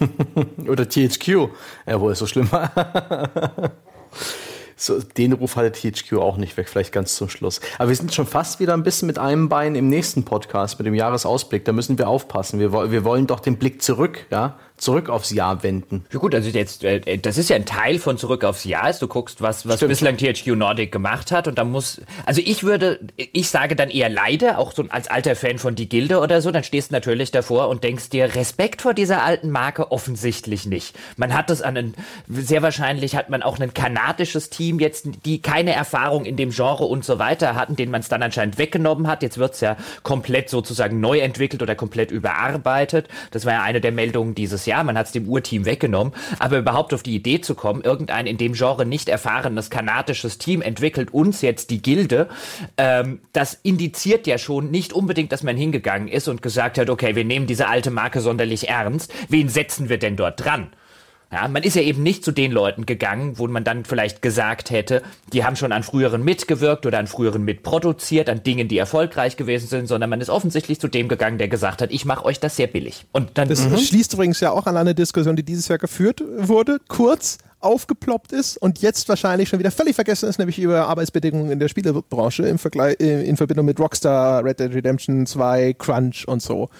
<laughs> oder THQ. Ja, wo ist so schlimm? <laughs> so, den Ruf hatte THQ auch nicht weg, vielleicht ganz zum Schluss. Aber wir sind schon fast wieder ein bisschen mit einem Bein im nächsten Podcast, mit dem Jahresausblick. Da müssen wir aufpassen. Wir, wir wollen doch den Blick zurück, ja, zurück aufs Jahr wenden. Ja gut, also jetzt, äh, das ist ja ein Teil von zurück aufs Jahr, ist du guckst, was, was bislang THQ Nordic gemacht hat und da muss, also ich würde, ich sage dann eher leider, auch so als alter Fan von Die Gilde oder so, dann stehst du natürlich davor und denkst dir, Respekt vor dieser alten Marke offensichtlich nicht. Man hat das an einen, sehr wahrscheinlich hat man auch ein kanadisches Team jetzt, die keine Erfahrung in dem Genre und so weiter hatten, den man es dann anscheinend weggenommen hat. Jetzt wird's ja komplett sozusagen neu entwickelt oder komplett überarbeitet. Das war ja eine der Meldungen dieses Jahr. Man hat es dem Urteam weggenommen. Aber überhaupt auf die Idee zu kommen, irgendein in dem Genre nicht erfahrenes kanadisches Team entwickelt uns jetzt die Gilde, ähm, das indiziert ja schon nicht unbedingt, dass man hingegangen ist und gesagt hat, okay, wir nehmen diese alte Marke sonderlich ernst. Wen setzen wir denn dort dran? Ja, man ist ja eben nicht zu den Leuten gegangen, wo man dann vielleicht gesagt hätte, die haben schon an früheren mitgewirkt oder an früheren mitproduziert, an Dingen, die erfolgreich gewesen sind, sondern man ist offensichtlich zu dem gegangen, der gesagt hat, ich mache euch das sehr billig. Und dann das mhm. schließt übrigens ja auch an eine Diskussion, die dieses Jahr geführt wurde, kurz aufgeploppt ist und jetzt wahrscheinlich schon wieder völlig vergessen ist, nämlich über Arbeitsbedingungen in der Spielebranche im Vergleich, äh, in Verbindung mit Rockstar, Red Dead Redemption 2, Crunch und so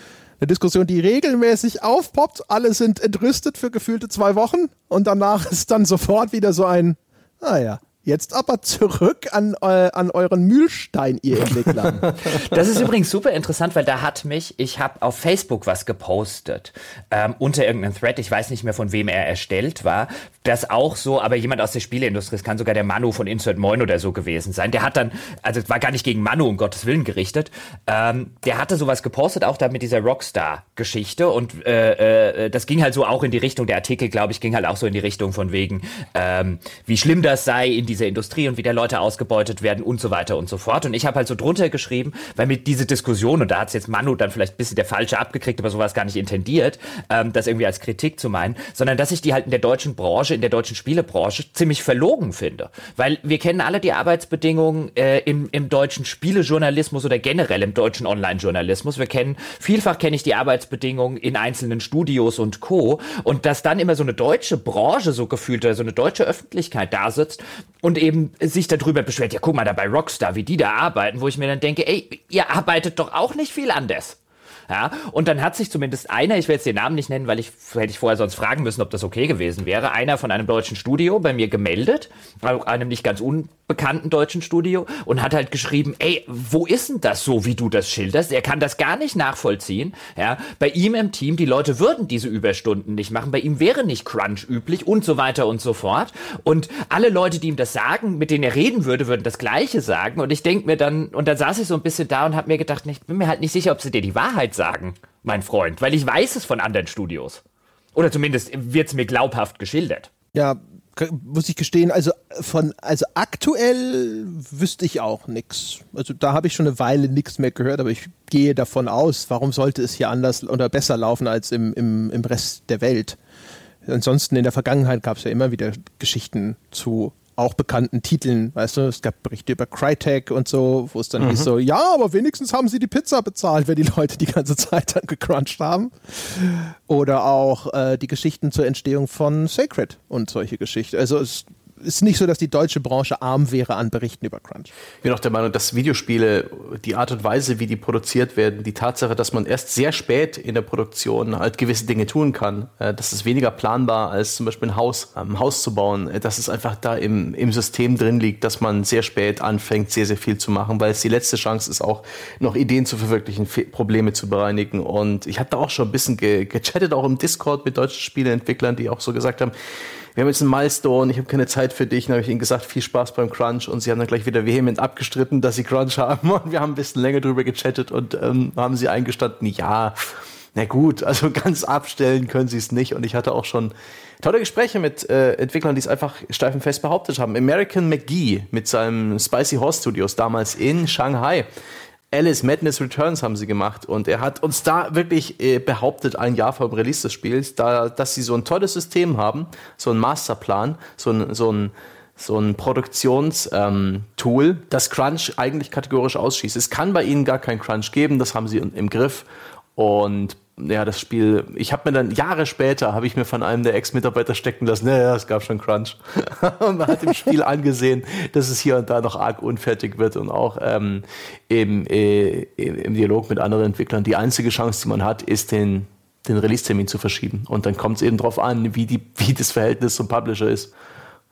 eine Diskussion, die regelmäßig aufpoppt. Alle sind entrüstet für gefühlte zwei Wochen und danach ist dann sofort wieder so ein, naja, ah Jetzt aber zurück an, äh, an euren Mühlstein, ihr Entwickler. <laughs> Das ist übrigens super interessant, weil da hat mich, ich habe auf Facebook was gepostet, ähm, unter irgendeinem Thread, ich weiß nicht mehr von wem er erstellt war, das auch so, aber jemand aus der Spieleindustrie, es kann sogar der Manu von Insert Moin oder so gewesen sein, der hat dann, also war gar nicht gegen Manu, um Gottes Willen gerichtet, ähm, der hatte sowas gepostet, auch da mit dieser Rockstar-Geschichte und äh, äh, das ging halt so auch in die Richtung, der Artikel, glaube ich, ging halt auch so in die Richtung von wegen, ähm, wie schlimm das sei in dieser Industrie und wie da Leute ausgebeutet werden und so weiter und so fort. Und ich habe halt so drunter geschrieben, weil mit diese Diskussion, und da hat es jetzt Manu dann vielleicht ein bisschen der Falsche abgekriegt, aber sowas gar nicht intendiert, ähm, das irgendwie als Kritik zu meinen, sondern dass ich die halt in der deutschen Branche, in der deutschen Spielebranche ziemlich verlogen finde. Weil wir kennen alle die Arbeitsbedingungen äh, im, im deutschen Spielejournalismus oder generell im deutschen Online-Journalismus. Wir kennen, vielfach kenne ich die Arbeitsbedingungen in einzelnen Studios und Co. Und dass dann immer so eine deutsche Branche so gefühlt oder so eine deutsche Öffentlichkeit da sitzt und eben sich darüber beschwert, ja, guck mal da bei Rockstar, wie die da arbeiten, wo ich mir dann denke, ey, ihr arbeitet doch auch nicht viel anders. Ja, und dann hat sich zumindest einer, ich will jetzt den Namen nicht nennen, weil ich hätte ich vorher sonst fragen müssen, ob das okay gewesen wäre, einer von einem deutschen Studio bei mir gemeldet, einem nicht ganz unbekannten deutschen Studio und hat halt geschrieben, ey, wo ist denn das so, wie du das schilderst? Er kann das gar nicht nachvollziehen. Ja, bei ihm im Team, die Leute würden diese Überstunden nicht machen, bei ihm wäre nicht Crunch üblich und so weiter und so fort. Und alle Leute, die ihm das sagen, mit denen er reden würde, würden das Gleiche sagen. Und ich denke mir dann, und dann saß ich so ein bisschen da und habe mir gedacht, ich bin mir halt nicht sicher, ob sie dir die Wahrheit sagen sagen, mein Freund, weil ich weiß es von anderen Studios. Oder zumindest wird es mir glaubhaft geschildert. Ja, muss ich gestehen, also von, also aktuell wüsste ich auch nichts. Also da habe ich schon eine Weile nichts mehr gehört, aber ich gehe davon aus, warum sollte es hier anders oder besser laufen als im, im, im Rest der Welt? Ansonsten in der Vergangenheit gab es ja immer wieder Geschichten zu auch bekannten Titeln. Weißt du, es gab Berichte über Crytek und so, wo es dann mhm. hieß so, ja, aber wenigstens haben sie die Pizza bezahlt, wenn die Leute die ganze <laughs> Zeit dann gecrunched haben. Oder auch äh, die Geschichten zur Entstehung von Sacred und solche Geschichten. Also es ist nicht so, dass die deutsche Branche arm wäre an Berichten über Crunch. Ich bin auch der Meinung, dass Videospiele, die Art und Weise, wie die produziert werden, die Tatsache, dass man erst sehr spät in der Produktion halt gewisse Dinge tun kann, äh, das ist weniger planbar als zum Beispiel ein Haus, ein Haus zu bauen, äh, dass es einfach da im, im System drin liegt, dass man sehr spät anfängt, sehr, sehr viel zu machen, weil es die letzte Chance ist, auch noch Ideen zu verwirklichen, Probleme zu bereinigen. Und ich habe da auch schon ein bisschen ge gechattet, auch im Discord mit deutschen Spieleentwicklern, die auch so gesagt haben, wir haben jetzt einen Milestone, ich habe keine Zeit für dich. Dann habe ich ihnen gesagt, viel Spaß beim Crunch. Und sie haben dann gleich wieder vehement abgestritten, dass sie Crunch haben. Und wir haben ein bisschen länger drüber gechattet und ähm, haben sie eingestanden, ja, na gut, also <laughs> ganz abstellen können sie es nicht. Und ich hatte auch schon tolle Gespräche mit äh, Entwicklern, die es einfach steifenfest behauptet haben. American McGee mit seinem Spicy Horse Studios damals in Shanghai Alice Madness Returns haben sie gemacht und er hat uns da wirklich äh, behauptet, ein Jahr vor dem Release des Spiels, da, dass sie so ein tolles System haben, so ein Masterplan, so ein, so ein, so ein Produktionstool, ähm, das Crunch eigentlich kategorisch ausschließt. Es kann bei ihnen gar kein Crunch geben, das haben sie im Griff und ja, das Spiel, ich habe mir dann Jahre später, habe ich mir von einem der Ex-Mitarbeiter stecken lassen, naja, es gab schon Crunch. <laughs> und man hat im Spiel angesehen, dass es hier und da noch arg unfertig wird und auch ähm, im, äh, im Dialog mit anderen Entwicklern. Die einzige Chance, die man hat, ist den, den Release-Termin zu verschieben. Und dann kommt es eben darauf an, wie, die, wie das Verhältnis zum Publisher ist.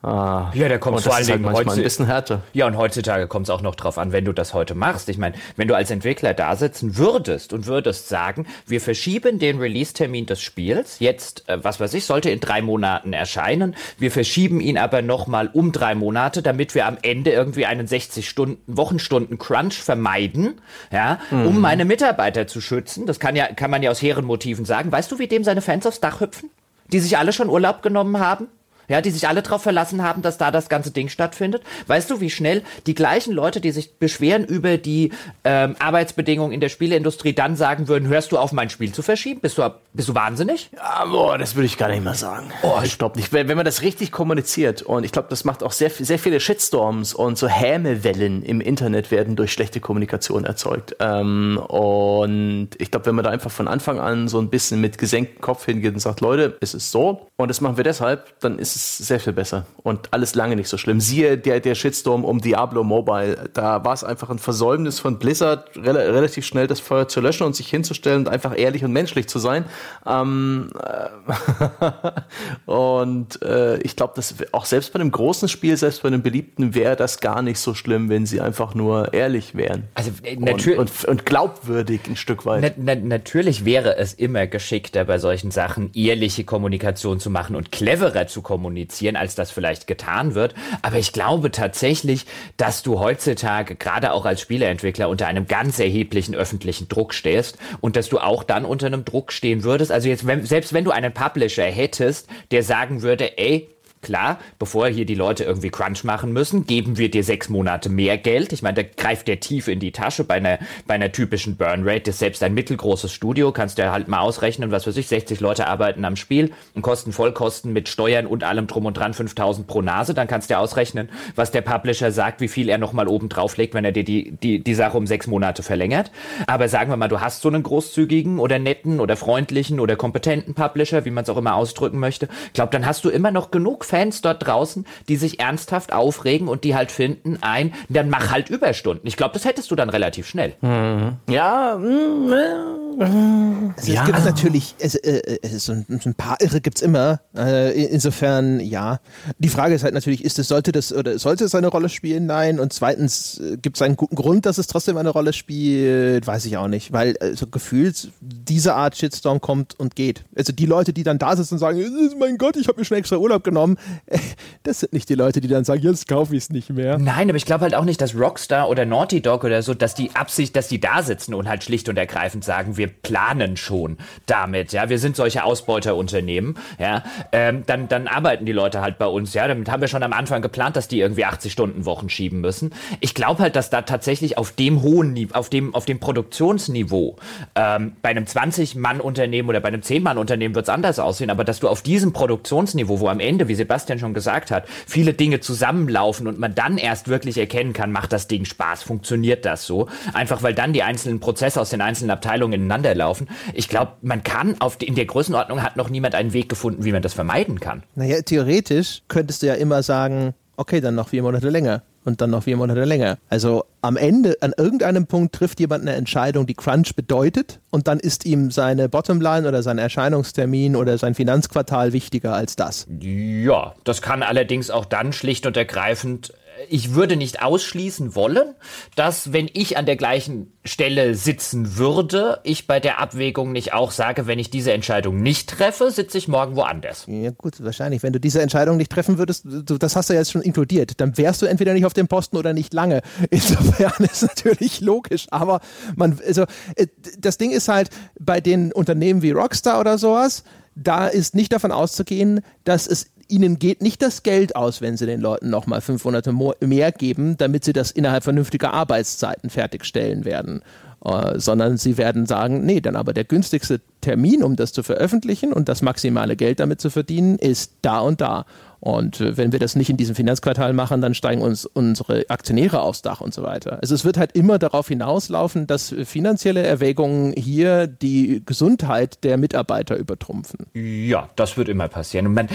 Ah, ja, der kommt vor allen Dingen halt heute. ein bisschen härter. Ja, und heutzutage kommt es auch noch drauf an, wenn du das heute machst. Ich meine, wenn du als Entwickler da sitzen würdest und würdest sagen, wir verschieben den Release-Termin des Spiels, jetzt, äh, was weiß ich, sollte in drei Monaten erscheinen, wir verschieben ihn aber nochmal um drei Monate, damit wir am Ende irgendwie einen 60 Stunden, Wochenstunden Crunch vermeiden, ja, mhm. um meine Mitarbeiter zu schützen. Das kann ja, kann man ja aus hehren Motiven sagen. Weißt du, wie dem seine Fans aufs Dach hüpfen? Die sich alle schon Urlaub genommen haben? Ja, die sich alle darauf verlassen haben, dass da das ganze Ding stattfindet. Weißt du, wie schnell die gleichen Leute, die sich beschweren über die ähm, Arbeitsbedingungen in der Spieleindustrie, dann sagen würden, hörst du auf, mein Spiel zu verschieben? Bist du, bist du wahnsinnig? Ja, boah, das würde ich gar nicht mal sagen. Oh, ich glaube nicht. Wenn, wenn man das richtig kommuniziert und ich glaube, das macht auch sehr, sehr viele Shitstorms und so Hämewellen im Internet werden durch schlechte Kommunikation erzeugt. Ähm, und ich glaube, wenn man da einfach von Anfang an so ein bisschen mit gesenktem Kopf hingeht und sagt, Leute, es ist so und das machen wir deshalb, dann ist es sehr viel besser und alles lange nicht so schlimm. Siehe der, der Shitstorm um Diablo Mobile. Da war es einfach ein Versäumnis von Blizzard, re relativ schnell das Feuer zu löschen und sich hinzustellen und einfach ehrlich und menschlich zu sein. Ähm, äh, <laughs> und äh, ich glaube, dass auch selbst bei einem großen Spiel, selbst bei einem beliebten, wäre das gar nicht so schlimm, wenn sie einfach nur ehrlich wären. Also äh, natürlich und, und, und, glaubwürdig ein Stück weit. Na, na, natürlich wäre es immer geschickter bei solchen Sachen ehrliche Kommunikation zu machen und cleverer zu kommunizieren kommunizieren, als das vielleicht getan wird. Aber ich glaube tatsächlich, dass du heutzutage gerade auch als Spieleentwickler unter einem ganz erheblichen öffentlichen Druck stehst und dass du auch dann unter einem Druck stehen würdest. Also jetzt, wenn, selbst wenn du einen Publisher hättest, der sagen würde, ey, Klar, bevor hier die Leute irgendwie Crunch machen müssen, geben wir dir sechs Monate mehr Geld. Ich meine, da greift der tief in die Tasche bei einer, bei einer typischen Burnrate. Das ist selbst ein mittelgroßes Studio, kannst du halt mal ausrechnen, was für sich 60 Leute arbeiten am Spiel und kosten Vollkosten mit Steuern und allem drum und dran 5000 pro Nase. Dann kannst du ausrechnen, was der Publisher sagt, wie viel er nochmal oben drauf legt, wenn er dir die, die, die Sache um sechs Monate verlängert. Aber sagen wir mal, du hast so einen großzügigen oder netten oder freundlichen oder kompetenten Publisher, wie man es auch immer ausdrücken möchte. Ich glaube, dann hast du immer noch genug Fans dort draußen, die sich ernsthaft aufregen und die halt finden, ein, dann mach halt Überstunden. Ich glaube, das hättest du dann relativ schnell. Mhm. Ja, mm, also ja. Es gibt natürlich, es, äh, es so, ein, paar Irre gibt's immer. Äh, insofern, ja. Die Frage ist halt natürlich, ist es, sollte das oder sollte es eine Rolle spielen? Nein. Und zweitens, äh, gibt es einen guten Grund, dass es trotzdem eine Rolle spielt? Weiß ich auch nicht. Weil äh, so gefühlt diese Art Shitstorm kommt und geht. Also die Leute, die dann da sitzen und sagen, mein Gott, ich habe mir schon extra Urlaub genommen, <laughs> das sind nicht die Leute, die dann sagen, jetzt kaufe ich es nicht mehr. Nein, aber ich glaube halt auch nicht, dass Rockstar oder Naughty Dog oder so, dass die Absicht, dass die da sitzen und halt schlicht und ergreifend sagen, wir planen schon damit, ja, wir sind solche Ausbeuterunternehmen, ja, ähm, dann, dann arbeiten die Leute halt bei uns, ja, damit haben wir schon am Anfang geplant, dass die irgendwie 80 Stunden Wochen schieben müssen. Ich glaube halt, dass da tatsächlich auf dem hohen, auf dem, auf dem Produktionsniveau, ähm, bei einem 20-Mann-Unternehmen oder bei einem 10-Mann-Unternehmen wird es anders aussehen, aber dass du auf diesem Produktionsniveau, wo am Ende, wie Sebastian schon gesagt hat, viele Dinge zusammenlaufen und man dann erst wirklich erkennen kann, macht das Ding Spaß, funktioniert das so, einfach weil dann die einzelnen Prozesse aus den einzelnen Abteilungen ineinander laufen. Ich glaube, man kann auf in der Größenordnung hat noch niemand einen Weg gefunden, wie man das vermeiden kann. Naja, theoretisch könntest du ja immer sagen, okay, dann noch vier Monate länger und dann noch vier Monate länger. Also am Ende, an irgendeinem Punkt trifft jemand eine Entscheidung, die Crunch bedeutet und dann ist ihm seine Bottomline oder sein Erscheinungstermin oder sein Finanzquartal wichtiger als das. Ja, das kann allerdings auch dann schlicht und ergreifend ich würde nicht ausschließen wollen, dass wenn ich an der gleichen Stelle sitzen würde, ich bei der Abwägung nicht auch sage, wenn ich diese Entscheidung nicht treffe, sitze ich morgen woanders. Ja gut, wahrscheinlich. Wenn du diese Entscheidung nicht treffen würdest, du, das hast du ja jetzt schon inkludiert, dann wärst du entweder nicht auf dem Posten oder nicht lange. <laughs> Insofern ist natürlich logisch. Aber man, also äh, das Ding ist halt bei den Unternehmen wie Rockstar oder sowas, da ist nicht davon auszugehen, dass es ihnen geht nicht das Geld aus, wenn sie den Leuten nochmal 500 mehr geben, damit sie das innerhalb vernünftiger Arbeitszeiten fertigstellen werden. Uh, sondern sie werden sagen, nee, dann aber der günstigste Termin, um das zu veröffentlichen und das maximale Geld damit zu verdienen, ist da und da. Und äh, wenn wir das nicht in diesem Finanzquartal machen, dann steigen uns unsere Aktionäre aufs Dach und so weiter. Also es wird halt immer darauf hinauslaufen, dass finanzielle Erwägungen hier die Gesundheit der Mitarbeiter übertrumpfen. Ja, das wird immer passieren. Und man,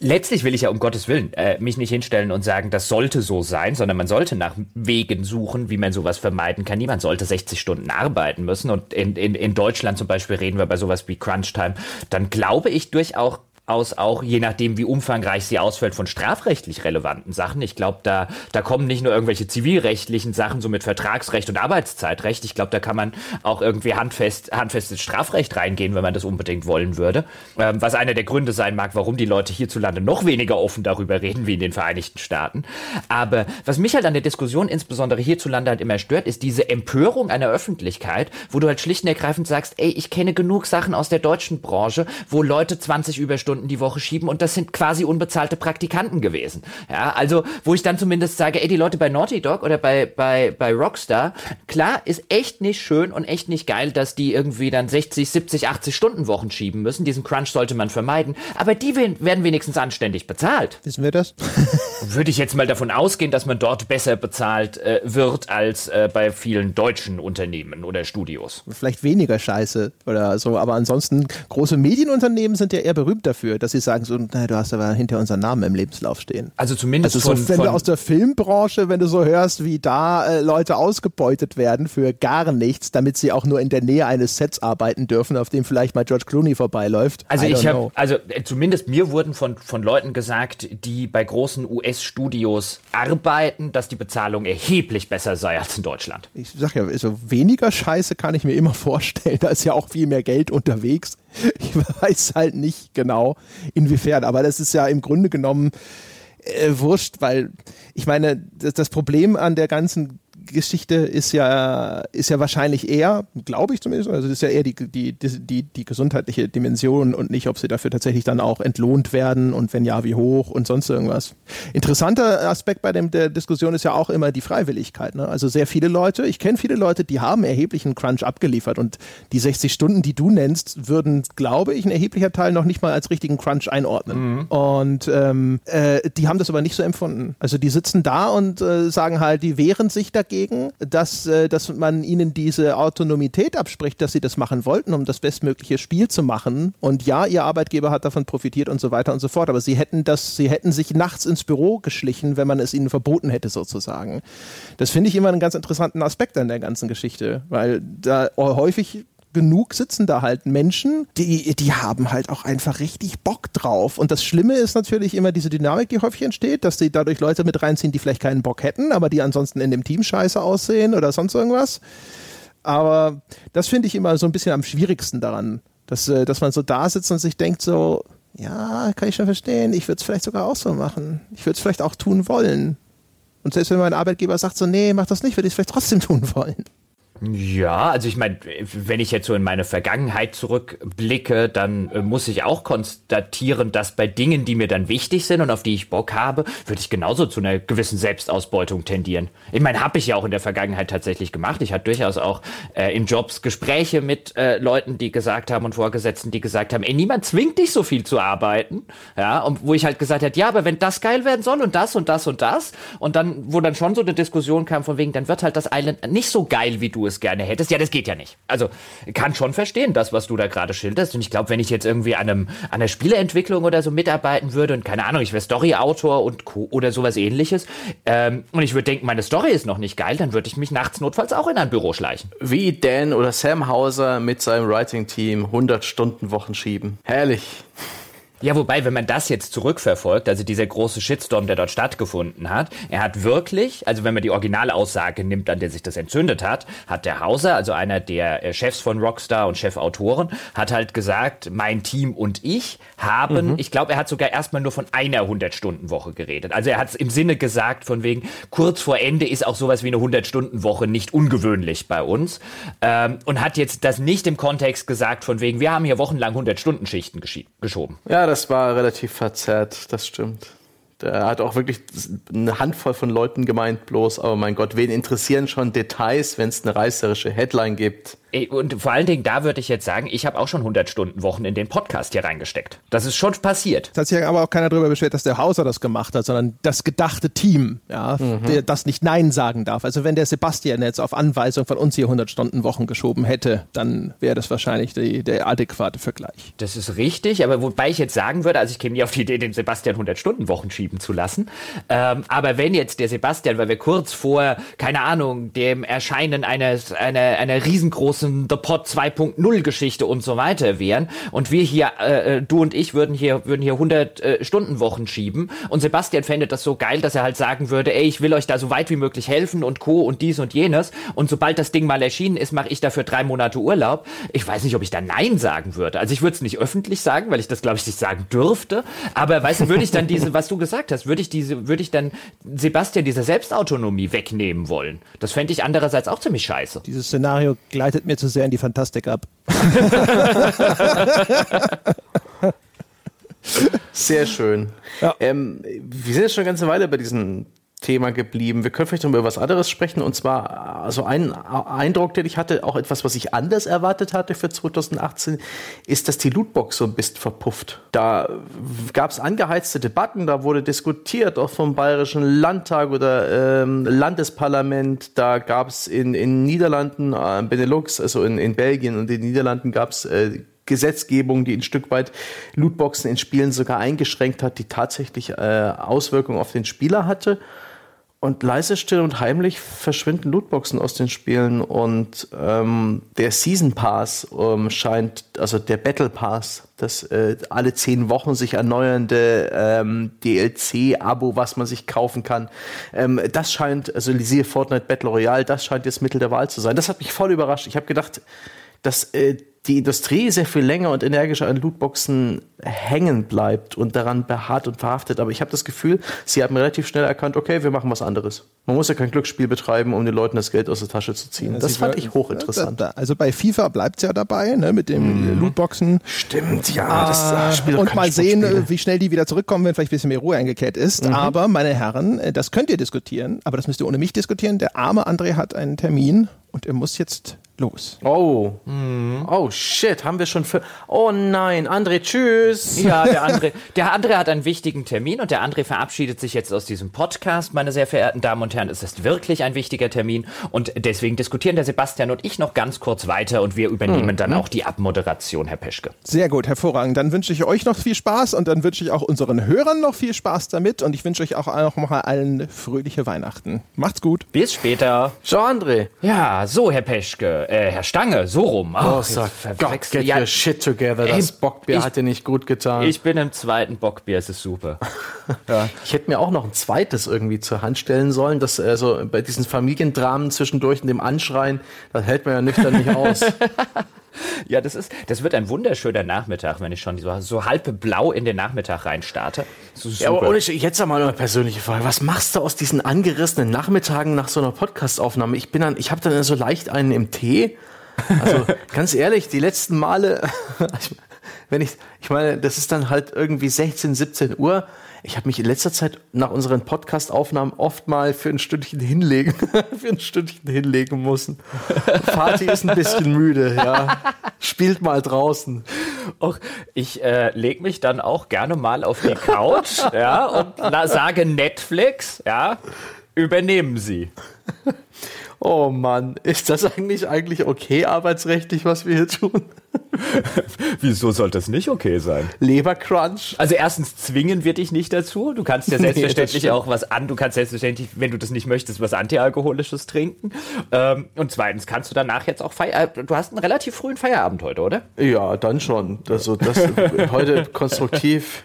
letztlich will ich ja um Gottes Willen äh, mich nicht hinstellen und sagen, das sollte so sein, sondern man sollte nach Wegen suchen, wie man sowas vermeiden kann. Niemand sollte 60 Stunden arbeiten müssen. Und in, in, in Deutschland zum Beispiel reden wir bei sowas wie Crunch Time. Dann glaube ich durchaus aus auch, je nachdem, wie umfangreich sie ausfällt, von strafrechtlich relevanten Sachen. Ich glaube, da, da kommen nicht nur irgendwelche zivilrechtlichen Sachen, so mit Vertragsrecht und Arbeitszeitrecht. Ich glaube, da kann man auch irgendwie handfest, handfestes Strafrecht reingehen, wenn man das unbedingt wollen würde. Ähm, was einer der Gründe sein mag, warum die Leute hierzulande noch weniger offen darüber reden, wie in den Vereinigten Staaten. Aber was mich halt an der Diskussion, insbesondere hierzulande halt immer stört, ist diese Empörung einer Öffentlichkeit, wo du halt schlicht und ergreifend sagst, ey, ich kenne genug Sachen aus der deutschen Branche, wo Leute 20 Überstunden Stunden die Woche schieben und das sind quasi unbezahlte Praktikanten gewesen. Ja, also wo ich dann zumindest sage, ey, die Leute bei Naughty Dog oder bei, bei, bei Rockstar, klar, ist echt nicht schön und echt nicht geil, dass die irgendwie dann 60, 70, 80 Stunden Wochen schieben müssen. Diesen Crunch sollte man vermeiden. Aber die werden wenigstens anständig bezahlt. Wissen wir das? <laughs> Würde ich jetzt mal davon ausgehen, dass man dort besser bezahlt äh, wird als äh, bei vielen deutschen Unternehmen oder Studios. Vielleicht weniger Scheiße oder so, aber ansonsten große Medienunternehmen sind ja eher berühmt dafür dafür, dass sie sagen so, naja, du hast aber hinter unseren Namen im Lebenslauf stehen. Also zumindest also so, von, wenn von du aus der Filmbranche, wenn du so hörst, wie da äh, Leute ausgebeutet werden für gar nichts, damit sie auch nur in der Nähe eines Sets arbeiten dürfen, auf dem vielleicht mal George Clooney vorbeiläuft. Also ich habe, also äh, zumindest mir wurden von, von Leuten gesagt, die bei großen US-Studios arbeiten, dass die Bezahlung erheblich besser sei als in Deutschland. Ich sag ja, also weniger Scheiße kann ich mir immer <laughs> vorstellen. Da ist ja auch viel mehr Geld unterwegs. <laughs> Ich weiß halt nicht genau, inwiefern, aber das ist ja im Grunde genommen äh, wurscht, weil ich meine, das, das Problem an der ganzen Geschichte ist ja, ist ja wahrscheinlich eher, glaube ich zumindest, also das ist ja eher die, die, die, die gesundheitliche Dimension und nicht, ob sie dafür tatsächlich dann auch entlohnt werden und wenn ja, wie hoch und sonst irgendwas. Interessanter Aspekt bei dem, der Diskussion ist ja auch immer die Freiwilligkeit. Ne? Also sehr viele Leute, ich kenne viele Leute, die haben erheblichen Crunch abgeliefert und die 60 Stunden, die du nennst, würden, glaube ich, ein erheblicher Teil noch nicht mal als richtigen Crunch einordnen. Mhm. Und ähm, äh, die haben das aber nicht so empfunden. Also die sitzen da und äh, sagen halt, die wehren sich dagegen dagegen, dass, äh, dass man ihnen diese Autonomität abspricht, dass sie das machen wollten, um das bestmögliche Spiel zu machen. Und ja, ihr Arbeitgeber hat davon profitiert und so weiter und so fort. Aber sie hätten das, sie hätten sich nachts ins Büro geschlichen, wenn man es ihnen verboten hätte, sozusagen. Das finde ich immer einen ganz interessanten Aspekt an der ganzen Geschichte, weil da häufig genug sitzen da halt Menschen, die, die haben halt auch einfach richtig Bock drauf. Und das Schlimme ist natürlich immer diese Dynamik, die häufig entsteht, dass sie dadurch Leute mit reinziehen, die vielleicht keinen Bock hätten, aber die ansonsten in dem Team scheiße aussehen oder sonst irgendwas. Aber das finde ich immer so ein bisschen am schwierigsten daran, dass, äh, dass man so da sitzt und sich denkt so, ja, kann ich schon verstehen, ich würde es vielleicht sogar auch so machen. Ich würde es vielleicht auch tun wollen. Und selbst wenn mein Arbeitgeber sagt so, nee, mach das nicht, würde ich es vielleicht trotzdem tun wollen. Ja, also ich meine, wenn ich jetzt so in meine Vergangenheit zurückblicke, dann äh, muss ich auch konstatieren, dass bei Dingen, die mir dann wichtig sind und auf die ich Bock habe, würde ich genauso zu einer gewissen Selbstausbeutung tendieren. Ich meine, habe ich ja auch in der Vergangenheit tatsächlich gemacht. Ich hatte durchaus auch äh, in Jobs Gespräche mit äh, Leuten, die gesagt haben und Vorgesetzten, die gesagt haben, ey, niemand zwingt dich so viel zu arbeiten. Ja, und wo ich halt gesagt habe, ja, aber wenn das geil werden soll und das und das und das und dann, wo dann schon so eine Diskussion kam von wegen, dann wird halt das Island nicht so geil, wie du es gerne hättest. Ja, das geht ja nicht. Also kann schon verstehen, das, was du da gerade schilderst. Und ich glaube, wenn ich jetzt irgendwie an, einem, an einer Spieleentwicklung oder so mitarbeiten würde und keine Ahnung, ich wäre Story-Autor und Co. oder sowas ähnliches ähm, und ich würde denken, meine Story ist noch nicht geil, dann würde ich mich nachts notfalls auch in ein Büro schleichen. Wie Dan oder Sam Hauser mit seinem Writing-Team 100 Stunden Wochen schieben. Herrlich. Ja, wobei, wenn man das jetzt zurückverfolgt, also dieser große Shitstorm, der dort stattgefunden hat, er hat wirklich, also wenn man die Originalaussage nimmt, an der sich das entzündet hat, hat der Hauser, also einer der äh, Chefs von Rockstar und Chefautoren, hat halt gesagt, mein Team und ich haben, mhm. ich glaube, er hat sogar erstmal nur von einer 100-Stunden-Woche geredet. Also er hat es im Sinne gesagt, von wegen, kurz vor Ende ist auch sowas wie eine 100-Stunden-Woche nicht ungewöhnlich bei uns. Ähm, und hat jetzt das nicht im Kontext gesagt, von wegen, wir haben hier wochenlang 100-Stunden-Schichten geschoben. Ja, das war relativ verzerrt, das stimmt. Der hat auch wirklich eine Handvoll von Leuten gemeint, bloß, aber mein Gott, wen interessieren schon Details, wenn es eine reißerische Headline gibt? Und vor allen Dingen, da würde ich jetzt sagen, ich habe auch schon 100 Stunden Wochen in den Podcast hier reingesteckt. Das ist schon passiert. Es hat sich aber auch keiner darüber beschwert, dass der Hauser das gemacht hat, sondern das gedachte Team, ja, mhm. der das nicht Nein sagen darf. Also wenn der Sebastian jetzt auf Anweisung von uns hier 100 Stunden Wochen geschoben hätte, dann wäre das wahrscheinlich die, der adäquate Vergleich. Das ist richtig, aber wobei ich jetzt sagen würde, also ich käme nie auf die Idee, den Sebastian 100 Stunden Wochen schieben zu lassen. Ähm, aber wenn jetzt der Sebastian, weil wir kurz vor, keine Ahnung, dem Erscheinen eines, einer, einer riesengroßen The Pod 2.0 Geschichte und so weiter wären und wir hier, äh, äh, du und ich würden hier, würden hier 100 äh, Stunden Wochen schieben und Sebastian fände das so geil, dass er halt sagen würde, ey, ich will euch da so weit wie möglich helfen und Co. und dies und jenes und sobald das Ding mal erschienen ist, mache ich dafür drei Monate Urlaub. Ich weiß nicht, ob ich da Nein sagen würde. Also ich würde es nicht öffentlich sagen, weil ich das, glaube ich, nicht sagen dürfte. Aber weißt du, würde ich dann diese, <laughs> was du gesagt hast, würde ich diese, würde ich dann Sebastian diese Selbstautonomie wegnehmen wollen? Das fände ich andererseits auch ziemlich scheiße. Dieses Szenario gleitet mir zu sehr in die Fantastik ab. Sehr schön. Ja. Ähm, wir sind jetzt schon eine ganze Weile bei diesen Thema geblieben. Wir können vielleicht noch über was anderes sprechen. Und zwar, also ein Eindruck, den ich hatte, auch etwas, was ich anders erwartet hatte für 2018, ist, dass die Lootbox so ein bisschen verpufft. Da gab es angeheizte Debatten, da wurde diskutiert, auch vom Bayerischen Landtag oder ähm, Landesparlament. Da gab es in, in Niederlanden, äh, Benelux, also in, in Belgien und in den Niederlanden gab es äh, Gesetzgebung, die ein Stück weit Lootboxen in Spielen sogar eingeschränkt hat, die tatsächlich äh, Auswirkungen auf den Spieler hatte. Und leise, still und heimlich verschwinden Lootboxen aus den Spielen und ähm, der Season Pass ähm, scheint, also der Battle Pass, das äh, alle zehn Wochen sich erneuernde ähm, DLC-Abo, was man sich kaufen kann, ähm, das scheint, also siehe Fortnite Battle Royale, das scheint jetzt Mittel der Wahl zu sein. Das hat mich voll überrascht. Ich habe gedacht, dass äh, die Industrie sehr viel länger und energischer an Lootboxen hängen bleibt und daran beharrt und verhaftet. Aber ich habe das Gefühl, sie haben relativ schnell erkannt, okay, wir machen was anderes. Man muss ja kein Glücksspiel betreiben, um den Leuten das Geld aus der Tasche zu ziehen. Ja, das fand ich hochinteressant. Also bei FIFA bleibt es ja dabei, ne, mit den mm. Lootboxen. Stimmt, ja. Das ah, Spiel und mal sehen, wie schnell die wieder zurückkommen, wenn vielleicht ein bisschen mehr Ruhe eingekehrt ist. Mhm. Aber, meine Herren, äh, das könnt ihr diskutieren, aber das müsst ihr ohne mich diskutieren. Der arme André hat einen Termin und er muss jetzt los. Oh. Mhm. Oh shit, haben wir schon für. Oh nein, André, tschüss. Ja, der André, der André hat einen wichtigen Termin und der André verabschiedet sich jetzt aus diesem Podcast, meine sehr verehrten Damen und Herren. Es ist wirklich ein wichtiger Termin und deswegen diskutieren der Sebastian und ich noch ganz kurz weiter und wir übernehmen mhm. dann auch die Abmoderation, Herr Peschke. Sehr gut, hervorragend. Dann wünsche ich euch noch viel Spaß und dann wünsche ich auch unseren Hörern noch viel Spaß damit und ich wünsche euch auch noch mal allen fröhliche Weihnachten. Macht's gut. Bis später. Ciao, André. Ja, so, Herr Peschke äh, Herr Stange, so rum. Oh, sag Gott, get ja, your shit together. Das ey, Bockbier ich, hat dir nicht gut getan. Ich bin im zweiten Bockbier, es ist super. <laughs> ja. Ich hätte mir auch noch ein zweites irgendwie zur Hand stellen sollen, das also bei diesen Familiendramen zwischendurch und dem Anschreien, das hält man ja nüchtern nicht aus. <laughs> Ja, das ist, das wird ein wunderschöner Nachmittag, wenn ich schon so, so halb blau in den Nachmittag reinstarte. Ja, aber ohne, jetzt einmal eine persönliche Frage. Was machst du aus diesen angerissenen Nachmittagen nach so einer Podcastaufnahme? Ich bin dann, ich habe dann so leicht einen im Tee also <laughs> ganz ehrlich, die letzten Male, <laughs> wenn ich, ich meine, das ist dann halt irgendwie 16, 17 Uhr. Ich habe mich in letzter Zeit nach unseren Podcast-Aufnahmen oft mal für ein Stündchen hinlegen, <laughs> für ein Stündchen hinlegen müssen. Party ist ein bisschen müde, ja. Spielt mal draußen. Och, ich äh, lege mich dann auch gerne mal auf die Couch, <laughs> ja, und sage Netflix, ja, übernehmen Sie. Oh Mann, ist das eigentlich eigentlich okay arbeitsrechtlich, was wir hier tun? <laughs> Wieso sollte das nicht okay sein? Lebercrunch. Also erstens zwingen wir dich nicht dazu. Du kannst ja <laughs> selbstverständlich nee, auch was an, du kannst selbstverständlich, wenn du das nicht möchtest, was Antialkoholisches trinken. Ähm, und zweitens kannst du danach jetzt auch feiern. Äh, du hast einen relativ frühen Feierabend heute, oder? Ja, dann schon. Also das <laughs> heute konstruktiv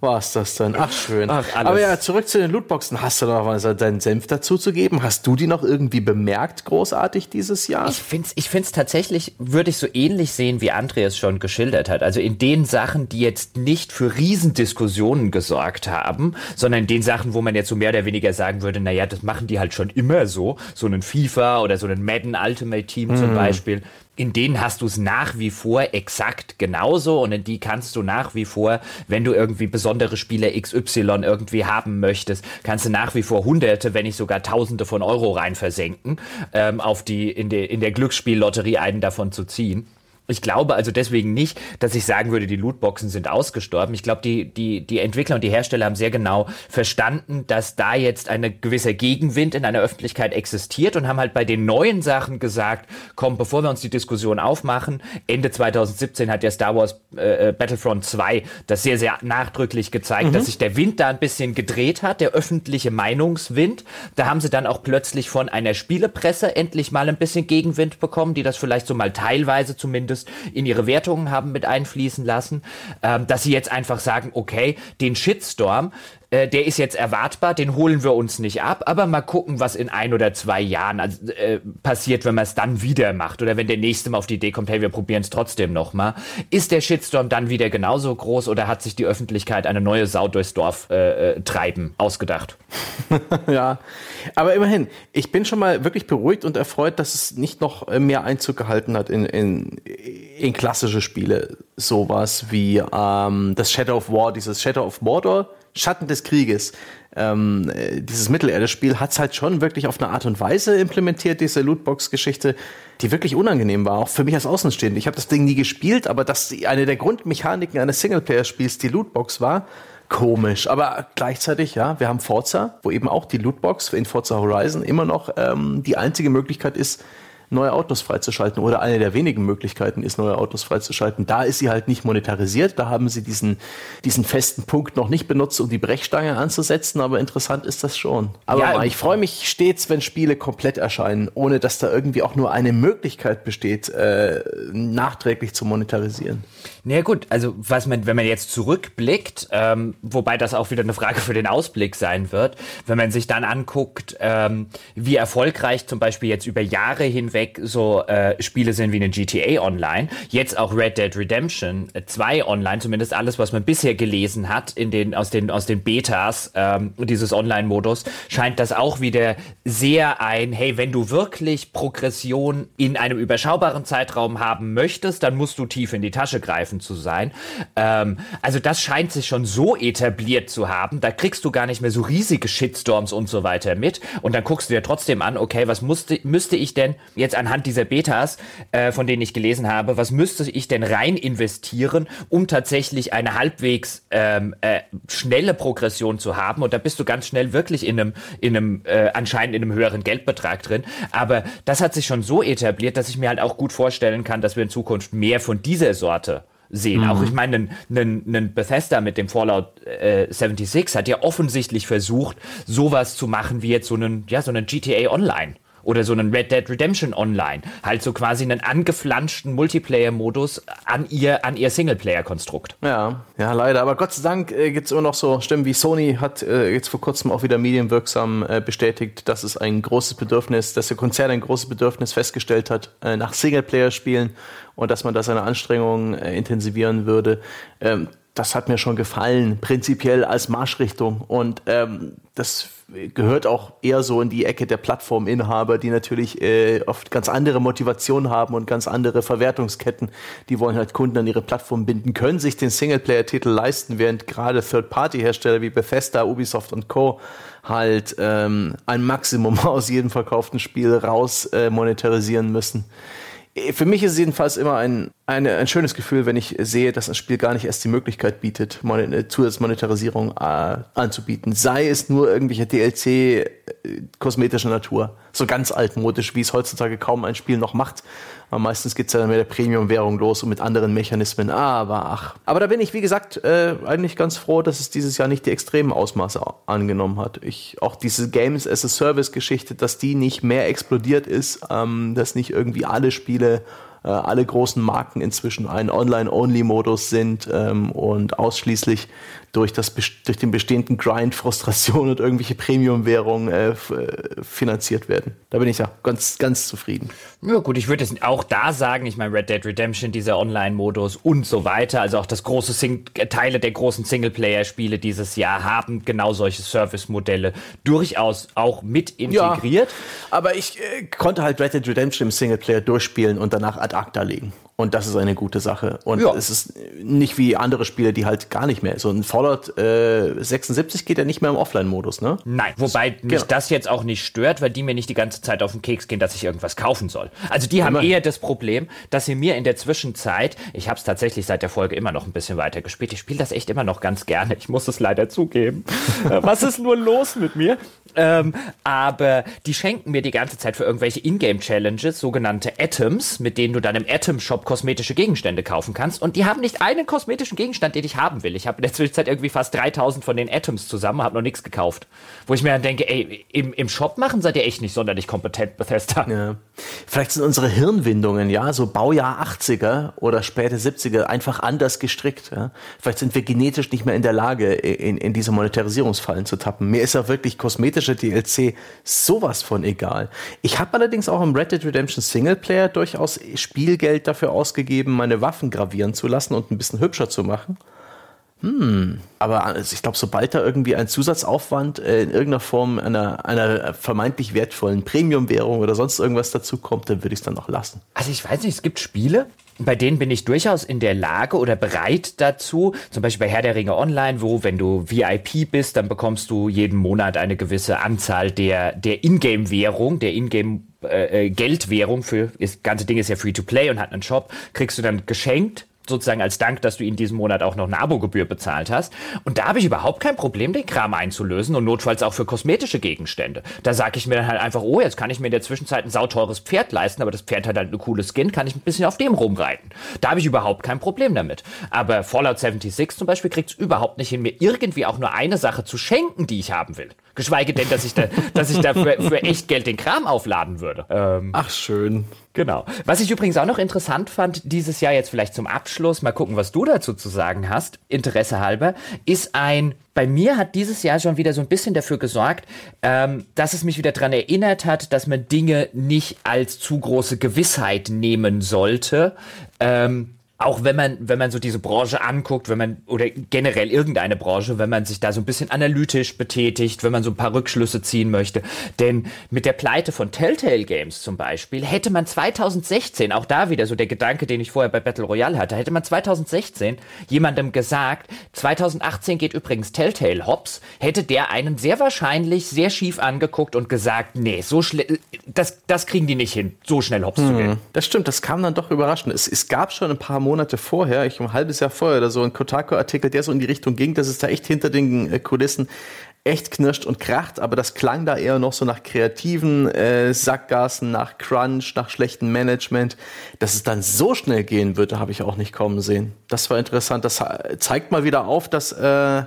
war es das dann. Ach, schön. Ach, Aber ja, zurück zu den Lootboxen. Hast du noch was deinen Senf dazu zu geben? Hast du die noch irgendwie bemerkt, großartig dieses Jahr? Ich finde es ich find's tatsächlich, würde ich so ähnlich sehen, wie Andreas schon geschildert hat. Also in den Sachen, die jetzt nicht für Riesendiskussionen gesorgt haben, sondern in den Sachen, wo man jetzt so mehr oder weniger sagen würde, naja, das machen die halt schon immer so. So einen FIFA oder so einen Madden Ultimate Team mm. zum mhm. Beispiel in denen hast du es nach wie vor exakt genauso und in die kannst du nach wie vor, wenn du irgendwie besondere Spiele XY irgendwie haben möchtest, kannst du nach wie vor Hunderte, wenn nicht sogar Tausende von Euro rein versenken, ähm, auf die in, der in der Glücksspiellotterie einen davon zu ziehen. Ich glaube also deswegen nicht, dass ich sagen würde, die Lootboxen sind ausgestorben. Ich glaube, die, die, die Entwickler und die Hersteller haben sehr genau verstanden, dass da jetzt ein gewisser Gegenwind in einer Öffentlichkeit existiert und haben halt bei den neuen Sachen gesagt, komm, bevor wir uns die Diskussion aufmachen, Ende 2017 hat der Star Wars äh, äh Battlefront 2 das sehr, sehr nachdrücklich gezeigt, mhm. dass sich der Wind da ein bisschen gedreht hat, der öffentliche Meinungswind. Da haben sie dann auch plötzlich von einer Spielepresse endlich mal ein bisschen Gegenwind bekommen, die das vielleicht so mal teilweise zumindest zumindest in ihre Wertungen haben mit einfließen lassen, ähm, dass sie jetzt einfach sagen, okay, den Shitstorm, äh, der ist jetzt erwartbar, den holen wir uns nicht ab, aber mal gucken, was in ein oder zwei Jahren also, äh, passiert, wenn man es dann wieder macht oder wenn der nächste Mal auf die Idee kommt, hey, wir probieren es trotzdem nochmal. Ist der Shitstorm dann wieder genauso groß oder hat sich die Öffentlichkeit eine neue Sau durchs Dorf äh, äh treiben ausgedacht? <laughs> ja, aber immerhin, ich bin schon mal wirklich beruhigt und erfreut, dass es nicht noch äh, mehr Einzug gehalten hat in, in, in klassische Spiele. Sowas wie ähm, das Shadow of War, dieses Shadow of Mordor Schatten des Krieges. Ähm, äh, dieses Mittelerde-Spiel hat es halt schon wirklich auf eine Art und Weise implementiert, diese Lootbox-Geschichte, die wirklich unangenehm war, auch für mich als Außenstehende. Ich habe das Ding nie gespielt, aber dass eine der Grundmechaniken eines Singleplayer-Spiels die Lootbox war, komisch. Aber gleichzeitig, ja, wir haben Forza, wo eben auch die Lootbox in Forza Horizon immer noch ähm, die einzige Möglichkeit ist, neue Autos freizuschalten oder eine der wenigen Möglichkeiten ist, neue Autos freizuschalten. Da ist sie halt nicht monetarisiert, da haben sie diesen, diesen festen Punkt noch nicht benutzt, um die Brechstange anzusetzen, aber interessant ist das schon. Aber ja, ich freue mich stets, wenn Spiele komplett erscheinen, ohne dass da irgendwie auch nur eine Möglichkeit besteht, äh, nachträglich zu monetarisieren. Na ja, gut, also was man, wenn man jetzt zurückblickt, ähm, wobei das auch wieder eine Frage für den Ausblick sein wird, wenn man sich dann anguckt, ähm, wie erfolgreich zum Beispiel jetzt über Jahre hinweg so äh, Spiele sind wie eine GTA Online, jetzt auch Red Dead Redemption 2 Online, zumindest alles, was man bisher gelesen hat in den aus den aus den Betas ähm, dieses Online-Modus, scheint das auch wieder sehr ein, hey, wenn du wirklich Progression in einem überschaubaren Zeitraum haben möchtest, dann musst du tief in die Tasche greifen übergreifend zu sein. Ähm, also das scheint sich schon so etabliert zu haben, da kriegst du gar nicht mehr so riesige Shitstorms und so weiter mit. Und dann guckst du dir trotzdem an, okay, was musste, müsste ich denn jetzt anhand dieser Betas, äh, von denen ich gelesen habe, was müsste ich denn rein investieren, um tatsächlich eine halbwegs ähm, äh, schnelle Progression zu haben? Und da bist du ganz schnell wirklich in einem, in einem äh, anscheinend in einem höheren Geldbetrag drin. Aber das hat sich schon so etabliert, dass ich mir halt auch gut vorstellen kann, dass wir in Zukunft mehr von dieser Sorte sehen. Mhm. Auch ich meine, ein Bethesda mit dem Fallout äh, 76 hat ja offensichtlich versucht, sowas zu machen wie jetzt so einen, ja, so einen GTA Online oder so einen Red Dead Redemption Online. Halt so quasi einen angeflanschten Multiplayer-Modus an ihr, an ihr Singleplayer-Konstrukt. Ja, ja, leider. Aber Gott sei Dank äh, gibt es immer noch so Stimmen wie Sony hat äh, jetzt vor kurzem auch wieder medienwirksam äh, bestätigt, dass es ein großes Bedürfnis, dass der Konzern ein großes Bedürfnis festgestellt hat äh, nach Singleplayer-Spielen und dass man da seine Anstrengungen äh, intensivieren würde. Ähm, das hat mir schon gefallen, prinzipiell als Marschrichtung. Und ähm, das gehört auch eher so in die Ecke der Plattforminhaber, die natürlich äh, oft ganz andere Motivationen haben und ganz andere Verwertungsketten. Die wollen halt Kunden an ihre Plattform binden, können sich den Singleplayer-Titel leisten, während gerade Third-Party-Hersteller wie Bethesda, Ubisoft und Co. halt ähm, ein Maximum <laughs> aus jedem verkauften Spiel raus äh, monetarisieren müssen. Für mich ist es jedenfalls immer ein, eine, ein schönes Gefühl, wenn ich sehe, dass ein Spiel gar nicht erst die Möglichkeit bietet, eine Zusatzmonetarisierung äh, anzubieten. Sei es nur irgendwelche DLC äh, kosmetischer Natur. So ganz altmodisch, wie es heutzutage kaum ein Spiel noch macht. Aber meistens geht es ja dann mit der Premium-Währung los und mit anderen Mechanismen. Aber ach. Aber da bin ich, wie gesagt, äh, eigentlich ganz froh, dass es dieses Jahr nicht die extremen Ausmaße angenommen hat. Ich, auch diese Games as a Service-Geschichte, dass die nicht mehr explodiert ist, ähm, dass nicht irgendwie alle Spiele äh, alle großen Marken inzwischen einen Online-Only-Modus sind ähm, und ausschließlich durch, das, durch den bestehenden Grind, Frustration und irgendwelche Premium-Währungen äh, äh, finanziert werden. Da bin ich ja ganz, ganz zufrieden. Ja gut, ich würde es auch da sagen, ich meine Red Dead Redemption, dieser Online-Modus und so weiter, also auch das große Sing Teile der großen Singleplayer-Spiele dieses Jahr haben genau solche Service-Modelle durchaus auch mit integriert. Ja, aber ich äh, konnte halt Red Dead Redemption im Singleplayer durchspielen und danach ad ACTA legen. Und das ist eine gute Sache. Und ja. es ist nicht wie andere Spiele, die halt gar nicht mehr. So ein Fallout äh, 76 geht ja nicht mehr im Offline-Modus, ne? Nein, wobei mich genau. das jetzt auch nicht stört, weil die mir nicht die ganze Zeit auf den Keks gehen, dass ich irgendwas kaufen soll. Also die haben eher das Problem, dass sie mir in der Zwischenzeit, ich habe es tatsächlich seit der Folge immer noch ein bisschen weiter gespielt. Ich spiele das echt immer noch ganz gerne. Ich muss es leider zugeben. <laughs> Äh, was ist nur los mit mir? Ähm, aber die schenken mir die ganze Zeit für irgendwelche Ingame-Challenges sogenannte Atoms, mit denen du dann im Atom-Shop kosmetische Gegenstände kaufen kannst. Und die haben nicht einen kosmetischen Gegenstand, den ich haben will. Ich habe in der Zwischenzeit irgendwie fast 3000 von den Atoms zusammen, habe noch nichts gekauft. Wo ich mir dann denke, ey, im, im Shop machen seid ihr echt nicht sonderlich kompetent, Bethesda. Ja. Vielleicht sind unsere Hirnwindungen, ja, so Baujahr 80er oder späte 70er einfach anders gestrickt. Ja? Vielleicht sind wir genetisch nicht mehr in der Lage, in, in diese Monetarisierungsfallen zu tappen. Mir ist ja wirklich kosmetische DLC sowas von egal. Ich habe allerdings auch im Red Dead Redemption Singleplayer durchaus Spielgeld dafür ausgegeben, meine Waffen gravieren zu lassen und ein bisschen hübscher zu machen. Hm, aber also ich glaube, sobald da irgendwie ein Zusatzaufwand äh, in irgendeiner Form einer, einer vermeintlich wertvollen Premium-Währung oder sonst irgendwas dazu kommt, dann würde ich es dann noch lassen. Also ich weiß nicht, es gibt Spiele, bei denen bin ich durchaus in der Lage oder bereit dazu, zum Beispiel bei Herr der Ringe Online, wo, wenn du VIP bist, dann bekommst du jeden Monat eine gewisse Anzahl der, der Ingame-Währung, der Ingame äh, äh, Geldwährung für das ganze Ding ist ja free to play und hat einen Shop, kriegst du dann geschenkt sozusagen als Dank, dass du ihn diesen Monat auch noch eine Abogebühr bezahlt hast. Und da habe ich überhaupt kein Problem, den Kram einzulösen und notfalls auch für kosmetische Gegenstände. Da sage ich mir dann halt einfach, oh, jetzt kann ich mir in der Zwischenzeit ein sauteures Pferd leisten, aber das Pferd hat halt eine coole Skin, kann ich ein bisschen auf dem rumreiten. Da habe ich überhaupt kein Problem damit. Aber Fallout 76 zum Beispiel kriegt es überhaupt nicht hin, mir irgendwie auch nur eine Sache zu schenken, die ich haben will. Geschweige denn, dass ich da, dass ich da für, für echt Geld den Kram aufladen würde. Ähm, Ach, schön. Genau. Was ich übrigens auch noch interessant fand, dieses Jahr jetzt vielleicht zum Abschluss, mal gucken, was du dazu zu sagen hast, Interesse halber, ist ein bei mir hat dieses Jahr schon wieder so ein bisschen dafür gesorgt, ähm, dass es mich wieder daran erinnert hat, dass man Dinge nicht als zu große Gewissheit nehmen sollte. Ähm, auch wenn man, wenn man so diese Branche anguckt, wenn man, oder generell irgendeine Branche, wenn man sich da so ein bisschen analytisch betätigt, wenn man so ein paar Rückschlüsse ziehen möchte. Denn mit der Pleite von Telltale Games zum Beispiel hätte man 2016, auch da wieder so der Gedanke, den ich vorher bei Battle Royale hatte, hätte man 2016 jemandem gesagt, 2018 geht übrigens Telltale Hops, hätte der einen sehr wahrscheinlich sehr schief angeguckt und gesagt, nee, so schnell, das, das kriegen die nicht hin, so schnell Hops hm, zu gehen. Das stimmt, das kam dann doch überraschend. Es, es gab schon ein paar Monate vorher, ich ein halbes Jahr vorher oder so, ein Kotaku-Artikel, der so in die Richtung ging, dass es da echt hinter den äh, Kulissen echt knirscht und kracht, aber das klang da eher noch so nach kreativen äh, Sackgassen, nach Crunch, nach schlechtem Management. Dass es dann so schnell gehen würde, habe ich auch nicht kommen sehen. Das war interessant. Das zeigt mal wieder auf, dass, äh,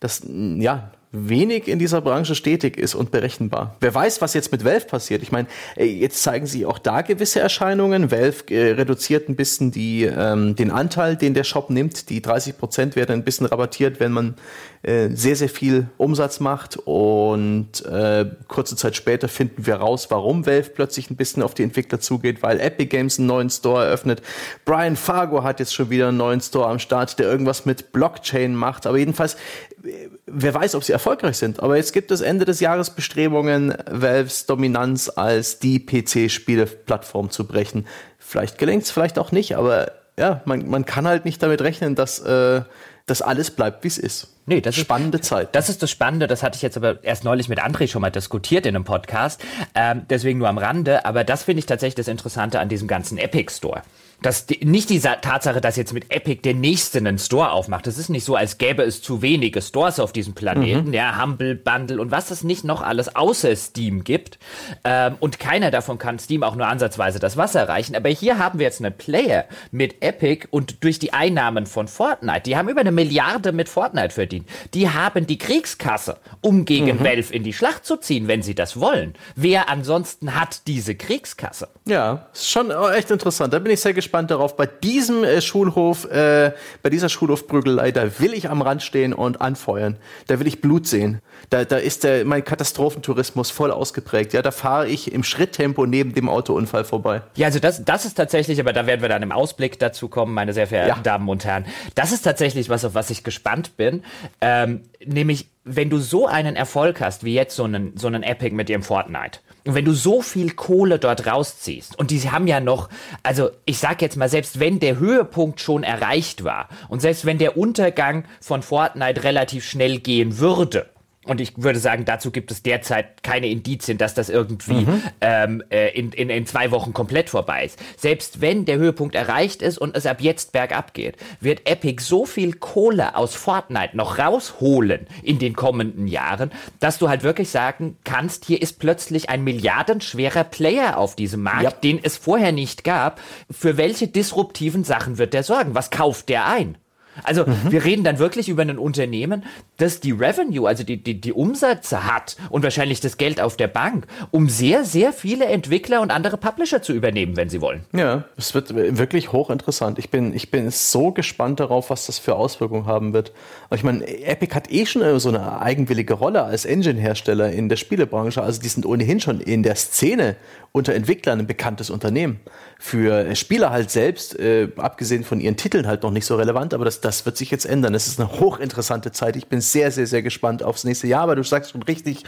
dass ja, wenig in dieser Branche stetig ist und berechenbar. Wer weiß, was jetzt mit Valve passiert. Ich meine, jetzt zeigen sie auch da gewisse Erscheinungen. Valve äh, reduziert ein bisschen die, ähm, den Anteil, den der Shop nimmt. Die 30 Prozent werden ein bisschen rabattiert, wenn man äh, sehr, sehr viel Umsatz macht. Und äh, kurze Zeit später finden wir raus, warum Valve plötzlich ein bisschen auf die Entwickler zugeht, weil Epic Games einen neuen Store eröffnet. Brian Fargo hat jetzt schon wieder einen neuen Store am Start, der irgendwas mit Blockchain macht. Aber jedenfalls, äh, wer weiß, ob sie erfolgreich sind. Aber jetzt gibt es Ende des Jahres Bestrebungen, Valves Dominanz als die PC-Spieleplattform zu brechen. Vielleicht gelingt es, vielleicht auch nicht, aber ja, man, man kann halt nicht damit rechnen, dass äh, das alles bleibt, wie es ist. Nee, das spannende ist, Zeit. Das ist das Spannende. Das hatte ich jetzt aber erst neulich mit André schon mal diskutiert in einem Podcast. Ähm, deswegen nur am Rande. Aber das finde ich tatsächlich das Interessante an diesem ganzen Epic Store dass die, nicht die Tatsache, dass jetzt mit Epic der nächste einen Store aufmacht. Es ist nicht so, als gäbe es zu wenige Stores auf diesem Planeten, mhm. ja, Humble, Bundle und was es nicht noch alles außer Steam gibt. Ähm, und keiner davon kann Steam auch nur ansatzweise das Wasser reichen. Aber hier haben wir jetzt einen Player mit Epic und durch die Einnahmen von Fortnite, die haben über eine Milliarde mit Fortnite verdient. Die haben die Kriegskasse, um gegen mhm. Valve in die Schlacht zu ziehen, wenn sie das wollen. Wer ansonsten hat diese Kriegskasse? Ja, ist schon echt interessant. Da bin ich sehr gespannt gespannt darauf. Bei diesem äh, Schulhof, äh, bei dieser Schulhofprügelei, da will ich am Rand stehen und anfeuern. Da will ich Blut sehen. Da, da ist der, mein Katastrophentourismus voll ausgeprägt. Ja, da fahre ich im Schritttempo neben dem Autounfall vorbei. Ja, also das, das ist tatsächlich, aber da werden wir dann im Ausblick dazu kommen, meine sehr verehrten ja. Damen und Herren. Das ist tatsächlich was, auf was ich gespannt bin. Ähm, nämlich, wenn du so einen Erfolg hast, wie jetzt so einen, so einen Epic mit ihrem Fortnite Und wenn du so viel Kohle dort rausziehst, und die haben ja noch, also ich sag jetzt mal, selbst wenn der Höhepunkt schon erreicht war und selbst wenn der Untergang von Fortnite relativ schnell gehen würde, und ich würde sagen, dazu gibt es derzeit keine Indizien, dass das irgendwie mhm. ähm, äh, in, in, in zwei Wochen komplett vorbei ist. Selbst wenn der Höhepunkt erreicht ist und es ab jetzt bergab geht, wird Epic so viel Kohle aus Fortnite noch rausholen in den kommenden Jahren, dass du halt wirklich sagen kannst, hier ist plötzlich ein milliardenschwerer Player auf diesem Markt, ja. den es vorher nicht gab. Für welche disruptiven Sachen wird der sorgen? Was kauft der ein? Also mhm. wir reden dann wirklich über ein Unternehmen, das die Revenue, also die, die, die Umsätze hat und wahrscheinlich das Geld auf der Bank, um sehr, sehr viele Entwickler und andere Publisher zu übernehmen, wenn sie wollen. Ja, es wird wirklich hochinteressant. Ich bin, ich bin so gespannt darauf, was das für Auswirkungen haben wird. Ich meine, Epic hat eh schon so eine eigenwillige Rolle als Engine-Hersteller in der Spielebranche. Also die sind ohnehin schon in der Szene unter Entwicklern ein bekanntes Unternehmen. Für Spieler halt selbst, äh, abgesehen von ihren Titeln halt noch nicht so relevant, aber das, das wird sich jetzt ändern. Es ist eine hochinteressante Zeit. Ich bin sehr, sehr, sehr gespannt aufs nächste Jahr, aber du sagst schon richtig,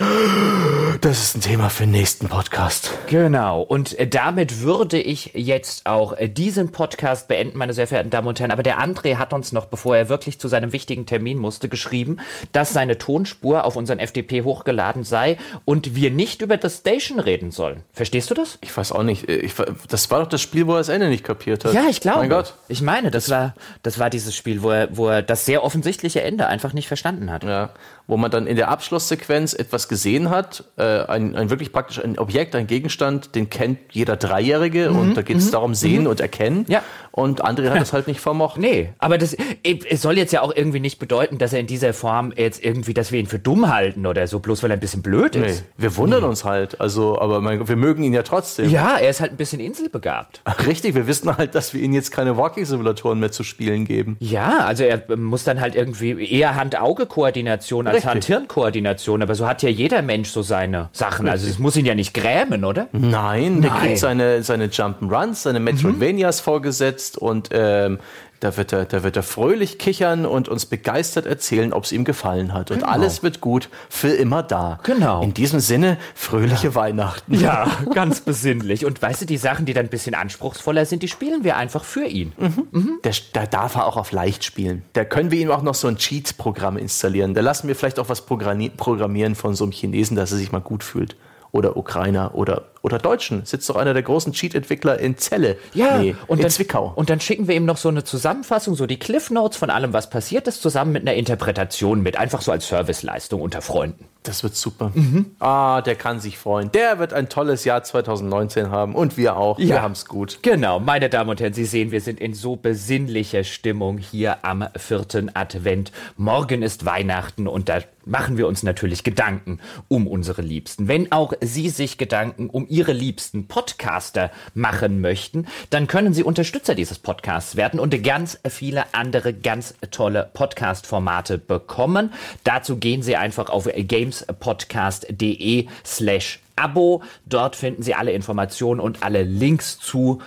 das ist ein Thema für den nächsten Podcast. Genau. Und äh, damit würde ich jetzt auch äh, diesen Podcast beenden, meine sehr verehrten Damen und Herren. Aber der André hat uns noch, bevor er wirklich zu seinem wichtigen Termin musste, geschrieben, dass seine Tonspur auf unseren FDP hochgeladen sei und wir nicht über das Station reden sollen. Verstehst du das? Ich weiß auch nicht. Ich, das war doch das Spiel, wo er das Ende nicht kapiert hat. Ja, ich glaube. Mein Gott. Ich meine, das war, das war dieses Spiel, wo er, wo er das sehr offensichtliche Ende einfach nicht verstanden hat. Ja, wo man dann in der Abschlusssequenz etwas gesehen hat, äh, ein, ein wirklich praktisch ein Objekt, ein Gegenstand, den kennt jeder Dreijährige mhm, und da geht es mhm, darum, sehen mhm. und erkennen. Ja. Und André hat das halt nicht vermocht. <laughs> Nee, aber das es soll jetzt ja auch irgendwie nicht bedeuten, dass er in dieser Form jetzt irgendwie, dass wir ihn für dumm halten oder so, bloß weil er ein bisschen blöd ist. Nee, wir wundern uns halt. Also, aber mein, wir mögen ihn ja trotzdem. Ja, er ist halt ein bisschen inselbegabt. Richtig, wir wissen halt, dass wir ihm jetzt keine Walking-Simulatoren mehr zu spielen geben. Ja, also er muss dann halt irgendwie eher Hand-Auge-Koordination als Hand-Hirn-Koordination, aber so hat ja jeder Mensch so seine Sachen. Also es muss ihn ja nicht grämen, oder? Nein, der Nein. kriegt seine, seine Jump'n'Runs, seine Metroidvanias mhm. vorgesetzt und ähm, da wird, er, da wird er fröhlich kichern und uns begeistert erzählen, ob es ihm gefallen hat. Und genau. alles wird gut, für immer da. Genau. In diesem Sinne, fröhliche ja. Weihnachten. Ja, ganz besinnlich. Und weißt du, die Sachen, die dann ein bisschen anspruchsvoller sind, die spielen wir einfach für ihn. Mhm. Mhm. Der, da darf er auch auf leicht spielen. Da können wir ihm auch noch so ein Cheat-Programm installieren. Da lassen wir vielleicht auch was programmieren von so einem Chinesen, dass er sich mal gut fühlt oder Ukrainer oder, oder Deutschen. Sitzt doch einer der großen Cheat-Entwickler in Celle. Ja, nee, und in dann, Zwickau. Und dann schicken wir ihm noch so eine Zusammenfassung, so die Cliff Notes von allem, was passiert ist, zusammen mit einer Interpretation mit. Einfach so als Serviceleistung unter Freunden. Das wird super. Mhm. Ah, der kann sich freuen. Der wird ein tolles Jahr 2019 haben und wir auch. Ja. Wir haben es gut. Genau, meine Damen und Herren, Sie sehen, wir sind in so besinnlicher Stimmung hier am vierten Advent. Morgen ist Weihnachten und da machen wir uns natürlich Gedanken um unsere Liebsten. Wenn auch Sie sich Gedanken um Ihre liebsten Podcaster machen möchten, dann können Sie Unterstützer dieses Podcasts werden und ganz viele andere ganz tolle Podcast-Formate bekommen. Dazu gehen Sie einfach auf Games gamespodcast.de slash Abo. Dort finden Sie alle Informationen und alle Links zu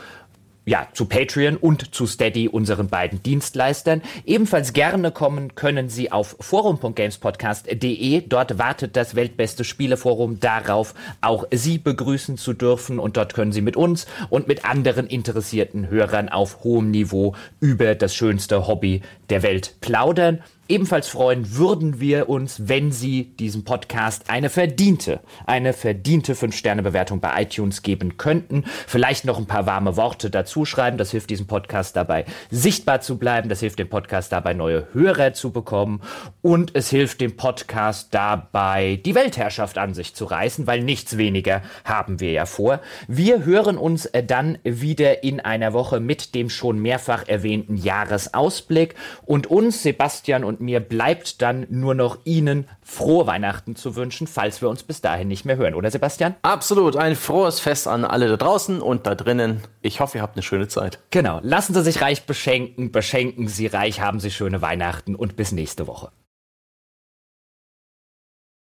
ja, zu Patreon und zu Steady, unseren beiden Dienstleistern. Ebenfalls gerne kommen können Sie auf forum.gamespodcast.de. Dort wartet das weltbeste Spieleforum darauf, auch Sie begrüßen zu dürfen. Und dort können Sie mit uns und mit anderen interessierten Hörern auf hohem Niveau über das schönste Hobby der Welt plaudern. Ebenfalls freuen würden wir uns, wenn Sie diesem Podcast eine verdiente, eine verdiente 5-Sterne-Bewertung bei iTunes geben könnten. Vielleicht noch ein paar warme Worte dazu schreiben. Das hilft diesem Podcast dabei, sichtbar zu bleiben. Das hilft dem Podcast dabei, neue Hörer zu bekommen. Und es hilft dem Podcast dabei, die Weltherrschaft an sich zu reißen, weil nichts weniger haben wir ja vor. Wir hören uns dann wieder in einer Woche mit dem schon mehrfach erwähnten Jahresausblick und uns, Sebastian und mir bleibt dann nur noch Ihnen frohe Weihnachten zu wünschen, falls wir uns bis dahin nicht mehr hören, oder Sebastian? Absolut, ein frohes Fest an alle da draußen und da drinnen. Ich hoffe, ihr habt eine schöne Zeit. Genau, lassen Sie sich reich beschenken, beschenken Sie reich, haben Sie schöne Weihnachten und bis nächste Woche.